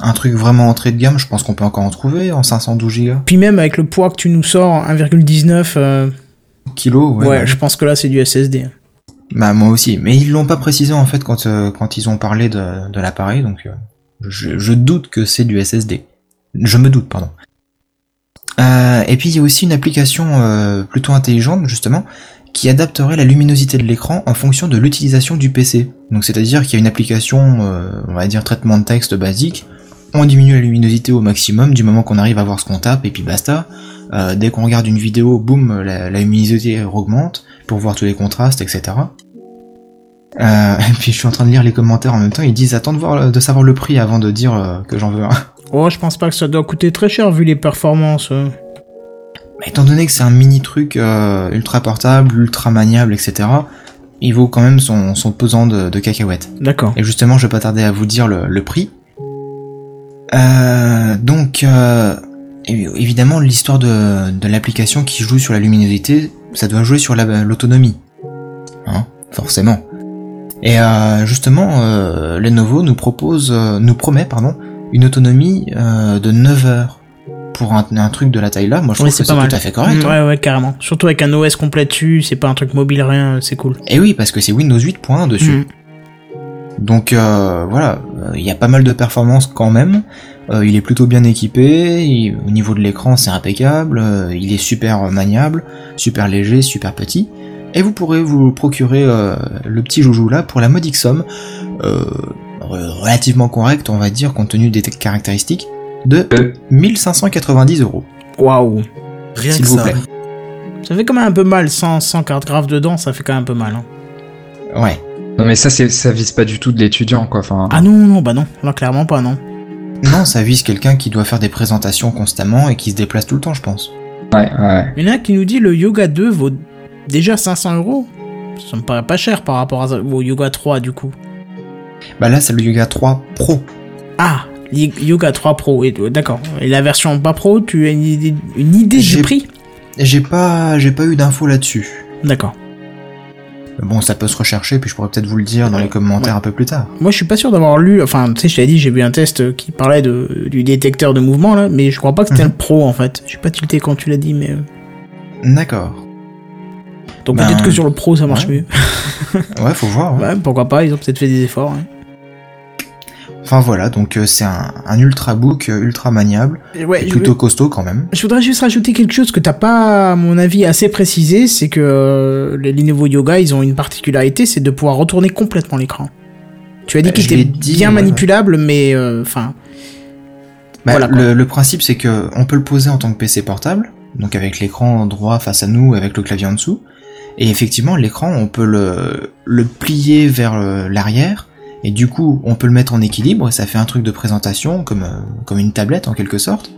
Un truc vraiment entrée de gamme, je pense qu'on peut encore en trouver en 512 Go. Puis même avec le poids que tu nous sors, 1,19, euh, Kilo, ouais. ouais, je pense que là, c'est du SSD. Bah moi aussi, mais ils l'ont pas précisé en fait quand euh, quand ils ont parlé de, de l'appareil, donc euh, je, je doute que c'est du SSD. Je me doute, pardon. Euh, et puis il y a aussi une application euh, plutôt intelligente justement qui adapterait la luminosité de l'écran en fonction de l'utilisation du PC. Donc c'est-à-dire qu'il y a une application, euh, on va dire traitement de texte basique, on diminue la luminosité au maximum du moment qu'on arrive à voir ce qu'on tape et puis basta. Euh, dès qu'on regarde une vidéo, boum, la, luminosité augmente pour voir tous les contrastes, etc. Euh, et puis je suis en train de lire les commentaires en même temps, ils disent attends de, voir, de savoir le prix avant de dire euh, que j'en veux un. Oh, je pense pas que ça doit coûter très cher vu les performances. Mais étant donné que c'est un mini truc euh, ultra portable, ultra maniable, etc., il vaut quand même son, son pesant de, de cacahuètes. D'accord. Et justement, je vais pas tarder à vous dire le, le prix. Euh, donc, euh, évi- évidemment, l'histoire de, de l'application qui joue sur la luminosité, ça doit jouer sur la- l'autonomie. Hein, forcément. Et euh, justement, euh, Lenovo nous propose, euh, nous promet, pardon, une autonomie euh, de 9 heures. Pour un, un truc de la taille là, moi je trouve que c'est tout à fait correct. Hein. Ouais, ouais, carrément. Surtout avec un OS complet dessus, c'est pas un truc mobile, rien, c'est cool. Et oui, parce que c'est Windows 8.1 dessus. Mm. Donc euh, voilà, euh, il y a pas mal de performances quand même. Euh, il est plutôt bien équipé, il- au niveau de l'écran c'est impeccable, il est super maniable, super léger, super petit. Et vous pourrez vous procurer le petit joujou là pour la modique somme, re- relativement correcte on va dire compte tenu des caractéristiques, de Euh. 1590 euros. Waouh. Rien S'il que vous ça. plaît. Ça fait quand même un peu mal, sans, sans carte grave dedans, ça fait quand même un peu mal. Hein. Ouais. Non mais ça c'est ça vise pas du tout de l'étudiant quoi. Enfin. Ah non, non, bah non, là clairement pas, non. Non, ça vise quelqu'un qui doit faire des présentations constamment et qui se déplace tout le temps, je pense. Ouais ouais. Il y en a un qui nous dit le Yoga 2 vaut déjà 500 euros. Ça me paraît pas cher par rapport à- au Yoga 3 du coup. Bah là, c'est le Yoga 3 Pro. Ah, Y- Yoga 3 Pro, et- d'accord. Et la version pas Pro, tu as une idée, une idée du J'ai- prix J'ai pas, j'ai pas eu d'infos là-dessus. D'accord. Bon, ça peut se rechercher, puis je pourrais peut-être vous le dire dans les commentaires un peu plus tard. Moi, je suis pas sûr d'avoir lu. Enfin, tu sais, je t'avais dit, j'ai vu un test qui parlait de, du détecteur de mouvement là, mais je crois pas que c'était Mhm. le Pro en fait. Je suis pas tilté quand tu l'as dit, mais. euh, D'accord. Donc Ben, peut-être que sur le Pro ça marche ouais. mieux. Ouais, faut voir. hein. Ouais, pourquoi pas Ils ont peut-être fait des efforts. hein. Enfin voilà, donc euh, c'est un, un ultra book, euh, ultra maniable, Et Ouais, et je, plutôt costaud quand même. je voudrais juste rajouter quelque chose que t'as pas, à mon avis, assez précisé, c'est que euh, les Lenovo Yoga, ils ont une particularité, c'est de pouvoir retourner complètement l'écran. Tu as dit Euh, qu'il était dit, bien manipulable, mais euh, enfin, Bah, Voilà, le, le principe, c'est que on peut le poser en tant que PC portable, donc avec l'écran droit face à nous, avec le clavier en dessous. Et effectivement, l'écran, on peut le, le plier vers l'arrière, et du coup, on peut le mettre en équilibre, et ça fait un truc de présentation, comme, euh, comme une tablette en quelque sorte.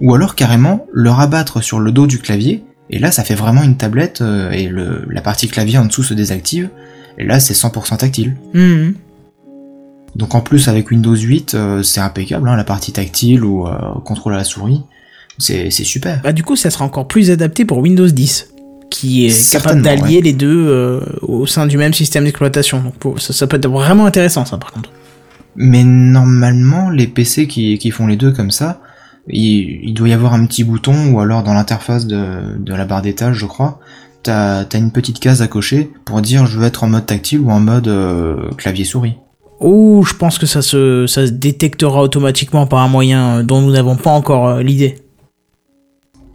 Ou alors carrément le rabattre sur le dos du clavier, et là, ça fait vraiment une tablette, euh, et le, la partie clavier en dessous se désactive, et là, c'est 100% tactile. mhm. Donc en plus avec Windows 8, euh, c'est impeccable, hein, la partie tactile ou euh, contrôle à la souris, c'est c'est super. bah du coup, ça sera encore plus adapté pour Windows 10, qui est capable d'allier les deux euh, au sein du même système d'exploitation. Donc pour- ça, ça peut être vraiment intéressant, ça, par contre. Mais normalement, les PC qui, qui font les deux comme ça, il, il doit y avoir un petit bouton ou alors dans l'interface de, de la barre d'étage, je crois, t'as as une petite case à cocher pour dire je veux être en mode tactile ou en mode euh, clavier souris. Ou je pense que ça se, ça se détectera automatiquement par un moyen euh, dont nous n'avons pas encore l'idée.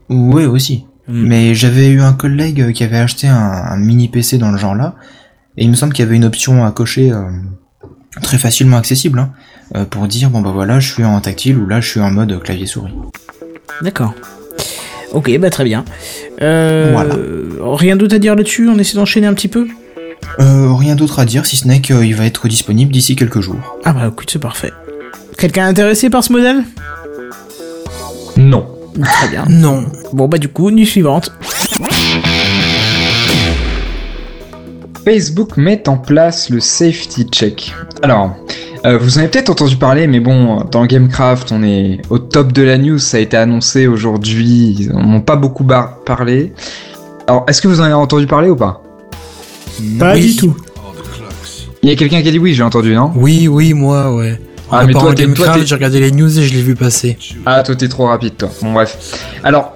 Ouais aussi. Hmm. Mais j'avais eu un collègue qui avait acheté un, un mini PC dans le genre là, et il me semble qu'il y avait une option à cocher euh, très facilement accessible hein, euh, pour dire bon bah voilà je suis en tactile ou là je suis en mode clavier souris. D'accord. Ok, bah très bien. Euh, Voilà. Rien d'autre à dire là-dessus On essaie d'enchaîner un petit peu? Euh, rien d'autre à dire si ce n'est qu'il va être disponible d'ici quelques jours. Ah bah écoute, c'est parfait. Quelqu'un intéressé par ce modèle? Non. Très bien. Non. Bon bah du coup, nuit suivante. Facebook met en place le safety check. Alors, euh, vous en avez peut-être entendu parler, mais bon, dans Gamecraft, on est au top de la news, ça a été annoncé aujourd'hui, ils en ont pas beaucoup parlé. Alors, est-ce que vous en avez entendu parler ou pas? Pas Oui. du tout. Il y a quelqu'un qui a dit oui, j'ai entendu, non? Oui, oui, moi, ouais. Ah, mais toi, j'ai regardé les news et je l'ai vu passer. Ah, toi t'es trop rapide, toi. Bon, bref. Alors,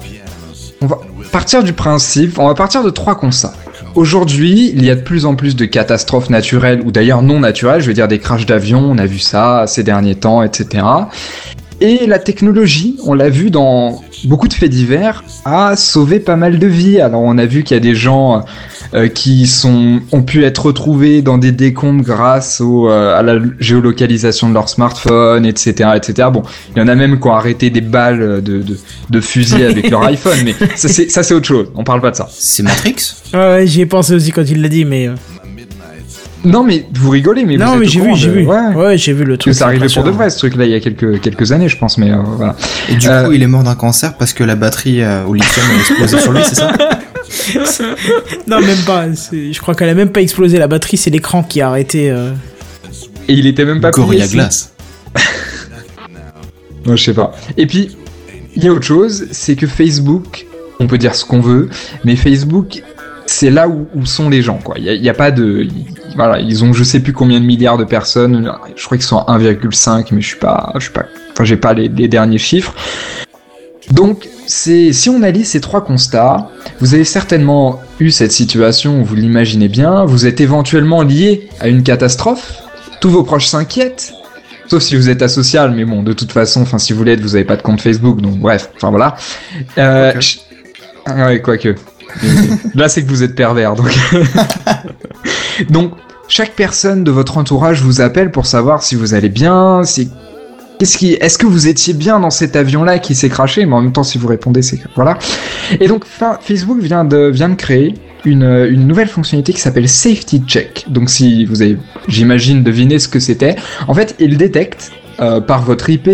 on va partir du principe, on va partir de trois constats. Aujourd'hui, il y a de plus en plus de catastrophes naturelles, ou d'ailleurs non naturelles, je veux dire des crashs d'avions, on a vu ça ces derniers temps, etc. Et la technologie, on l'a vu dans beaucoup de faits divers, a sauvé pas mal de vies. Alors on a vu qu'il y a des gens euh, qui sont, ont pu être retrouvés dans des décombres grâce au, euh, à la géolocalisation de leur smartphone, etc., etc. Bon, il y en a même qui ont arrêté des balles de, de, de fusil avec leur iPhone, mais ça c'est, ça c'est autre chose. On parle pas de ça. C'est Matrix? Ouais, j'y ai pensé aussi quand il l'a dit, mais. euh, Non, mais vous rigolez, mais non, vous mais j'ai vu, j'ai vu. Ouais. Ouais, j'ai vu le truc. ça arrivait pour de vrai ce truc-là il y a quelques quelques années, je pense, mais euh, voilà. Et du Euh, coup il est mort d'un cancer parce que la batterie euh, au lithium a explosé sur lui, c'est ça? Non, même pas. Je crois qu'elle a même pas explosé la batterie, c'est l'écran qui a arrêté. euh. Et il était même pas Gorilla. Glass. Ouais, je sais pas. Et puis, il y a autre chose, c'est que Facebook, on peut dire ce qu'on veut, mais Facebook, c'est là où, où sont les gens, quoi. Il y a, pas de, il- voilà, ils ont je sais plus combien de milliards de personnes. Je crois qu'ils sont à 1,5, mais je suis pas, je suis pas, enfin, j'ai pas les, les derniers chiffres. Donc, si on allie ces trois constats, vous avez certainement eu cette situation vous l'imaginez bien, vous êtes éventuellement lié à une catastrophe, tous vos proches s'inquiètent, Sauf si vous êtes asocial, mais bon, de toute façon, enfin, si vous l'êtes, vous avez pas de compte Facebook, donc bref, enfin voilà. Euh, Ah ouais, quoique. Là, c'est que vous êtes pervers, donc. donc, chaque personne de votre entourage vous appelle pour savoir si vous allez bien, si. Est-ce que vous étiez bien dans cet avion-là qui s'est craché? Mais en même temps, si vous répondez, c'est que voilà. Et donc, fa- Facebook vient de créer une, une nouvelle fonctionnalité qui s'appelle Safety Check. Donc, si vous avez, j'imagine, deviné ce que c'était, en fait, il détecte euh, par votre IP,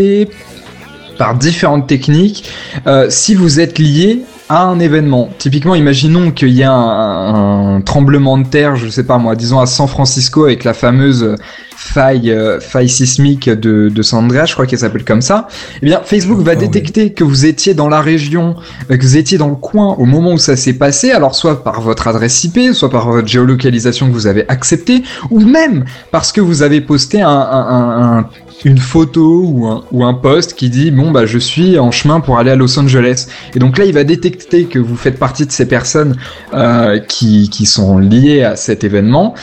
par différentes techniques, euh, si vous êtes lié à un événement. Typiquement, imaginons qu'il y a un, un tremblement de terre, je sais pas moi, disons à San Francisco avec la fameuse faille, euh, faille sismique de, de San Andreas, je crois qu'elle s'appelle comme ça. Eh bien, Facebook va Ah oui. détecter que vous étiez dans la région, euh, que vous étiez dans le coin au moment où ça s'est passé, alors soit par votre adresse IP, soit par votre géolocalisation que vous avez acceptée, ou même parce que vous avez posté un, un- un- un- une photo ou un, post qui dit bon bah je suis en chemin pour aller à Los Angeles. Et donc là il va détecter que vous faites partie de ces personnes euh, qui, sont liées à cet événement.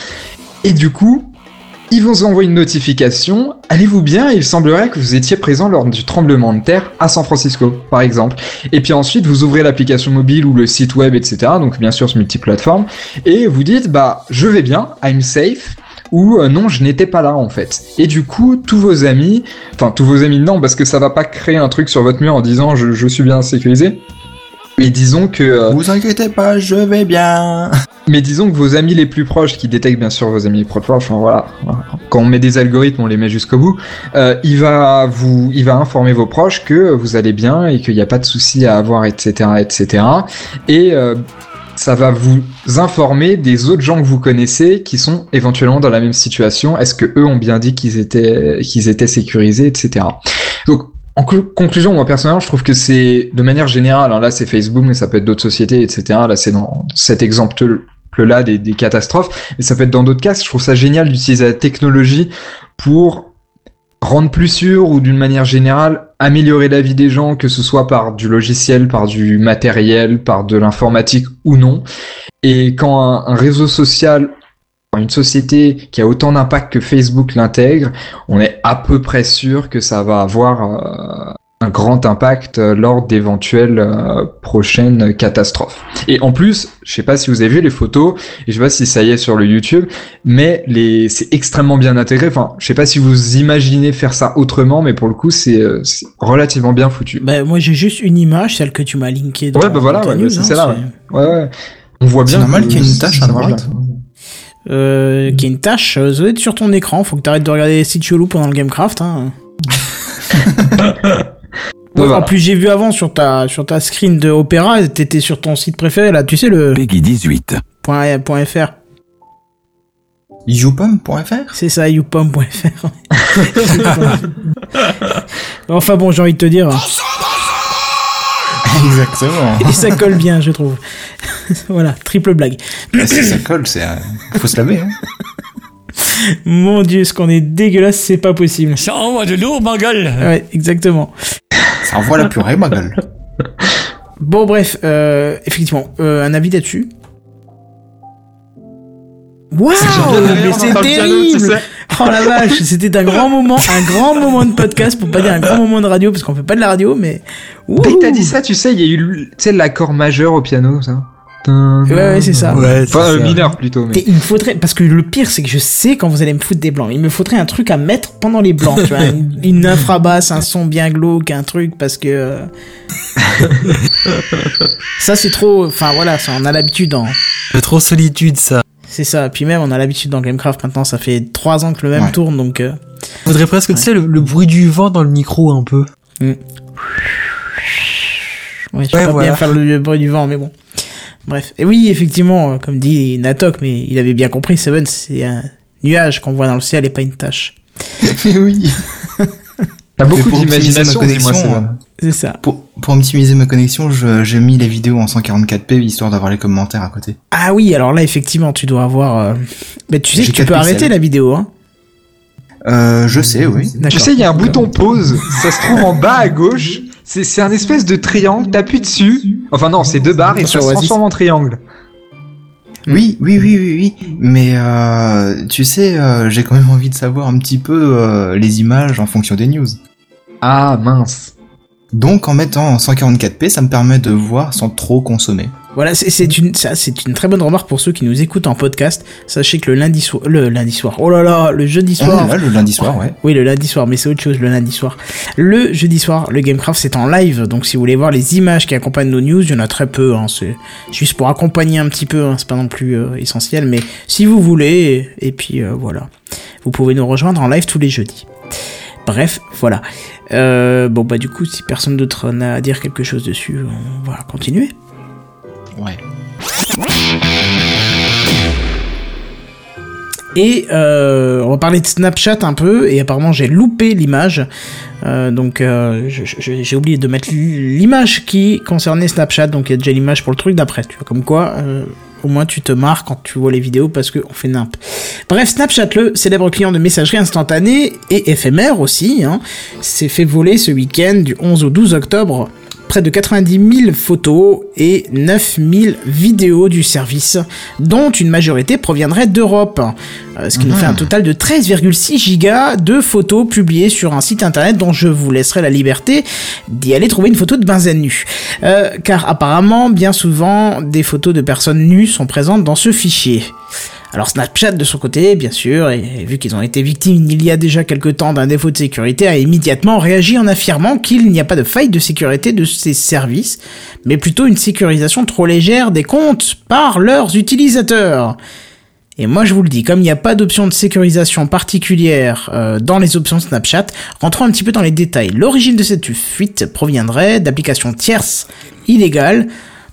Et du coup ils vous envoyer une notification. Allez-vous bien? Il semblerait que vous étiez présent lors du tremblement de terre à San Francisco par exemple. Et puis ensuite vous ouvrez l'application mobile ou le site web etc donc bien sûr ce multiplateforme. Et vous dites bah je vais bien I'm safe ou euh, non je n'étais pas là en fait et du coup tous vos amis enfin tous vos amis non parce que ça va pas créer un truc sur votre mur en disant je, je suis bien sécurisé mais disons que euh, Vous inquiétez pas, je vais bien. mais disons que vos amis les plus proches, qui détectent bien sûr vos amis les plus proches, enfin voilà, quand on met des algorithmes, on les met jusqu'au bout, euh, il va vous, il va informer vos proches que vous allez bien et qu'il n'y a pas de souci à avoir, etc., etc. Et euh, ça va vous informer des autres gens que vous connaissez qui sont éventuellement dans la même situation. Est-ce que eux ont bien dit qu'ils étaient, qu'ils étaient sécurisés, etc. Donc en cl- conclusion, moi personnellement, je trouve que c'est de manière générale. hein, là, c'est Facebook, mais ça peut être d'autres sociétés, etc. Là, c'est dans cet exemple-là des, des catastrophes, mais ça peut être dans d'autres cas. Je trouve ça génial d'utiliser la technologie pour rendre plus sûr ou d'une manière générale améliorer la vie des gens, que ce soit par du logiciel, par du matériel, par de l'informatique ou non. Et quand un, réseau social, une société qui a autant d'impact que Facebook l'intègre, on est à peu près sûr que ça va avoir euh, un grand impact euh, lors d'éventuelles euh, prochaines catastrophes. Et en plus, je sais pas si vous avez vu les photos, et je sais pas si ça y est sur le YouTube, mais les c'est extrêmement bien intégré. Enfin, je sais pas si vous imaginez faire ça autrement, mais pour le coup, c'est euh, c'est relativement bien foutu. Bah, moi, j'ai juste une image, celle que tu m'as linkée dans Ouais, bah voilà, ouais, c'est hein, celle-là, c'est- Ouais, ouais. On voit bien. C'est normal qu'il y ait une ça tache à droite. Euh, qui est une tâche, euh, ça doit être sur ton écran, faut que t'arrêtes de regarder les sites chelous pendant le Gamecraft, hein. Ouais, En plus, j'ai vu avant sur ta, sur ta screen de Opéra, t'étais sur ton site préféré, là, tu sais, le Peggy 18. point, point .fr. Youpom.fr C'est ça, youpom.fr. enfin bon, j'ai envie de te dire. Exactement. Et ça colle bien, je trouve. voilà, triple blague. Bah, si ça colle, c'est, euh, faut se laver. Hein. Mon dieu, ce qu'on est dégueulasse, c'est pas possible. Ça envoie de lourd, ma gueule. Ouais, exactement. Ça envoie la purée, ma gueule. Bon, bref, euh, effectivement, euh, un avis là-dessus. Waouh, mais c'est terrible! Oh la vache, c'était un grand moment, un grand moment de podcast, pour pas dire un grand moment de radio, parce qu'on fait pas de la radio, mais. Dès que t'as Ouh. dit ça, tu sais, il y a eu, tu sais, l'accord majeur au piano, ça. Ouais, ouais, c'est ça. Ouais, Enfin, euh, ça. mineur plutôt, mais. Et il me faudrait, parce que le pire, c'est que je sais quand vous allez me foutre des blancs. Il me faudrait un truc à mettre pendant les blancs, tu vois. Une, une infrabasse, un son bien glauque, un truc, parce que. euh, ça, c'est trop. Enfin, voilà, ça, on a l'habitude en. C'est trop solitude, ça. C'est ça. Puis même, on a l'habitude dans Gamecraft maintenant, ça fait trois ans que le même Ouais. tourne, donc. euh, Faudrait presque, tu sais, le, le bruit du vent dans le micro un peu. Ouais, je peux Ouais, pas voilà. bien faire le bruit du vent, mais bon. Bref. Et oui, effectivement, euh, comme dit Natok, mais il avait bien compris, Seven, c'est un nuage qu'on voit dans le ciel et pas une tache. Mais oui. T'as beaucoup d'imagination, ma dis-moi euh, C'est ça. Pour, pour optimiser ma connexion, j'ai mis les vidéos en 144p histoire d'avoir les commentaires à côté. Ah oui, alors là, effectivement, tu dois avoir. euh, Mais tu sais que tu peux arrêter la vidéo, hein. Euh, je sais, oui. Tu sais, il y a un bouton pause, ça se trouve en bas à gauche. C'est c'est un espèce de triangle, t'appuies dessus. Enfin non, c'est deux barres et ça se transforme en triangle. Oui, oui, oui, oui, oui. Mais euh, tu sais, euh, j'ai quand même envie de savoir un petit peu euh, les images en fonction des news. Ah mince. Donc en mettant en 144p, ça me permet de voir sans trop consommer. Voilà, c'est- une, ça, c'est une très bonne remarque pour ceux qui nous écoutent en podcast. Sachez que le lundi soir, le lundi soir, oh là là, le jeudi Ah, soir. là, le lundi soir, ouais. Oui, le lundi soir, mais c'est autre chose, le lundi soir. Le jeudi soir, le Gamecraft, c'est en live, donc si vous voulez voir les images qui accompagnent nos news, il y en a très peu, hein, c'est juste pour accompagner un petit peu, hein, c'est pas non plus euh, essentiel, mais si vous voulez, et, et puis euh, voilà. Vous pouvez nous rejoindre en live tous les jeudis. Bref, voilà. Euh, bon, bah du coup, si personne d'autre n'a à dire quelque chose dessus, on va continuer. Ouais. Et euh, on va parler de Snapchat un peu, et apparemment j'ai loupé l'image. Euh, donc euh, j'ai oublié de mettre l'image qui concernait Snapchat, donc il y a déjà l'image pour le truc d'après. Tu vois, comme quoi, au moins tu te marres quand tu vois les vidéos parce qu'on fait nimp. Bref, Snapchat, le célèbre client de messagerie instantanée et éphémère aussi, hein, s'est fait voler ce week-end du 11 au 12 octobre près de 90 000 photos et 9 000 vidéos du service, dont une majorité proviendrait d'Europe. Euh, ce qui nous fait un total de 13,6 gigas de photos publiées sur un site internet dont je vous laisserai la liberté d'y aller trouver une photo de Benzen nu. Euh, car apparemment, bien souvent, des photos de personnes nues sont présentes dans ce fichier. Alors Snapchat de son côté, bien sûr, et vu qu'ils ont été victimes il y a déjà quelque temps d'un défaut de sécurité, a immédiatement réagi en affirmant qu'il n'y a pas de faille de sécurité de ces services, mais plutôt une sécurisation trop légère des comptes par leurs utilisateurs. Et moi je vous le dis, comme il n'y a pas d'option de sécurisation particulière euh, dans les options Snapchat, rentrons un petit peu dans les détails. L'origine de cette fuite proviendrait d'applications tierces illégales,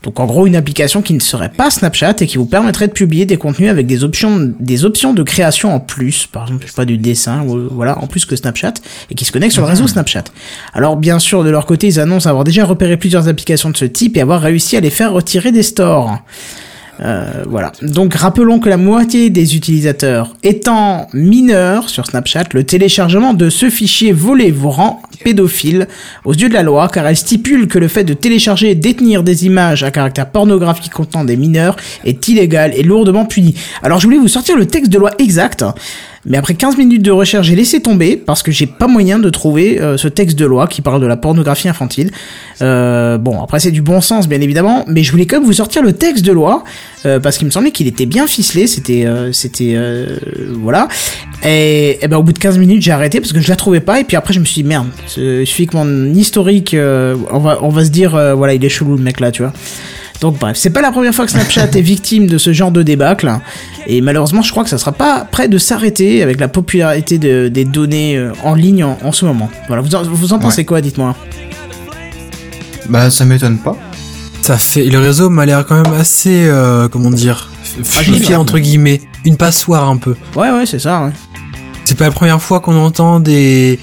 donc en gros une application qui ne serait pas Snapchat et qui vous permettrait de publier des contenus avec des options, des options de création en plus, par exemple je sais pas du dessin, ou, voilà, en plus que Snapchat, et qui se connecte sur le réseau Snapchat. Alors bien sûr de leur côté ils annoncent avoir déjà repéré plusieurs applications de ce type et avoir réussi à les faire retirer des stores. Euh, voilà. Donc rappelons que la moitié des utilisateurs étant mineurs sur Snapchat, le téléchargement de ce fichier volé vous rend pédophile aux yeux de la loi car elle stipule que le fait de télécharger et détenir des images à caractère pornographique contenant des mineurs est illégal et lourdement puni. Alors je voulais vous sortir le texte de loi exact. Mais après 15 minutes de recherche, j'ai laissé tomber parce que j'ai pas moyen de trouver euh, ce texte de loi qui parle de la pornographie infantile. Euh, bon, après c'est du bon sens bien évidemment, mais je voulais quand même vous sortir le texte de loi euh, parce qu'il me semblait qu'il était bien ficelé, c'était euh, c'était euh, voilà. Et, et ben au bout de 15 minutes, j'ai arrêté parce que je la trouvais pas et puis après je me suis dit merde, il suffit que mon historique euh, on va on va se dire voilà, il est chelou le mec là, tu vois. Donc bref, c'est pas la première fois que Snapchat est victime de ce genre de débâcle. Et malheureusement, je crois que ça sera pas près de s'arrêter avec la popularité de- des données euh, en ligne en, en ce moment. Voilà, vous en, vous en pensez Ouais. quoi, dites-moi Bah, ça m'étonne pas. Ça fait, le réseau m'a l'air quand même assez, euh, comment dire, fluidifié entre guillemets, une passoire un peu. Ouais, ouais, c'est ça. ouais. C'est pas la première fois qu'on entend des.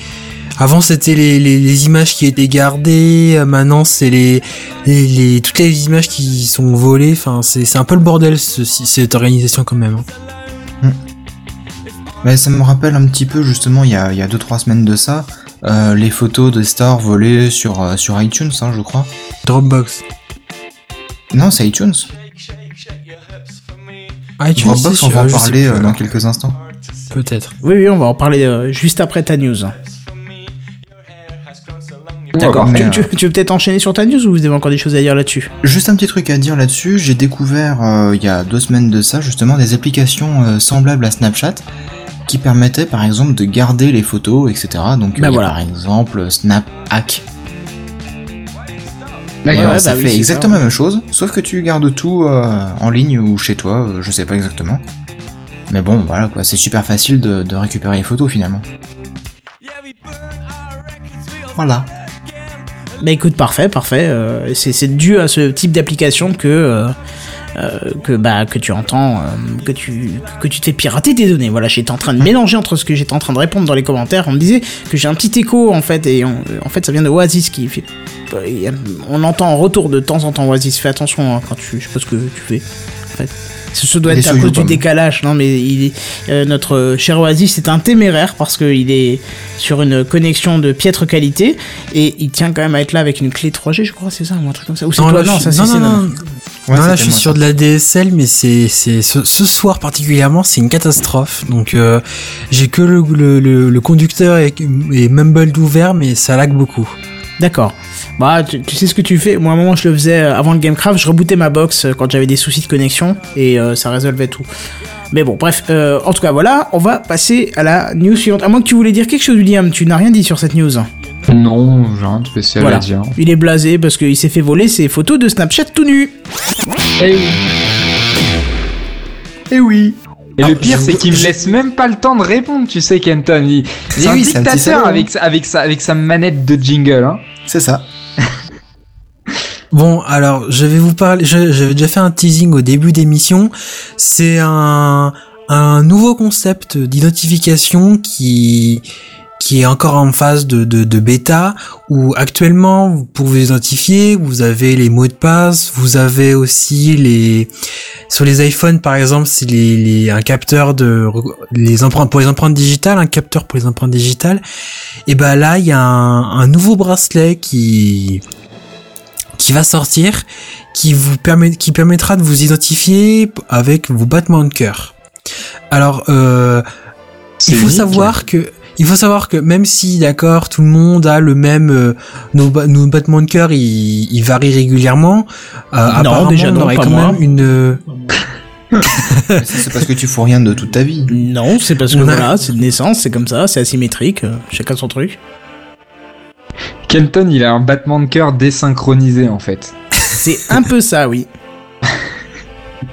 Avant c'était les, les, les images qui étaient gardées, euh, maintenant c'est les, les, les- toutes les images qui sont volées. Enfin c'est c'est un peu le bordel ce- cette organisation quand même. hein. Mais ça me rappelle un petit peu justement il y a, il y a deux trois semaines de ça, euh, les photos des stars volées sur, euh, sur iTunes, hein, je crois. Dropbox. Non, c'est iTunes. iTunes, Dropbox, c'est on va en sais parler plus, euh, dans quelques instants. Peut-être. Oui, oui, on va en parler euh, juste après ta news. D'accord, Tu, mais, tu- tu veux peut-être enchaîner sur ta news ou vous avez encore des choses à dire là-dessus? Juste un petit truc à dire là-dessus, j'ai découvert euh, il y a deux semaines de ça justement des applications euh, semblables à Snapchat qui permettaient par exemple de garder les photos, etc. Donc Bah voilà. par exemple Snap Hack. Euh, ouais, ça bah fait exactement ça, la même chose, sauf que tu gardes tout euh, en ligne ou chez toi, euh, je sais pas exactement. Mais bon, voilà quoi, c'est super facile de, de récupérer les photos finalement. Voilà. Bah écoute, parfait, parfait. euh, c'est dû à ce type d'application que euh, euh, que bah que tu entends euh, que tu que tu te fais pirater des données. Voilà, j'étais en train de mélanger entre ce que j'étais en train de répondre dans les commentaires. On me disait que j'ai un petit écho en fait et en fait ça vient de Oasis qui fait. On entend en retour de temps en temps Oasis. Fais attention hein, quand tu je sais pas ce que tu fais. Fait. Ce doit est être à cause du décalage, non mais il est, euh, notre cher Oasis c'est un téméraire parce qu'il est sur une connexion de piètre qualité et il tient quand même à être là avec une clé 3G je crois c'est ça ou un truc comme ça ou c'est toi là, non ça non, non, non. Ouais, non, là, je suis sur de la DSL, mais c'est c'est ce, ce soir particulièrement, c'est une catastrophe. Donc euh, j'ai que le, le, le, le conducteur et, et Mumble d'ouvert, mais ça lag beaucoup. D'accord. Bah, tu, tu sais ce que tu fais. Moi, à un moment, je le faisais euh, avant le Gamecraft. Je rebootais ma box euh, quand j'avais des soucis de connexion et euh, ça résolvait tout. Mais bon, bref. euh, en tout cas, voilà. On va passer à la news suivante. À moins que tu voulais dire quelque chose, William. Tu n'as rien dit sur cette news. Non, j'ai rien de spécial Voilà. à dire. Il est blasé parce qu'il s'est fait voler ses photos de Snapchat tout nu. Eh oui. Eh oui Et Ah, le pire, je- c'est qu'il me laisse même pas le temps de répondre, tu sais, Kenton. Il, c'est Eh un oui, dictateur salaud, avec, sa- avec, sa, avec sa manette de jingle. Hein. C'est ça. Bon, alors je vais vous parler. je- J'avais déjà fait un teasing au début d'émission. C'est un un nouveau concept d'identification qui qui est encore en phase de, de, de bêta où actuellement vous pouvez identifier, vous avez les mots de passe, vous avez aussi les sur les iPhones par exemple, c'est les, les un capteur de les empreintes pour les empreintes digitales, un capteur pour les empreintes digitales. Et ben là, il y a un, un nouveau bracelet qui qui va sortir, qui vous permet, qui permettra de vous identifier avec vos battements de cœur. Alors, euh, il faut unique. savoir que, il faut savoir que même si, d'accord, tout le monde a le même, euh, nos, ba- nos battements de cœur, ils, ils varient régulièrement. Euh, apparemment, déjà, on non, aurait pas quand moi. même une. Ça, c'est parce que tu fous rien de toute ta vie. Non, c'est parce que On a- voilà, c'est de naissance, c'est comme ça, c'est asymétrique. euh, chacun son truc. Kenton, il a un battement de cœur désynchronisé, en fait. C'est un peu ça, oui.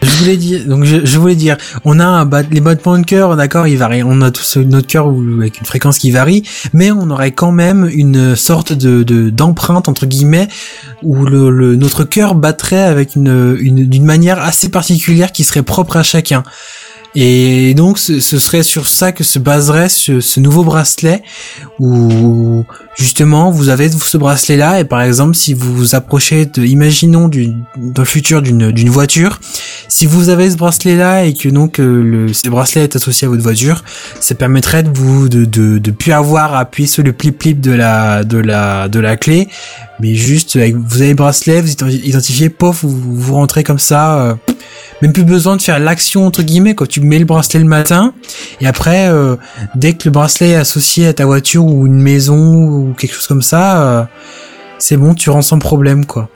Je voulais dire, donc je, voulais dire, on a un bat, les battements de cœur, d'accord, ils varient. On a tous notre cœur avec une fréquence qui varie, mais on aurait quand même une sorte de de- d'empreinte entre guillemets où le, notre cœur battrait avec une d'une manière assez particulière qui serait propre à chacun. Et donc ce, serait sur ça que se baserait ce, ce nouveau bracelet où justement vous avez ce bracelet là et par exemple si vous vous approchez de imaginons du dans le futur d'une d'une voiture si vous avez ce bracelet là et que donc euh, le ce bracelet est associé à votre voiture ça permettrait de vous de de de plus avoir à appuyer sur le plip plip de la de la de la clé. Mais juste vous avez le bracelet vous ident- identifiez pof vous, vous rentrez comme ça euh, même plus besoin de faire l'action entre guillemets quand tu mets le bracelet le matin et après euh, dès que le bracelet est associé à ta voiture ou une maison ou quelque chose comme ça euh, c'est bon tu rentres sans problème quoi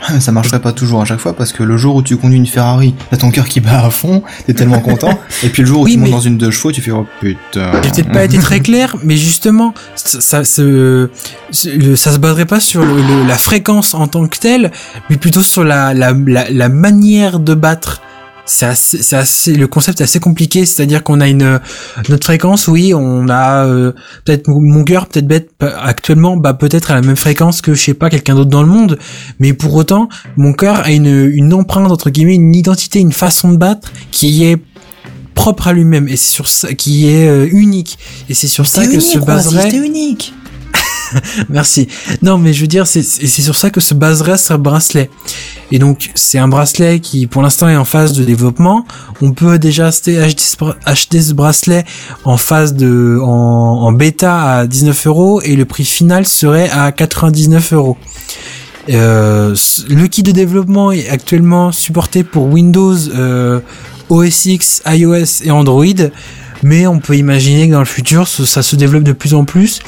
Ça marcherait pas toujours à chaque fois parce que le jour où tu conduis une Ferrari, t'as ton cœur qui bat à fond, t'es tellement content. Et puis le jour où Oui, tu montes dans une deux chevaux, tu fais oh putain. J'ai peut-être pas été très clair, mais justement, ça, ça, ça se baserait pas sur le- le- la fréquence en tant que telle, mais plutôt sur la, la, la, la manière de battre. C'est assez, c'est assez, le concept est assez compliqué, c'est-à-dire qu'on a une notre fréquence, oui, on a euh, peut-être mon mon cœur peut-être bête actuellement, bah peut-être à la même fréquence que je sais pas quelqu'un d'autre dans le monde, mais pour autant, mon cœur a une une empreinte entre guillemets, une identité, une façon de battre qui est propre à lui-même. Et c'est sur ça qui est euh, unique. Et c'est sur ça que se baserait unique. merci. Non mais je veux dire c'est sur ça que se baserait ce bracelet et donc c'est un bracelet qui pour l'instant est en phase de développement. On peut déjà acheter, ce bracelet en phase de en, bêta à 19 euros et le prix final serait à 99 euros. Euh, le kit de développement est actuellement supporté pour Windows, euh, OS X, iOS et Android, mais on peut imaginer que dans le futur, ça se développe de plus en plus.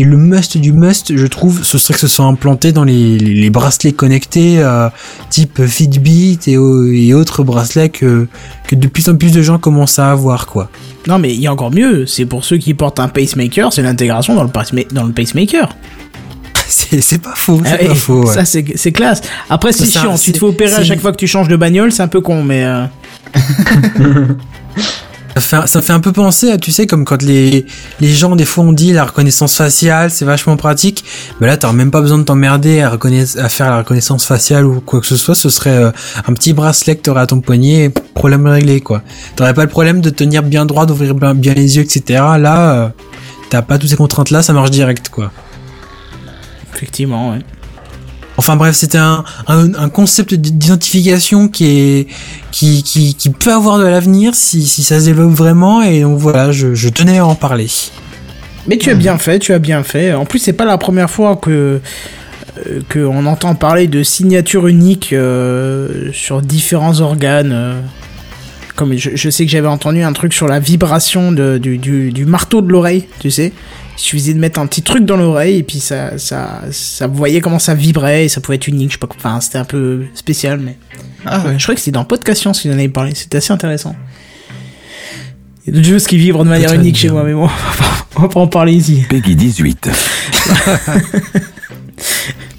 Et le must du must, je trouve, ce serait que ce soit implanté dans les, les- les bracelets connectés, euh, type Fitbit et, au- et autres bracelets que, que de plus en plus de gens commencent à avoir, quoi. Non, mais il y a encore mieux, c'est pour ceux qui portent un pacemaker, c'est l'intégration dans le, pacema- dans le pacemaker. C'est pas faux, c'est Ah oui, pas faux. ouais. Ça, c'est classe. Après, c'est chiant, tu te fais opérer à chaque fois que tu changes de bagnole, c'est un peu con, mais. euh, ça fait un peu penser à, tu sais, comme quand les, les gens, des fois, on dit la reconnaissance faciale, c'est vachement pratique. Mais là, t'as même pas besoin de t'emmerder à, à faire la reconnaissance faciale ou quoi que ce soit. Ce serait euh, un petit bracelet que t'aurais à ton poignet, et problème réglé, quoi. T'aurais pas le problème de tenir bien droit, d'ouvrir bien, bien les yeux, etc. Là, euh, t'as pas toutes ces contraintes-là, ça marche direct, quoi. Effectivement, ouais. Enfin bref, c'était un, un, un concept d'identification qui est qui, qui, qui peut avoir de l'avenir si, si ça se développe vraiment et donc voilà, je, je tenais à en parler. Mais tu as bien fait, tu as bien fait. En plus, c'est pas la première fois que euh, que on entend parler de signature unique euh, sur différents organes. euh. Comme je, je sais que j'avais entendu un truc sur la vibration de, du, du, du marteau de l'oreille, tu sais. Il suffisait de mettre un petit truc dans l'oreille et puis ça, ça, ça, vous voyez comment ça vibrait et ça pouvait être unique. Je sais pas, enfin, c'était un peu spécial, mais Ah ouais. je crois que c'était dans Podcast Science qu'ils en avaient parlé. C'était assez intéressant. Il y a d'autres choses qui vibrent de manière unique chez moi, mais bon, on va pas en parler ici. Peggy 18.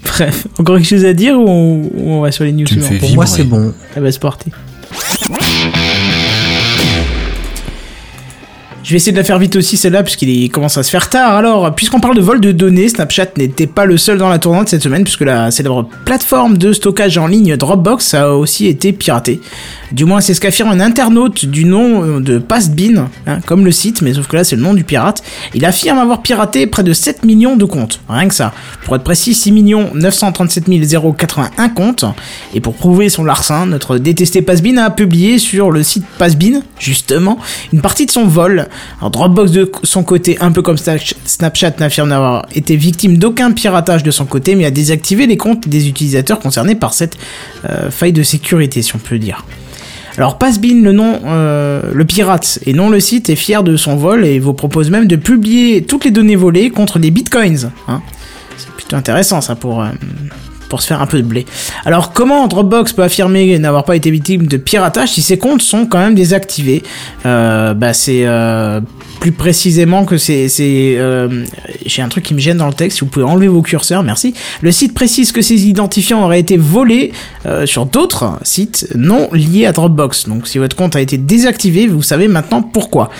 Bref, encore quelque chose à dire ou on, ou on va sur les news Pour moi, c'est bon. Ah bah c'est parti. Je vais essayer de la faire vite aussi celle-là puisqu'il commence à se faire tard. Alors, puisqu'on parle de vol de données, Snapchat n'était pas le seul dans la tournante cette semaine puisque la célèbre plateforme de stockage en ligne Dropbox a aussi été piratée. Du moins, c'est ce qu'affirme un internaute du nom euh, de Pastbin, hein, comme le site, mais sauf que là c'est le nom du pirate. Il affirme avoir piraté près de 7 millions de comptes. Rien que ça. Pour être précis, 6 937 081 comptes. Et pour prouver son larcin, notre détesté Pasbin a publié sur le site Pasbin, justement, une partie de son vol. Alors Dropbox de son côté, un peu comme Snapch- Snapchat, n'affirme n'avoir été victime d'aucun piratage de son côté, mais a désactivé les comptes des utilisateurs concernés par cette euh, faille de sécurité, si on peut dire. Alors Passbin, le nom, euh, le pirate et non le site, est fier de son vol et vous propose même de publier toutes les données volées contre des bitcoins. Hein. C'est plutôt intéressant ça pour, euh, pour se faire un peu de blé. Alors comment Dropbox peut affirmer n'avoir pas été victime de piratage si ses comptes sont quand même désactivés? Euh, Bah c'est euh, plus précisément que c'est... euh, J'ai un truc qui me gêne dans le texte, vous pouvez enlever vos curseurs, merci. Le site précise que ces identifiants auraient été volés sur d'autres sites non liés à Dropbox. Donc si votre compte a été désactivé, vous savez maintenant pourquoi.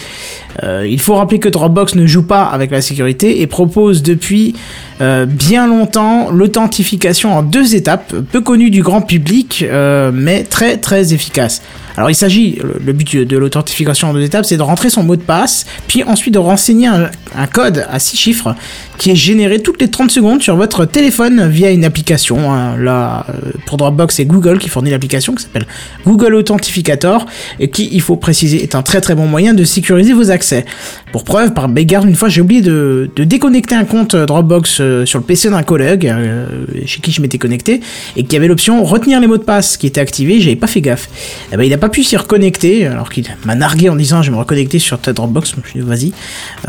Il faut rappeler que Dropbox ne joue pas avec la sécurité et propose depuis euh, bien longtemps l'authentification en deux étapes, peu connue du grand public, euh, mais très très efficace. Alors il s'agit, le- but de l'authentification en deux étapes, c'est de rentrer son mot de passe, puis ensuite de renseigner un, code à six chiffres qui est généré toutes les 30 secondes sur votre téléphone via une application. hein. Là, euh, pour Dropbox, c'est Google qui fournit l'application qui s'appelle Google Authentificator et qui, il faut préciser, est un très très bon moyen de sécuriser vos accès. Pour preuve, par mégarde, une fois j'ai oublié de, de déconnecter un compte Dropbox euh, sur le PC d'un collègue euh, chez qui je m'étais connecté et qui avait l'option retenir les mots de passe qui était activé, j'avais pas fait gaffe. Eh ben, il a pas pu s'y reconnecter alors qu'il m'a nargué en disant je vais me reconnecter sur ta Dropbox. Je me suis dit vas-y.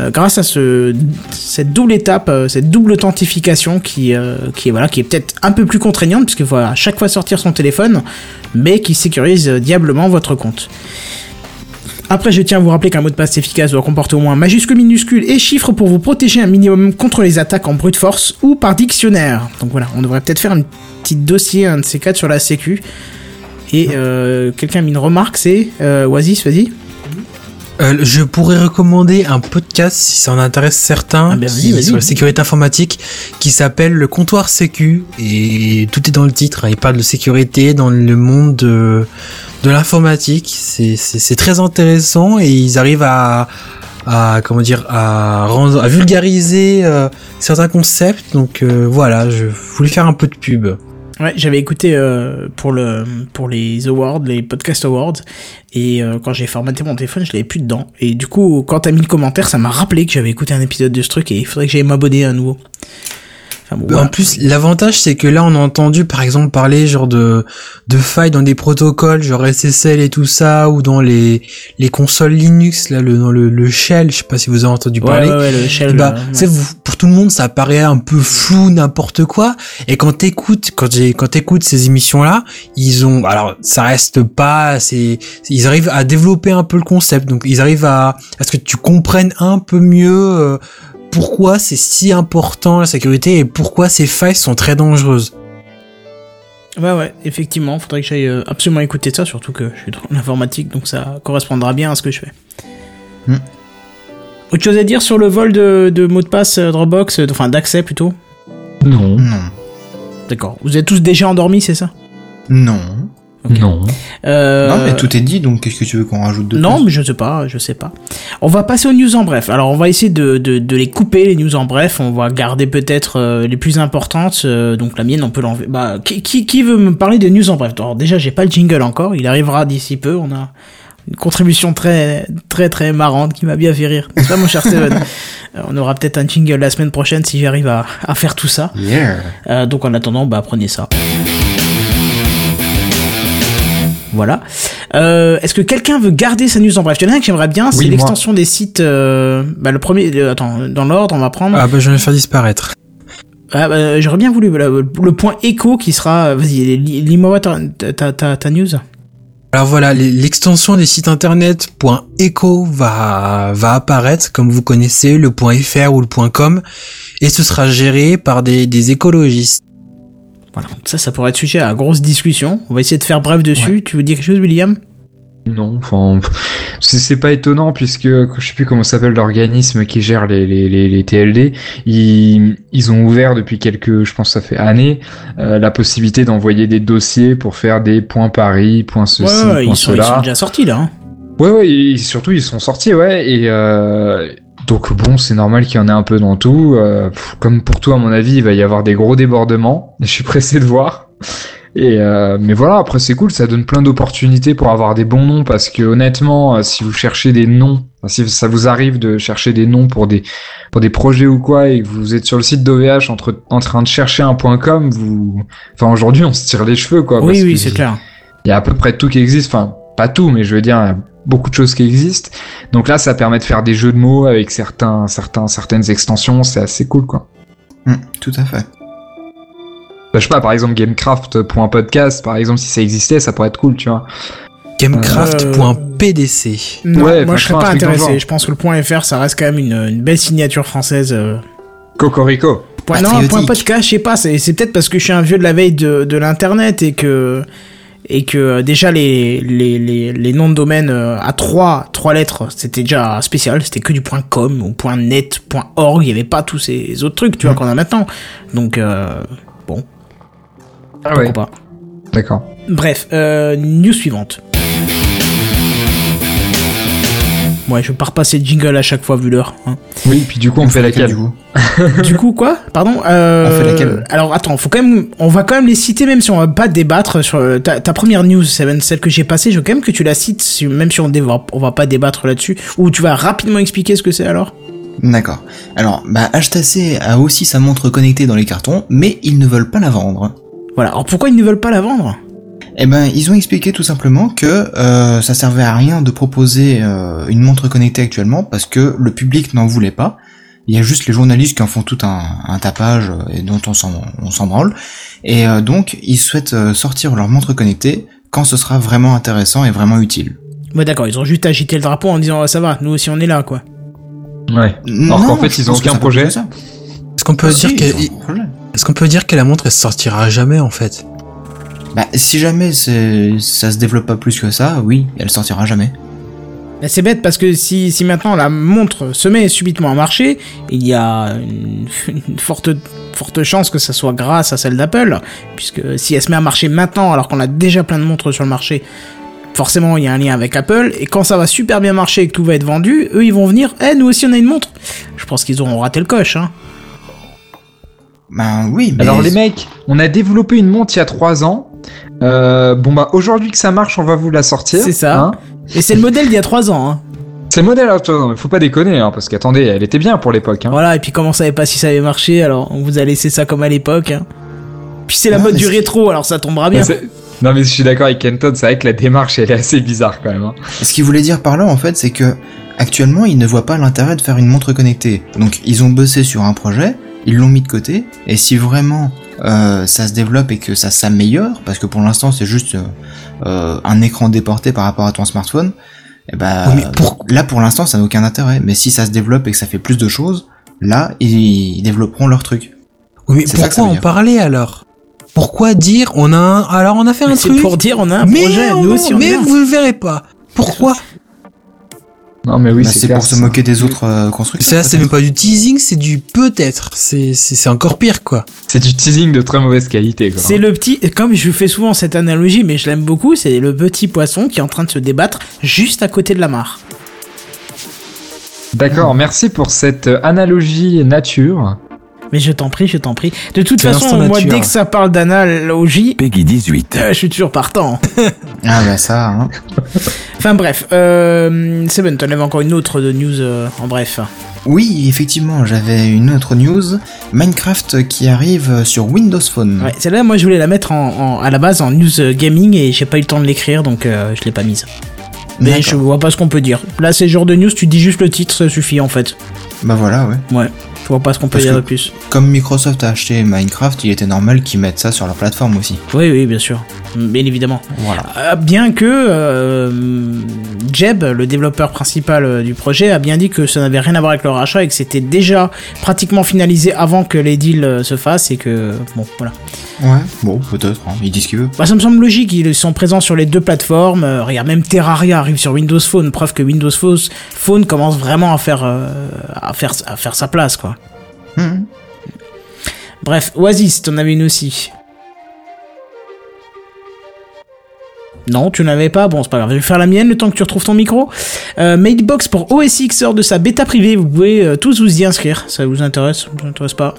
Euh, grâce à ce, cette double étape, cette double authentification qui, qui est voilà, qui est peut-être un peu plus contraignante puisqu'il faut à chaque fois sortir son téléphone, mais qui sécurise diablement votre compte. Après, je tiens à vous rappeler qu'un mot de passe efficace doit comporter au moins majuscules, minuscules et chiffres pour vous protéger un minimum contre les attaques en brute force ou par dictionnaire. Donc voilà, on devrait peut-être faire un petit dossier, un de ces quatre sur la sécu. Et euh, quelqu'un a mis une remarque, c'est euh, Oasis. Euh, je pourrais recommander un podcast si ça en intéresse certains Ah ben, sur la sécurité informatique qui s'appelle le comptoir sécu et tout est dans le titre. hein. Il parle de sécurité dans le monde de, de l'informatique. C'est, très intéressant et ils arrivent à, à comment dire à, rendre, à vulgariser euh, certains concepts. Donc euh, voilà, je voulais faire un peu de pub. Ouais, j'avais écouté euh, pour le pour les awards, les podcast awards, et euh, quand j'ai formaté mon téléphone, je l'avais plus dedans. Et du coup, quand t'as mis le commentaire, ça m'a rappelé que j'avais écouté un épisode de ce truc et il faudrait que j'aille m'abonner à nouveau. Enfin, bon, En plus, l'avantage, c'est que là, on a entendu, par exemple, parler genre de de failles dans des protocoles, genre SSL et tout ça, ou dans les les consoles Linux, là, le dans le, le shell. Je sais pas si vous avez entendu parler. ouais, ouais, le shell. bah, pour tout le monde, ça paraît un peu flou, n'importe quoi. Et quand t'écoutes, quand j'ai, quand t'écoutes ces émissions-là, ils ont, alors, ça reste pas, c'est, ils arrivent à développer un peu le concept. Donc, ils arrivent à, à ce que tu comprennes un peu mieux euh, pourquoi c'est si important la sécurité et pourquoi ces failles sont très dangereuses. Ouais, ouais, effectivement, faudrait que j'aille euh, absolument écouter ça, surtout que je suis dans l'informatique, donc ça correspondra bien à ce que je fais. Hmm. Autre chose à dire sur le vol de, de mots de passe euh, Dropbox, euh, enfin d'accès plutôt? Non. Non. D'accord. Vous êtes tous déjà endormis, c'est ça? Non. Non. euh... Non, mais tout est dit, donc qu'est-ce que tu veux qu'on rajoute de Non, plus mais je sais pas, je sais pas. On va passer aux news en bref. Alors, on va essayer de, de, de les couper, les news en bref. On va garder peut-être euh, les plus importantes. euh, donc, la mienne, on peut l'enlever. Bah, qui, qui, qui veut me parler de news en bref? Alors, déjà, j'ai pas le jingle encore. Il arrivera d'ici peu. On a une contribution très, très, très marrante qui m'a bien fait rire. C'est pas, mon cher Steven? On aura peut-être un jingle la semaine prochaine si j'arrive à, à faire tout ça. Yeah. Euh, donc en attendant, bah prenez ça. Voilà. Euh, Est-ce que quelqu'un veut garder sa news en bref? Il y en a un que j'aimerais bien, c'est Oui, l'extension des sites. euh, bah, le premier, euh, attends, dans l'ordre, on va prendre. Ah bah je vais le faire disparaître. Ah, bah, J'aurais bien voulu voilà, le point écho qui sera. Vas-y, li- lis-moi ta, ta, ta, ta news. Alors voilà, l'extension des sites internet .echo va va apparaître comme vous connaissez le .fr ou le .com et ce sera géré par des, des écologistes. Voilà. Ça, ça pourrait être sujet à grosse discussion. On va essayer de faire bref dessus. Tu veux dire quelque chose, William? Non, enfin, c'est c'est pas étonnant puisque je sais plus comment s'appelle l'organisme qui gère les, les, les, les TLD. Ils, ils ont ouvert depuis quelques, je pense, que ça fait années, euh, la possibilité d'envoyer des dossiers pour faire des points Paris, points ceci, Ouais, ouais, points ils, sont, ils cela. sont déjà sortis là. hein. Ouais, ouais, et surtout ils sont sortis, ouais, et euh, donc bon, c'est normal qu'il y en ait un peu dans tout. Euh, comme pour tout, à mon avis, il va y avoir des gros débordements. Je suis pressé de voir. Et euh, mais voilà, après c'est cool, ça donne plein d'opportunités pour avoir des bons noms parce que honnêtement, euh, si vous cherchez des noms, si ça vous arrive de chercher des noms pour des pour des projets ou quoi et que vous êtes sur le site d'OVH entre en train de chercher un point .com, vous, enfin aujourd'hui on se tire les cheveux quoi. oui, parce oui, c'est clair. il y a à peu près tout qui existe, enfin pas tout, mais je veux dire il y a beaucoup de choses qui existent. Donc là, ça permet de faire des jeux de mots avec certains, certains, certaines extensions, c'est assez cool quoi. Hmm, tout à fait. Bah, je sais pas, par exemple gamecraft.podcast, par exemple si ça existait, ça pourrait être cool, tu vois. Gamecraft.pdc. Non, Ouais, moi je serais pas intéressé. Je pense que le point .fr ça reste quand même une, une belle signature française. euh. Cocorico. Point, non, un point podcast, je sais pas, c'est c'est peut-être parce que je suis un vieux de la veille de, de l'internet et que et que euh, déjà les, les, les, les noms de domaine euh, à trois, trois lettres, c'était déjà spécial, c'était que du point .com ou point .net, point .org, il y avait pas tous ces autres trucs, tu vois, qu'on a maintenant. Donc, euh, bon, Ah pourquoi ouais, pas. d'accord. Bref, euh, news suivante. Ouais, je pars passer le jingle à chaque fois vu l'heure. hein. Oui, puis du coup, on fait laquelle du coup du coup, quoi? Pardon euh, On fait laquelle Alors, attends, faut quand même, on va quand même les citer, même si on va pas débattre sur euh, ta, ta première news, Seven, celle que j'ai passée. Je veux quand même que tu la cites, même si on, déva- on va pas débattre là-dessus. Ou tu vas rapidement expliquer ce que c'est alors? D'accord. Alors, bah, HTC a aussi sa montre connectée dans les cartons, mais ils ne veulent pas la vendre. Voilà. Alors, pourquoi ils ne veulent pas la vendre? Eh ben, ils ont expliqué tout simplement que euh, ça servait à rien de proposer euh, une montre connectée actuellement parce que le public n'en voulait pas. Il y a juste les journalistes qui en font tout un, un tapage euh, et dont on s'en on s'en branle. Et euh, donc, ils souhaitent euh, sortir leur montre connectée quand ce sera vraiment intéressant et vraiment utile. Ouais, d'accord, ils ont juste agité le drapeau en disant, ah, ça va, nous aussi on est là, quoi. Ouais. Non, qu'en fait, ils ont aucun c'est un peu projet. Est-ce qu'on peut Ah, si, dire que, est-ce qu'on peut dire que la montre elle sortira jamais en fait? Bah, si jamais c'est, ça se développe pas plus que ça, oui, elle sortira jamais. Bah, c'est bête parce que si, si maintenant la montre se met subitement à marcher, il y a une, une forte, forte chance que ça soit grâce à celle d'Apple, puisque si elle se met à marcher maintenant alors qu'on a déjà plein de montres sur le marché, forcément il y a un lien avec Apple, et quand ça va super bien marcher et que tout va être vendu, eux ils vont venir, eh nous aussi on a une montre. Je pense qu'ils auront raté le coche, hein. Ben oui, mais... Alors les mecs, on a développé une montre il y a 3 ans. Euh, bon bah aujourd'hui que ça marche, on va vous la sortir. C'est ça. hein. Et c'est le modèle d'il y a 3 ans, hein. C'est le modèle, mais faut pas déconner, hein, parce qu'attendez, elle était bien pour l'époque. Hein. Voilà, et puis comme on savait pas si ça avait marché, alors on vous a laissé ça comme à l'époque, hein. Puis c'est la mode du rétro, alors ça tombera bien. Non mais je suis d'accord avec Kenton, c'est vrai que la démarche elle est assez bizarre quand même. Hein. Ce qu'il voulait dire par là, en fait, c'est que actuellement, ils ne voient pas l'intérêt de faire une montre connectée. Donc, ils ont bossé sur un projet, ils l'ont mis de côté, et si vraiment euh, ça se développe et que ça s'améliore, parce que pour l'instant, c'est juste euh, euh, un écran déporté par rapport à ton smartphone, et ben Oui, mais pour- là, pour l'instant, ça n'a aucun intérêt. Mais si ça se développe et que ça fait plus de choses, là, ils, ils développeront leur truc. Oui, mais ça pourquoi en parler alors? Pourquoi dire on a un... alors on a fait un C'est truc pour dire on a un mais projet, nous aussi on mais vous le verrez pas. Pourquoi Non mais oui, Bah, c'est pour se ça. moquer des autres euh, constructeurs. Ça c'est même pas du teasing, c'est du peut-être. C'est c'est c'est encore pire quoi. C'est du teasing de très mauvaise qualité. Quoi. C'est le petit, comme je fais souvent cette analogie, mais je l'aime beaucoup, c'est le petit poisson qui est en train de se débattre juste à côté de la mare. D'accord, merci pour cette analogie nature. Mais je t'en prie, je t'en prie. De toute façon, moi, nature. dès que ça parle d'analogie, Peggy 18. euh, je suis toujours partant. Ah bah ça, hein. enfin bref, euh, Seven, t'en avais encore une autre de news euh, en bref. Oui, effectivement, j'avais une autre news. Minecraft qui arrive sur Windows Phone. Ouais, celle-là, moi, je voulais la mettre en, en- à la base en news euh, gaming et j'ai pas eu le temps de l'écrire, donc euh, je l'ai pas mise. Mais je vois pas ce qu'on peut dire. Là, c'est le genre de news, tu dis juste le titre, ça suffit en fait. Bah voilà, ouais. Ouais, vois pas ce qu'on peut dire de plus. Comme Microsoft a acheté Minecraft, il était normal qu'ils mettent ça sur leur plateforme aussi. Oui, oui, bien sûr. Bien évidemment. Voilà. Euh, bien que euh, Jeb, le développeur principal euh, du projet, a bien dit que ça n'avait rien à voir avec le rachat et que c'était déjà pratiquement finalisé avant que les deals se fassent et que bon voilà. Ouais, bon, peut-être, hein. il dit ce qu'il veut. Bah, ça me semble logique, ils sont présents sur les deux plateformes. Euh, regarde, même Terraria arrive sur Windows Phone, preuve que Windows Phone, commence vraiment à faire euh, à faire à faire sa place quoi. Mhm. Bref, Oasis, t'en avais une aussi. Non, tu n'avais pas. Bon, c'est pas grave. Je vais faire la mienne le temps que tu retrouves ton micro. Euh, Madebox pour OS X sort de sa bêta privée. Vous pouvez euh, tous vous y inscrire. Ça vous intéresse Ça vous intéresse pas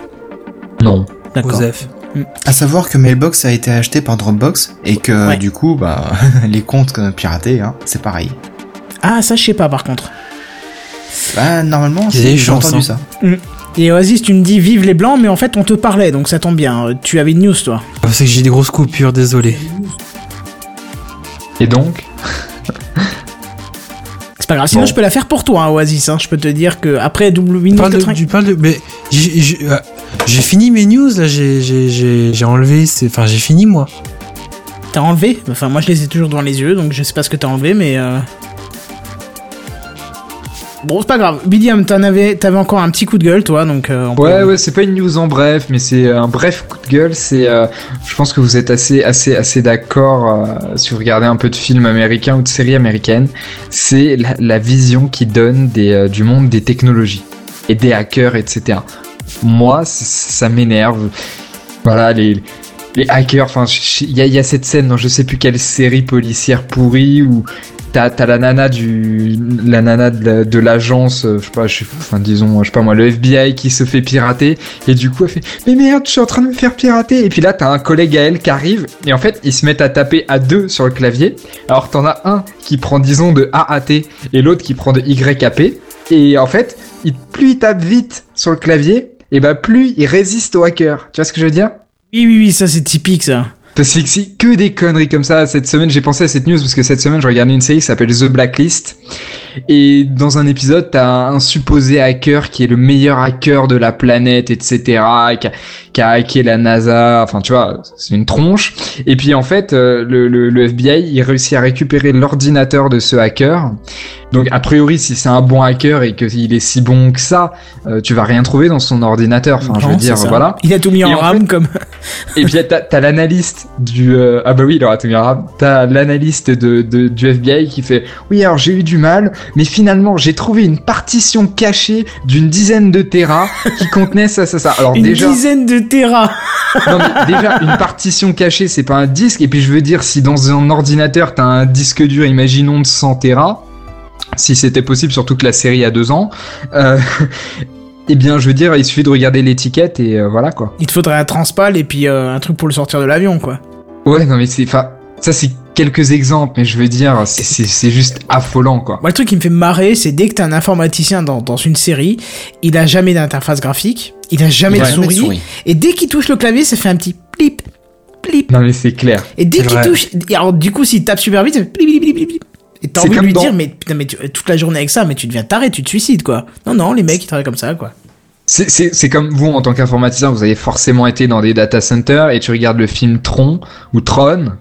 Non. D'accord. Osef. À savoir que Mailbox a été acheté par Dropbox et que Ouais. du coup, bah, les comptes piratés, hein, c'est pareil. Ah, ça, je sais pas par contre. Bah, normalement, j'ai entendu ça. Et Oasis, tu me dis vive les blancs, mais en fait, on te parlait, donc ça tombe bien. Euh, Tu avais une news, toi. Ah, C'est que j'ai des grosses coupures, désolé. Et donc C'est pas grave. Sinon, Bon. je peux la faire pour toi, hein, Oasis. hein. Je peux te dire que après de, 80 tu parles de, mais j'ai euh, j'ai fini mes news là, j'ai j'ai j'ai j'ai enlevé, enfin j'ai fini moi. T'as enlevé? Enfin, moi, je les ai toujours devant les yeux, donc je sais pas ce que t'as enlevé, mais. Euh... Bon, c'est pas grave. Bidiam, t'en avais, t'avais encore un petit coup de gueule, toi, donc. euh, on peut- Ouais, ouais, c'est pas une news en bref, mais c'est un bref coup de gueule. C'est, euh, je pense que vous êtes assez, assez, assez d'accord euh, si vous regardez un peu de films américains ou de séries américaines. C'est la, la vision qui donne des, euh, du monde des technologies et des hackers, etc. Moi, ça m'énerve. Voilà, les, les hackers. Enfin, il y y a cette scène dans je sais plus quelle série policière pourrie où T'as, la nana du, la nana de, la- de l'agence, euh, je sais pas, enfin disons, je sais pas moi, le FBI qui se fait pirater et du coup elle fait, mais merde, je suis en train de me faire pirater. Et puis là t'as un collègue à elle qui arrive et en fait ils se mettent à taper à deux sur le clavier. Alors t'en as un qui prend disons de A à T et l'autre qui prend de Y à P. Et en fait, plus il tape vite sur le clavier, et bah plus il résiste au hacker. Tu vois ce que je veux dire? Oui, oui, oui, ça c'est typique, ça. parce que des conneries comme ça. Cette semaine, j'ai pensé à cette news parce que cette semaine, je regardais une série qui s'appelle The Blacklist. Et dans un épisode, t'as un supposé hacker qui est le meilleur hacker de la planète, etc. Qui a, hacké la NASA. Enfin, tu vois, c'est une tronche. Et puis, en fait, euh, le, le FBI, il réussit à récupérer l'ordinateur de ce hacker. Donc, a priori, si c'est un bon hacker et qu'il est si bon que ça, euh, tu vas rien trouver dans son ordinateur. Enfin, je veux Non, dire, c'est ça. voilà. Il a tout mis Et en en RAM, fait- comme. Et puis t'as, l'analyste du euh, ah bah oui il aura tout mis en rap. T'as l'analyste de, de du FBI qui fait oui alors j'ai eu du mal mais finalement j'ai trouvé une partition cachée d'une dizaine de terras qui contenait ça ça ça. Alors Une déjà dizaine de terras. non mais déjà une partition cachée c'est pas un disque et puis je veux dire si dans un ordinateur t'as un disque dur imaginons de 100 terras si c'était possible surtout que la série a deux ans euh, eh bien je veux dire il suffit de regarder l'étiquette et euh, voilà quoi. Il te faudrait un transpal et puis euh, un truc pour le sortir de l'avion, quoi. Ouais, non, mais c'est, enfin, ça c'est quelques exemples, mais je veux dire, c'est, juste affolant, quoi. Moi, le truc qui me fait marrer, c'est dès que t'as un informaticien dans, dans une série, il a jamais d'interface graphique, il a jamais Il de a jamais de souris, et dès qu'il touche le clavier, ça fait un petit plip, plip. Non, mais c'est clair. Et dès qu'il touche, alors du coup, s'il tape super vite, ça fait plip, plip, plip, plip. Et t'as envie de lui dans- dire, mais putain, mais tu- toute la journée avec ça, mais tu deviens taré, tu te suicides, quoi. Non, non, les mecs, ils travaillent comme ça, quoi. C'est, c'est, c'est comme vous, en tant qu'informaticien, vous avez forcément été dans des data centers et tu regardes le film Tron ou Tron,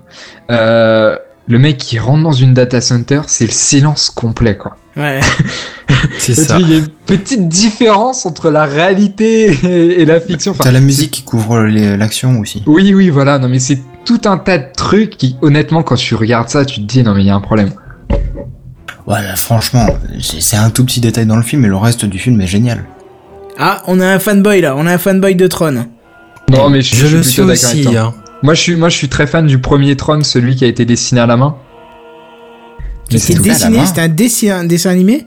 euh, le mec qui rentre dans une data center, c'est le silence complet, quoi. Ouais. C'est ça. Il y a une petite différence entre la réalité et, et la fiction. Enfin, T'as la musique qui couvre l'action aussi. Oui, oui, voilà. Non, mais c'est tout un tas de trucs qui, honnêtement, quand tu regardes ça, tu te dis, non, mais il y a un problème. Voilà, franchement, c'est un tout petit détail dans le film, mais le reste du film est génial. Ah, on a un fanboy, là. On a un fanboy de Tron. Non, mais je, Je je le suis suis plutôt d'accord avec aussi. toi. hein. Moi, je suis, moi, je suis très fan du premier Tron, celui qui a été dessiné à la main. Mais C'était dessiné, c'était un dessin, un dessin animé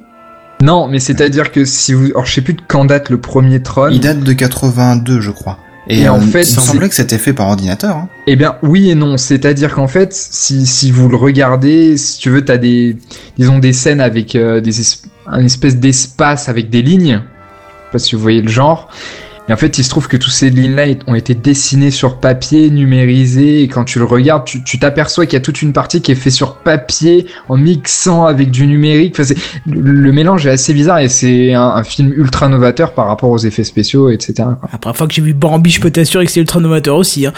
Non, mais c'est-à-dire que si vous, alors je sais plus de quand date le premier Tron. Il date de 82, je crois. Et, Et en euh, fait, il semblait que c'était fait par ordinateur. Hein. Eh bien, oui et non. C'est-à-dire qu'en fait, si, si vous le regardez, si tu veux, t'as des, disons, des scènes avec euh, des es- un espèce d'espace avec des lignes. Je sais pas si vous voyez le genre. Et en fait, il se trouve que toutes ces lignes-là ont été dessinées sur papier, numérisées, et quand tu le regardes, tu t'aperçois qu'il y a toute une partie qui est faite sur papier, en mixant avec du numérique. Enfin, c'est- le, le mélange est assez bizarre, et c'est un, un film ultra novateur par rapport aux effets spéciaux, etc. quoi. La première fois que j'ai vu Bambi, je peux t'assurer que c'est ultra novateur aussi. Hein.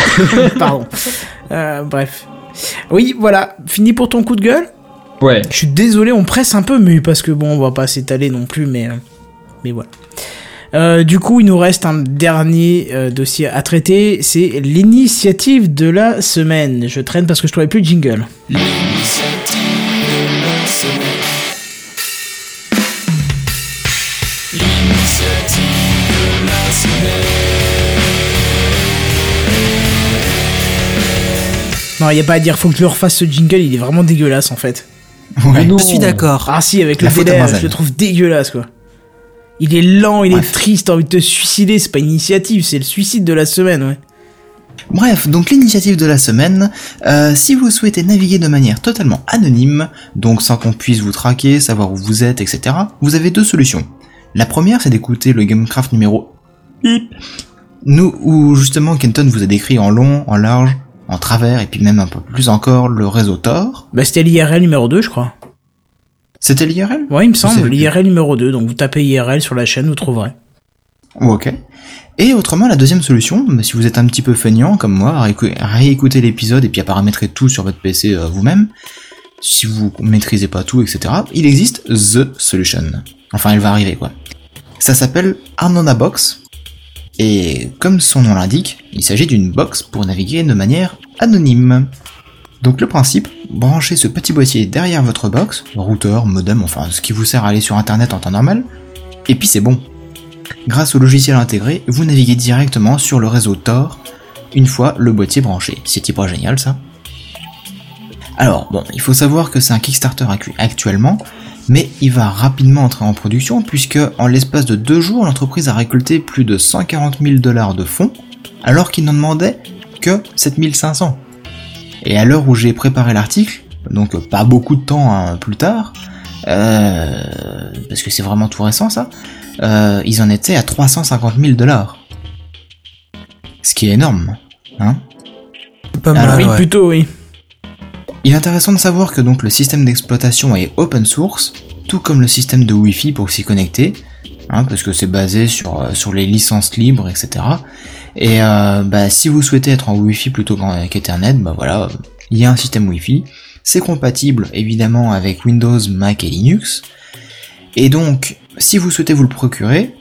Pardon. Euh, bref. Oui, voilà. Fini pour ton coup de gueule? Ouais. Je suis désolé, on presse un peu, mais parce que bon, on va pas s'étaler non plus, mais, euh, mais voilà. Euh, du coup, il nous reste un dernier euh, dossier à traiter, c'est l'initiative de la semaine. Je traîne parce que je trouvais plus de jingle. Non, il y a pas à dire, faut que je le refasse ce jingle, il est vraiment dégueulasse en fait. Ouais. Je suis d'accord. Ah si, avec La le délai, je le trouve dégueulasse quoi. Il est lent, il est triste, t'as envie de te suicider, c'est pas une initiative, c'est le suicide de la semaine, ouais. Bref, donc l'initiative de la semaine, euh, si vous souhaitez naviguer de manière totalement anonyme, donc sans qu'on puisse vous traquer, savoir où vous êtes, etc., vous avez deux solutions. La première, c'est d'écouter le Gamecraft numéro nous, où justement Kenton vous a décrit en long, en large, en travers, et puis même un peu plus encore le réseau Tor. Bah c'était l'IRL numéro 2, je crois. C'était l'IRL Ouais, il me semble, l'IRL numéro 2, donc vous tapez IRL sur la chaîne, vous trouverez. Oh, Ok. Et autrement, la deuxième solution, bah, si vous êtes un petit peu feignant comme moi, à réécou- à réécouter l'épisode et puis à paramétrer tout sur votre PC euh, vous-même, si vous maîtrisez pas tout, etc., il existe The Solution. Enfin, elle va arriver, quoi. Ça s'appelle Arnona Box, et comme son nom l'indique, il s'agit d'une box pour naviguer de manière anonyme. Donc le principe, branchez ce petit boîtier derrière votre box, routeur, modem, enfin ce qui vous sert à aller sur internet en temps normal, et puis c'est bon. Grâce au logiciel intégré, vous naviguez directement sur le réseau Tor une fois le boîtier branché. C'est pas génial ça Alors bon, il faut savoir que c'est un Kickstarter actuellement, mais il va rapidement entrer en production puisque en l'espace de deux jours, l'entreprise a récolté plus de 140 000 dollars de fonds, alors qu'il n'en demandait que 7500. Et à l'heure où j'ai préparé l'article, donc pas beaucoup de temps hein, plus tard, euh, parce que c'est vraiment tout récent ça, euh, ils en étaient à 350 000 dollars. Ce qui est énorme, hein Pas mal, Ah oui, ouais. plutôt, oui. Il est intéressant de savoir que donc le système d'exploitation est open source, tout comme le système de Wi-Fi pour s'y connecter, hein, parce que c'est basé sur, euh, sur les licences libres, etc. Et euh, bah, si vous souhaitez être en Wi-Fi plutôt qu'en- qu'Ethernet, bah voilà, il y a un système Wi-Fi. C'est compatible évidemment avec Windows, Mac et Linux. Et donc, si vous souhaitez vous le procurer,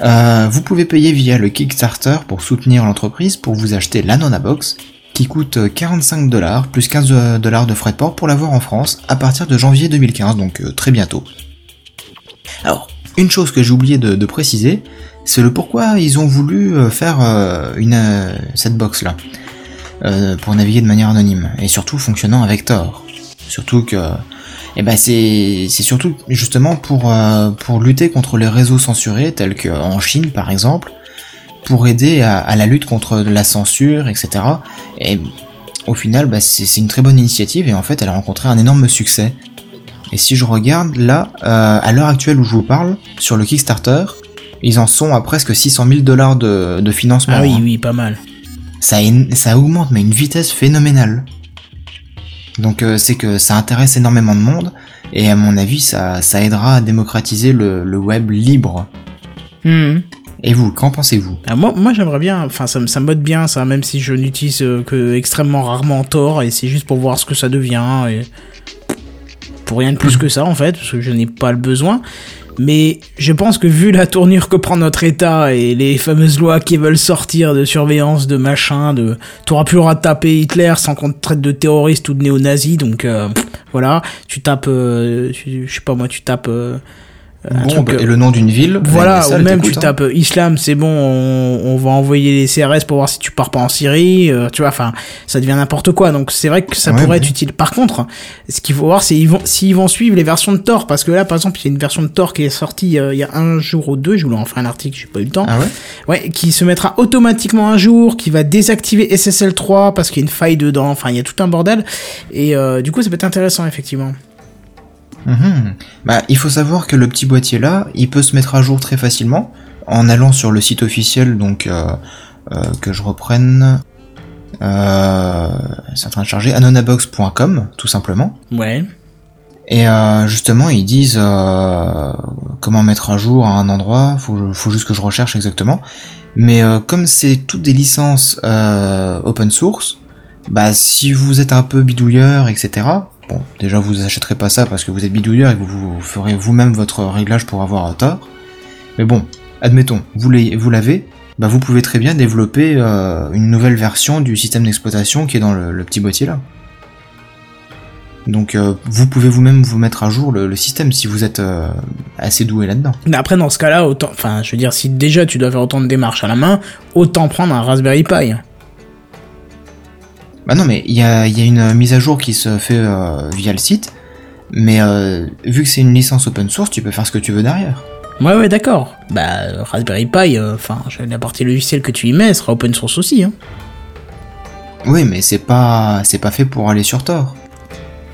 euh, vous pouvez payer via le Kickstarter pour soutenir l'entreprise pour vous acheter l'Anona Box qui coûte euh, 45 dollars plus 15 dollars de frais de port pour l'avoir en France à partir de janvier 2015, donc euh, très bientôt. Alors, une chose que j'ai oublié de préciser, c'est le pourquoi ils ont voulu euh, faire euh, euh, cette box là pour naviguer de manière anonyme et surtout fonctionnant avec Tor. Surtout que, eh ben c'est surtout justement pour lutter contre les réseaux censurés tels que en Chine par exemple, pour aider à, la lutte contre la censure, etc. Et au final, bah, c'est une très bonne initiative et en fait, elle a rencontré un énorme succès. Et si je regarde là, à l'heure actuelle où je vous parle, sur le Kickstarter, ils en sont à presque 600 000 dollars de, de financement. Ah oui, hein. oui, pas mal. Ça, ça augmente, mais une vitesse phénoménale. Donc euh, c'est que ça intéresse énormément de monde, et à mon avis, ça, ça aidera à démocratiser le, le web libre. Mhm. Et vous, qu'en pensez-vous? Ah, moi, moi j'aimerais bien, enfin ça, ça me botte bien ça, même si je n'utilise euh, que extrêmement rarement Tor, et c'est juste pour voir ce que ça devient, et pour rien de plus que ça en fait, parce que je n'ai pas le besoin. Mais je pense que vu la tournure que prend notre État et les fameuses lois qui veulent sortir de surveillance, de machin, de t'auras plus le taper Hitler sans qu'on te traite de terroriste ou de néo-nazi, donc euh, voilà, tu tapes, euh, je sais pas moi, tu tapes euh, un truc, euh, et le nom d'une ville. voilà, et ou même tu hein. tapes euh, islam, c'est bon, on, on va envoyer les CRS pour voir si tu pars pas en Syrie, euh, tu vois, enfin, ça devient n'importe quoi. Donc c'est vrai que ça Ouais, pourrait être utile. Par contre, ce qu'il faut voir, c'est vont, s'ils vont suivre les versions de Tor, parce que là, par exemple, il y a une version de Tor qui est sortie euh, il y a un jour ou deux, je voulais en faire un article, j'ai pas eu le temps. Ah ouais? Ouais, qui se mettra automatiquement un jour, qui va désactiver SSL3 parce qu'il y a une faille dedans, enfin il y a tout un bordel. Et euh, du coup, ça peut être intéressant effectivement. Mhm. Bah, il faut savoir que le petit boîtier là, il peut se mettre à jour très facilement en allant sur le site officiel, donc euh, euh, que je reprenne. Euh, c'est en train de charger anonabox.com tout simplement. Ouais. Et euh, justement, ils disent euh, comment mettre à jour à un endroit. Faut, faut juste que je recherche exactement. Mais euh, comme c'est toutes des licences euh, open source, bah si vous êtes un peu bidouilleur, etc. Bon, déjà vous achèterez pas ça parce que vous êtes bidouilleur et que vous, ferez vous-même votre réglage pour avoir tort. Mais bon, admettons, vous l'avez, bah vous pouvez très bien développer euh, une nouvelle version du système d'exploitation qui est dans le, petit boîtier là. Donc euh, vous pouvez vous-même vous mettre à jour le, le système si vous êtes euh, assez doué là-dedans. Mais après, dans ce cas-là, autant, enfin, je veux dire, si déjà tu dois faire autant de démarches à la main, autant prendre un Raspberry Pi. Bah non mais il y a, il y a une mise à jour qui se fait euh, via le site, mais euh, vu que c'est une licence open source, tu peux faire ce que tu veux derrière. Ouais, ouais, d'accord. Bah, euh, Raspberry Pi, euh, enfin, la partie logicielle que tu y mets sera open source aussi, hein. Oui mais c'est pas c'est pas fait pour aller sur Tor.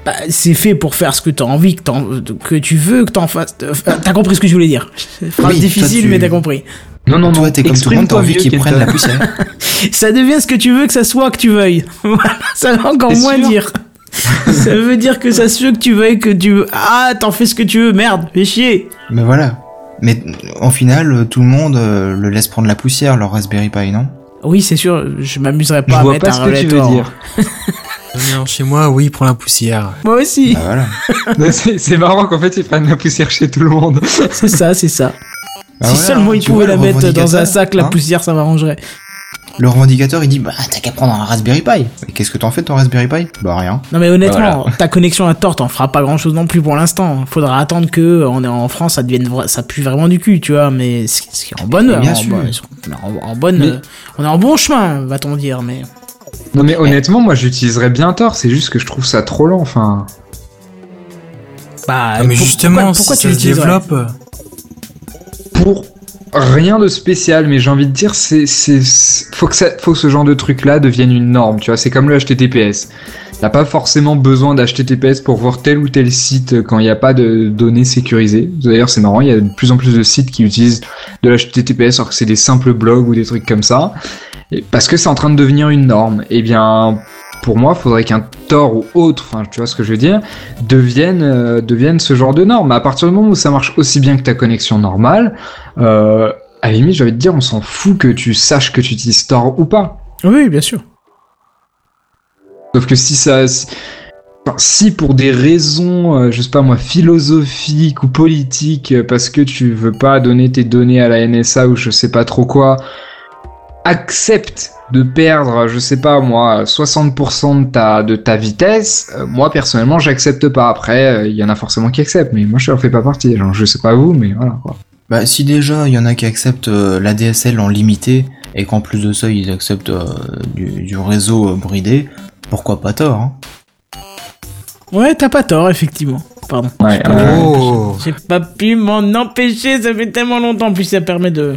Bah, c'est fait pour faire ce que t'as envie, que, t'en- que tu veux que t'en fasses. euh, T'as compris ce que je voulais dire? Phrase Oui, difficile, toi, tu- mais t'as compris. Non, non, non. Toi t'es comme tout le monde, t'as exprime-toi envie qu'ils prennent la poussière. Ça devient ce que tu veux que ça soit que tu veuilles. Voilà, ça veut encore moins dire. ça veut dire que ça se veut que tu veuilles que tu veux. Ah, t'en fais ce que tu veux, merde, fais chier. mais voilà. Mais en final, tout le monde euh, le laisse prendre la poussière, leur Raspberry Pi, non? Oui, c'est sûr, je m'amuserais Je pas à vois mettre pas un ce que relais tu veux Chez moi, oui, il prend la poussière. Moi aussi. Bah voilà. c'est marrant qu'en fait ils prennent la poussière chez tout le monde. C'est ça, c'est ça. Bah si voilà, seulement hein, il tu pouvait vois, la mettre dans un sac, la hein. poussière, ça m'arrangerait. Le revendicateur, il dit, bah, t'as qu'à prendre un Raspberry Pi. Mais qu'est-ce que t'en fais de ton Raspberry Pi? Bah, rien. Non mais honnêtement, Voilà. ta connexion à Tor t'en fera pas grand chose non plus pour l'instant. Faudra attendre que on est en France, ça devienne vra- ça pue vraiment du cul, tu vois. Mais c'est en bonne, Bien en, sûr. bonne- en, en bonne, Mais- euh, on est en bon chemin, va-t-on dire. Mais Non mais honnêtement moi j'utiliserais bien Tor, c'est juste que je trouve ça trop lent. Enfin, bah, Ah, mais pour- justement, pourquoi, pourquoi si tu ça se développe. pour rien de spécial, mais j'ai envie de dire c'est c'est c'est- faut que ça faut que ce genre de truc là devienne une norme. Tu vois, c'est comme le HTTPS. T'as pas forcément besoin d'HTTPS pour voir tel ou tel site quand il n'y a pas de données sécurisées. D'ailleurs, c'est marrant, il y a de plus en plus de sites qui utilisent de l'HTTPS alors que c'est des simples blogs ou des trucs comme ça. Parce que c'est en train de devenir une norme. Eh bien, pour moi, faudrait qu'un Tor ou autre, enfin, tu vois ce que je veux dire, devienne, euh, devienne ce genre de norme. À partir du moment où ça marche aussi bien que ta connexion normale, euh, à la limite, j'avais te dire, on s'en fout que tu saches que tu utilises Tor ou pas. Oui, bien sûr. Sauf que si ça, si, enfin, si pour des raisons, euh, je sais pas moi, philosophiques ou politiques, parce que tu veux pas donner tes données à la NSA ou je sais pas trop quoi, accepte de perdre, je sais pas moi, 60% de ta, de ta vitesse, euh, moi personnellement j'accepte pas. Après, euh, il y en a forcément qui acceptent, mais moi je en fais pas partie. Genre, je sais pas vous, mais voilà quoi. Bah, si déjà, il y en a qui acceptent euh, la DSL en limité, et qu'en plus de ça, ils acceptent euh, du, du réseau euh, bridé, pourquoi pas tort, hein Ouais, t'as pas tort, effectivement. Pardon. Ouais, euh, Oh J'ai pas pu m'en empêcher, ça fait tellement longtemps, puis ça permet de.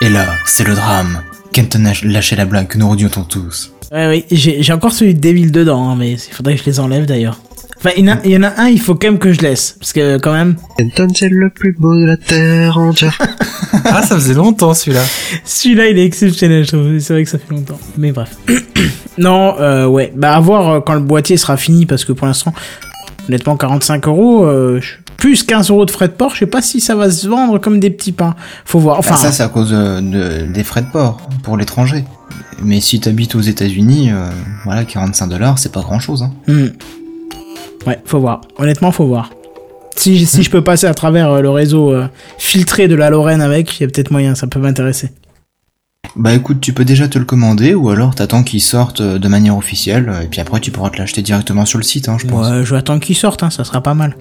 Et là, c'est le drame. Kenton a lâché la blague que nous redoutions tous. Ouais, oui, j'ai j'ai encore celui de Devil dedans, hein, mais il faudrait que je les enlève d'ailleurs. Enfin, il y, en a- il y en a un, il faut quand même que je laisse. Parce que, quand même, Kenton, c'est le plus beau de la terre entière. Ah, ça faisait longtemps celui-là. celui-là, il est exceptionnel, je trouve. C'est vrai que ça fait longtemps. Mais bref. non, euh, ouais. Bah, à voir euh, quand le boîtier sera fini, parce que pour l'instant, honnêtement, 45 euros, euh, je- plus 15 euros de frais de port, je sais pas si ça va se vendre comme des petits pains. Faut voir. Enfin, Enfin, ça, c'est à cause euh, de- des frais de port pour l'étranger. Mais si t'habites aux États-Unis, euh, voilà, 45 dollars, c'est pas grand-chose. Hein. Hmm. Ouais, faut voir. Honnêtement, faut voir. Si, si je peux passer à travers euh, le réseau euh, filtré de la Lorraine avec, il y a peut-être moyen, ça peut m'intéresser. Bah écoute, tu peux déjà te le commander, ou alors t'attends qu'il sorte de manière officielle, et puis après tu pourras te l'acheter directement sur le site, hein, je pense. Ouais, je vais attendre qu'il sorte, hein, ça sera pas mal.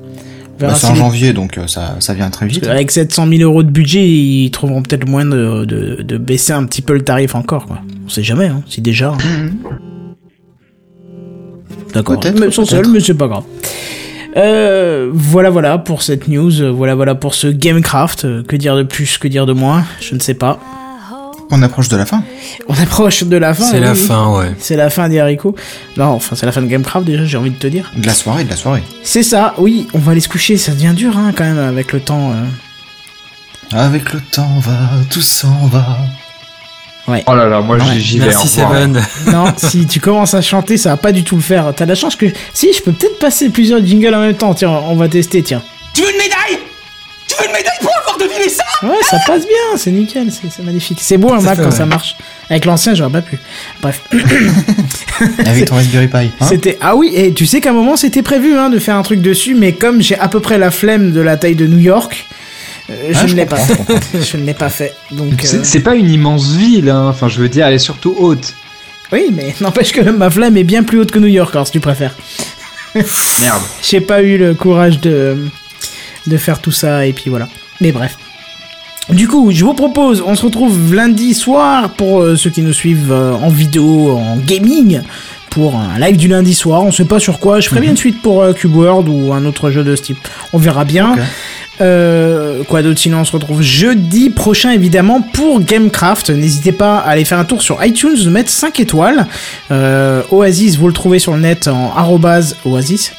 Verra Bah, c'est en les- janvier, donc euh, ça, ça vient très vite. Avec 700 000 euros de budget, ils trouveront peut-être moyen de, de, de baisser un petit peu le tarif encore, quoi. On sait jamais, hein, si déjà. hein. D'accord. Peut-être, sans seul, mais c'est pas grave. Euh, voilà, voilà pour cette news. Voilà, voilà pour ce Gamecraft. Euh, Que dire de plus, que dire de moins? Je ne sais pas. On approche de la fin. On approche de la fin. C'est la oui. fin, ouais. C'est la fin des haricots. Non, enfin, c'est la fin de Gamecraft déjà, j'ai envie de te dire. De la soirée, de la soirée. C'est ça, oui, on va aller se coucher, ça devient dur hein, quand même avec le temps. euh. Avec le temps va, tout s'en va. Oh là là, moi j'y- j'y vais. Merci. Seven. Non, si tu commences à chanter, ça va pas du tout le faire. T'as la chance que. Si, je peux peut-être passer plusieurs jingles en même temps. Tiens, on va tester, tiens. Tu veux une médaille? Tu veux une médaille pour ça Ouais, ça passe bien, c'est nickel, c'est magnifique. C'est beau un Mac quand ouais. ça marche. Avec l'ancien, j'aurais pas pu. Bref. Avec ton Raspberry Pi. Hein C'était ah oui et tu sais qu'à un moment c'était prévu hein, de faire un truc dessus mais comme j'ai à peu près la flemme de la taille de New York euh, je Ah, ne l'ai pas fait je ne l'ai pas fait donc euh, C'est c'est pas une immense ville, hein. enfin je veux dire, elle est surtout haute. oui mais n'empêche que ma flemme est bien plus haute que New York alors si tu préfères Merde. j'ai pas eu le courage de de faire tout ça et puis voilà mais bref du coup, je vous propose, on se retrouve lundi soir pour euh, ceux qui nous suivent euh, en vidéo, en gaming, pour un live du lundi soir. On sait pas sur quoi. Je ferai bien une suite pour euh, Cube World ou un autre jeu de ce type. On verra bien. Euh, quoi d'autre Sinon, on se retrouve jeudi prochain, évidemment, pour Gamecraft. N'hésitez pas à aller faire un tour sur iTunes, de mettre 5 étoiles. Oasis, vous le trouvez sur le net en arrobase Oasis.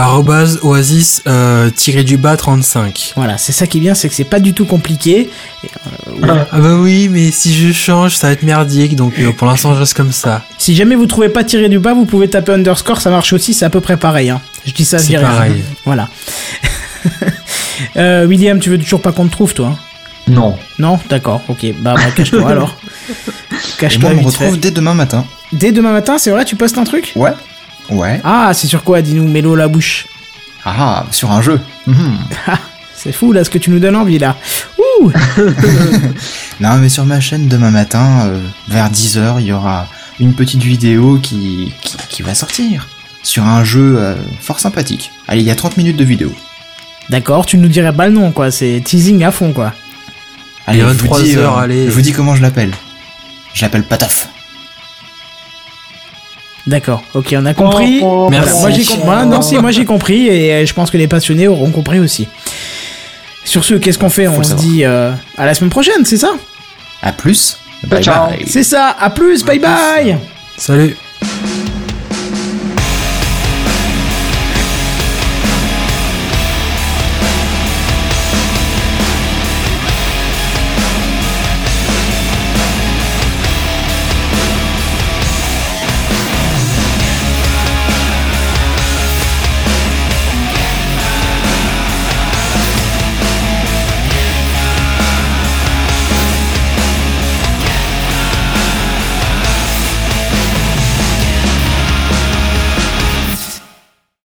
Arrobase Oasis euh, tiré du bas 35. Voilà, c'est ça qui est bien, c'est que c'est pas du tout compliqué. Et, euh. Ah bah oui, mais si je change, ça va être merdique, donc euh, pour l'instant je reste comme ça. Si jamais vous trouvez pas tiré du bas, vous pouvez taper underscore, ça marche aussi, c'est à peu près pareil. Hein. Je dis ça, je C'est dis rien. pareil. Voilà. euh, William, tu veux toujours pas qu'on te trouve, toi hein? Non. Non? D'accord, ok. Bah, bah cache-toi alors. Et Cache-toi on me retrouve fait. dès demain matin. Dès demain matin, c'est vrai, tu postes un truc? Ouais. Ouais. Ah, c'est sur quoi Dis-nous, mélo la bouche. Ah, sur un jeu. Mhm. C'est fou là, ce que tu nous donnes envie là. Ouh Non, mais sur ma chaîne demain matin, euh, vers 10h, il y aura une petite vidéo qui, qui, qui va sortir. Sur un jeu euh, fort sympathique. Allez, il y a 30 minutes de vidéo. D'accord, tu nous dirais pas le nom quoi, c'est teasing à fond quoi. Allez, je vous 23 dis, euh, heures, allez. Je vous dis comment je l'appelle. Je l'appelle Pataf. D'accord, ok, on a compris. Merci. Voilà, moi j'ai compris. Moi, non, si, moi j'ai compris et je pense que les passionnés auront compris aussi. Sur ce, qu'est-ce qu'on fait? On se dit euh, à la semaine prochaine, c'est ça? À plus. Bye ciao. bye. C'est ça, à plus, bye bye Salut.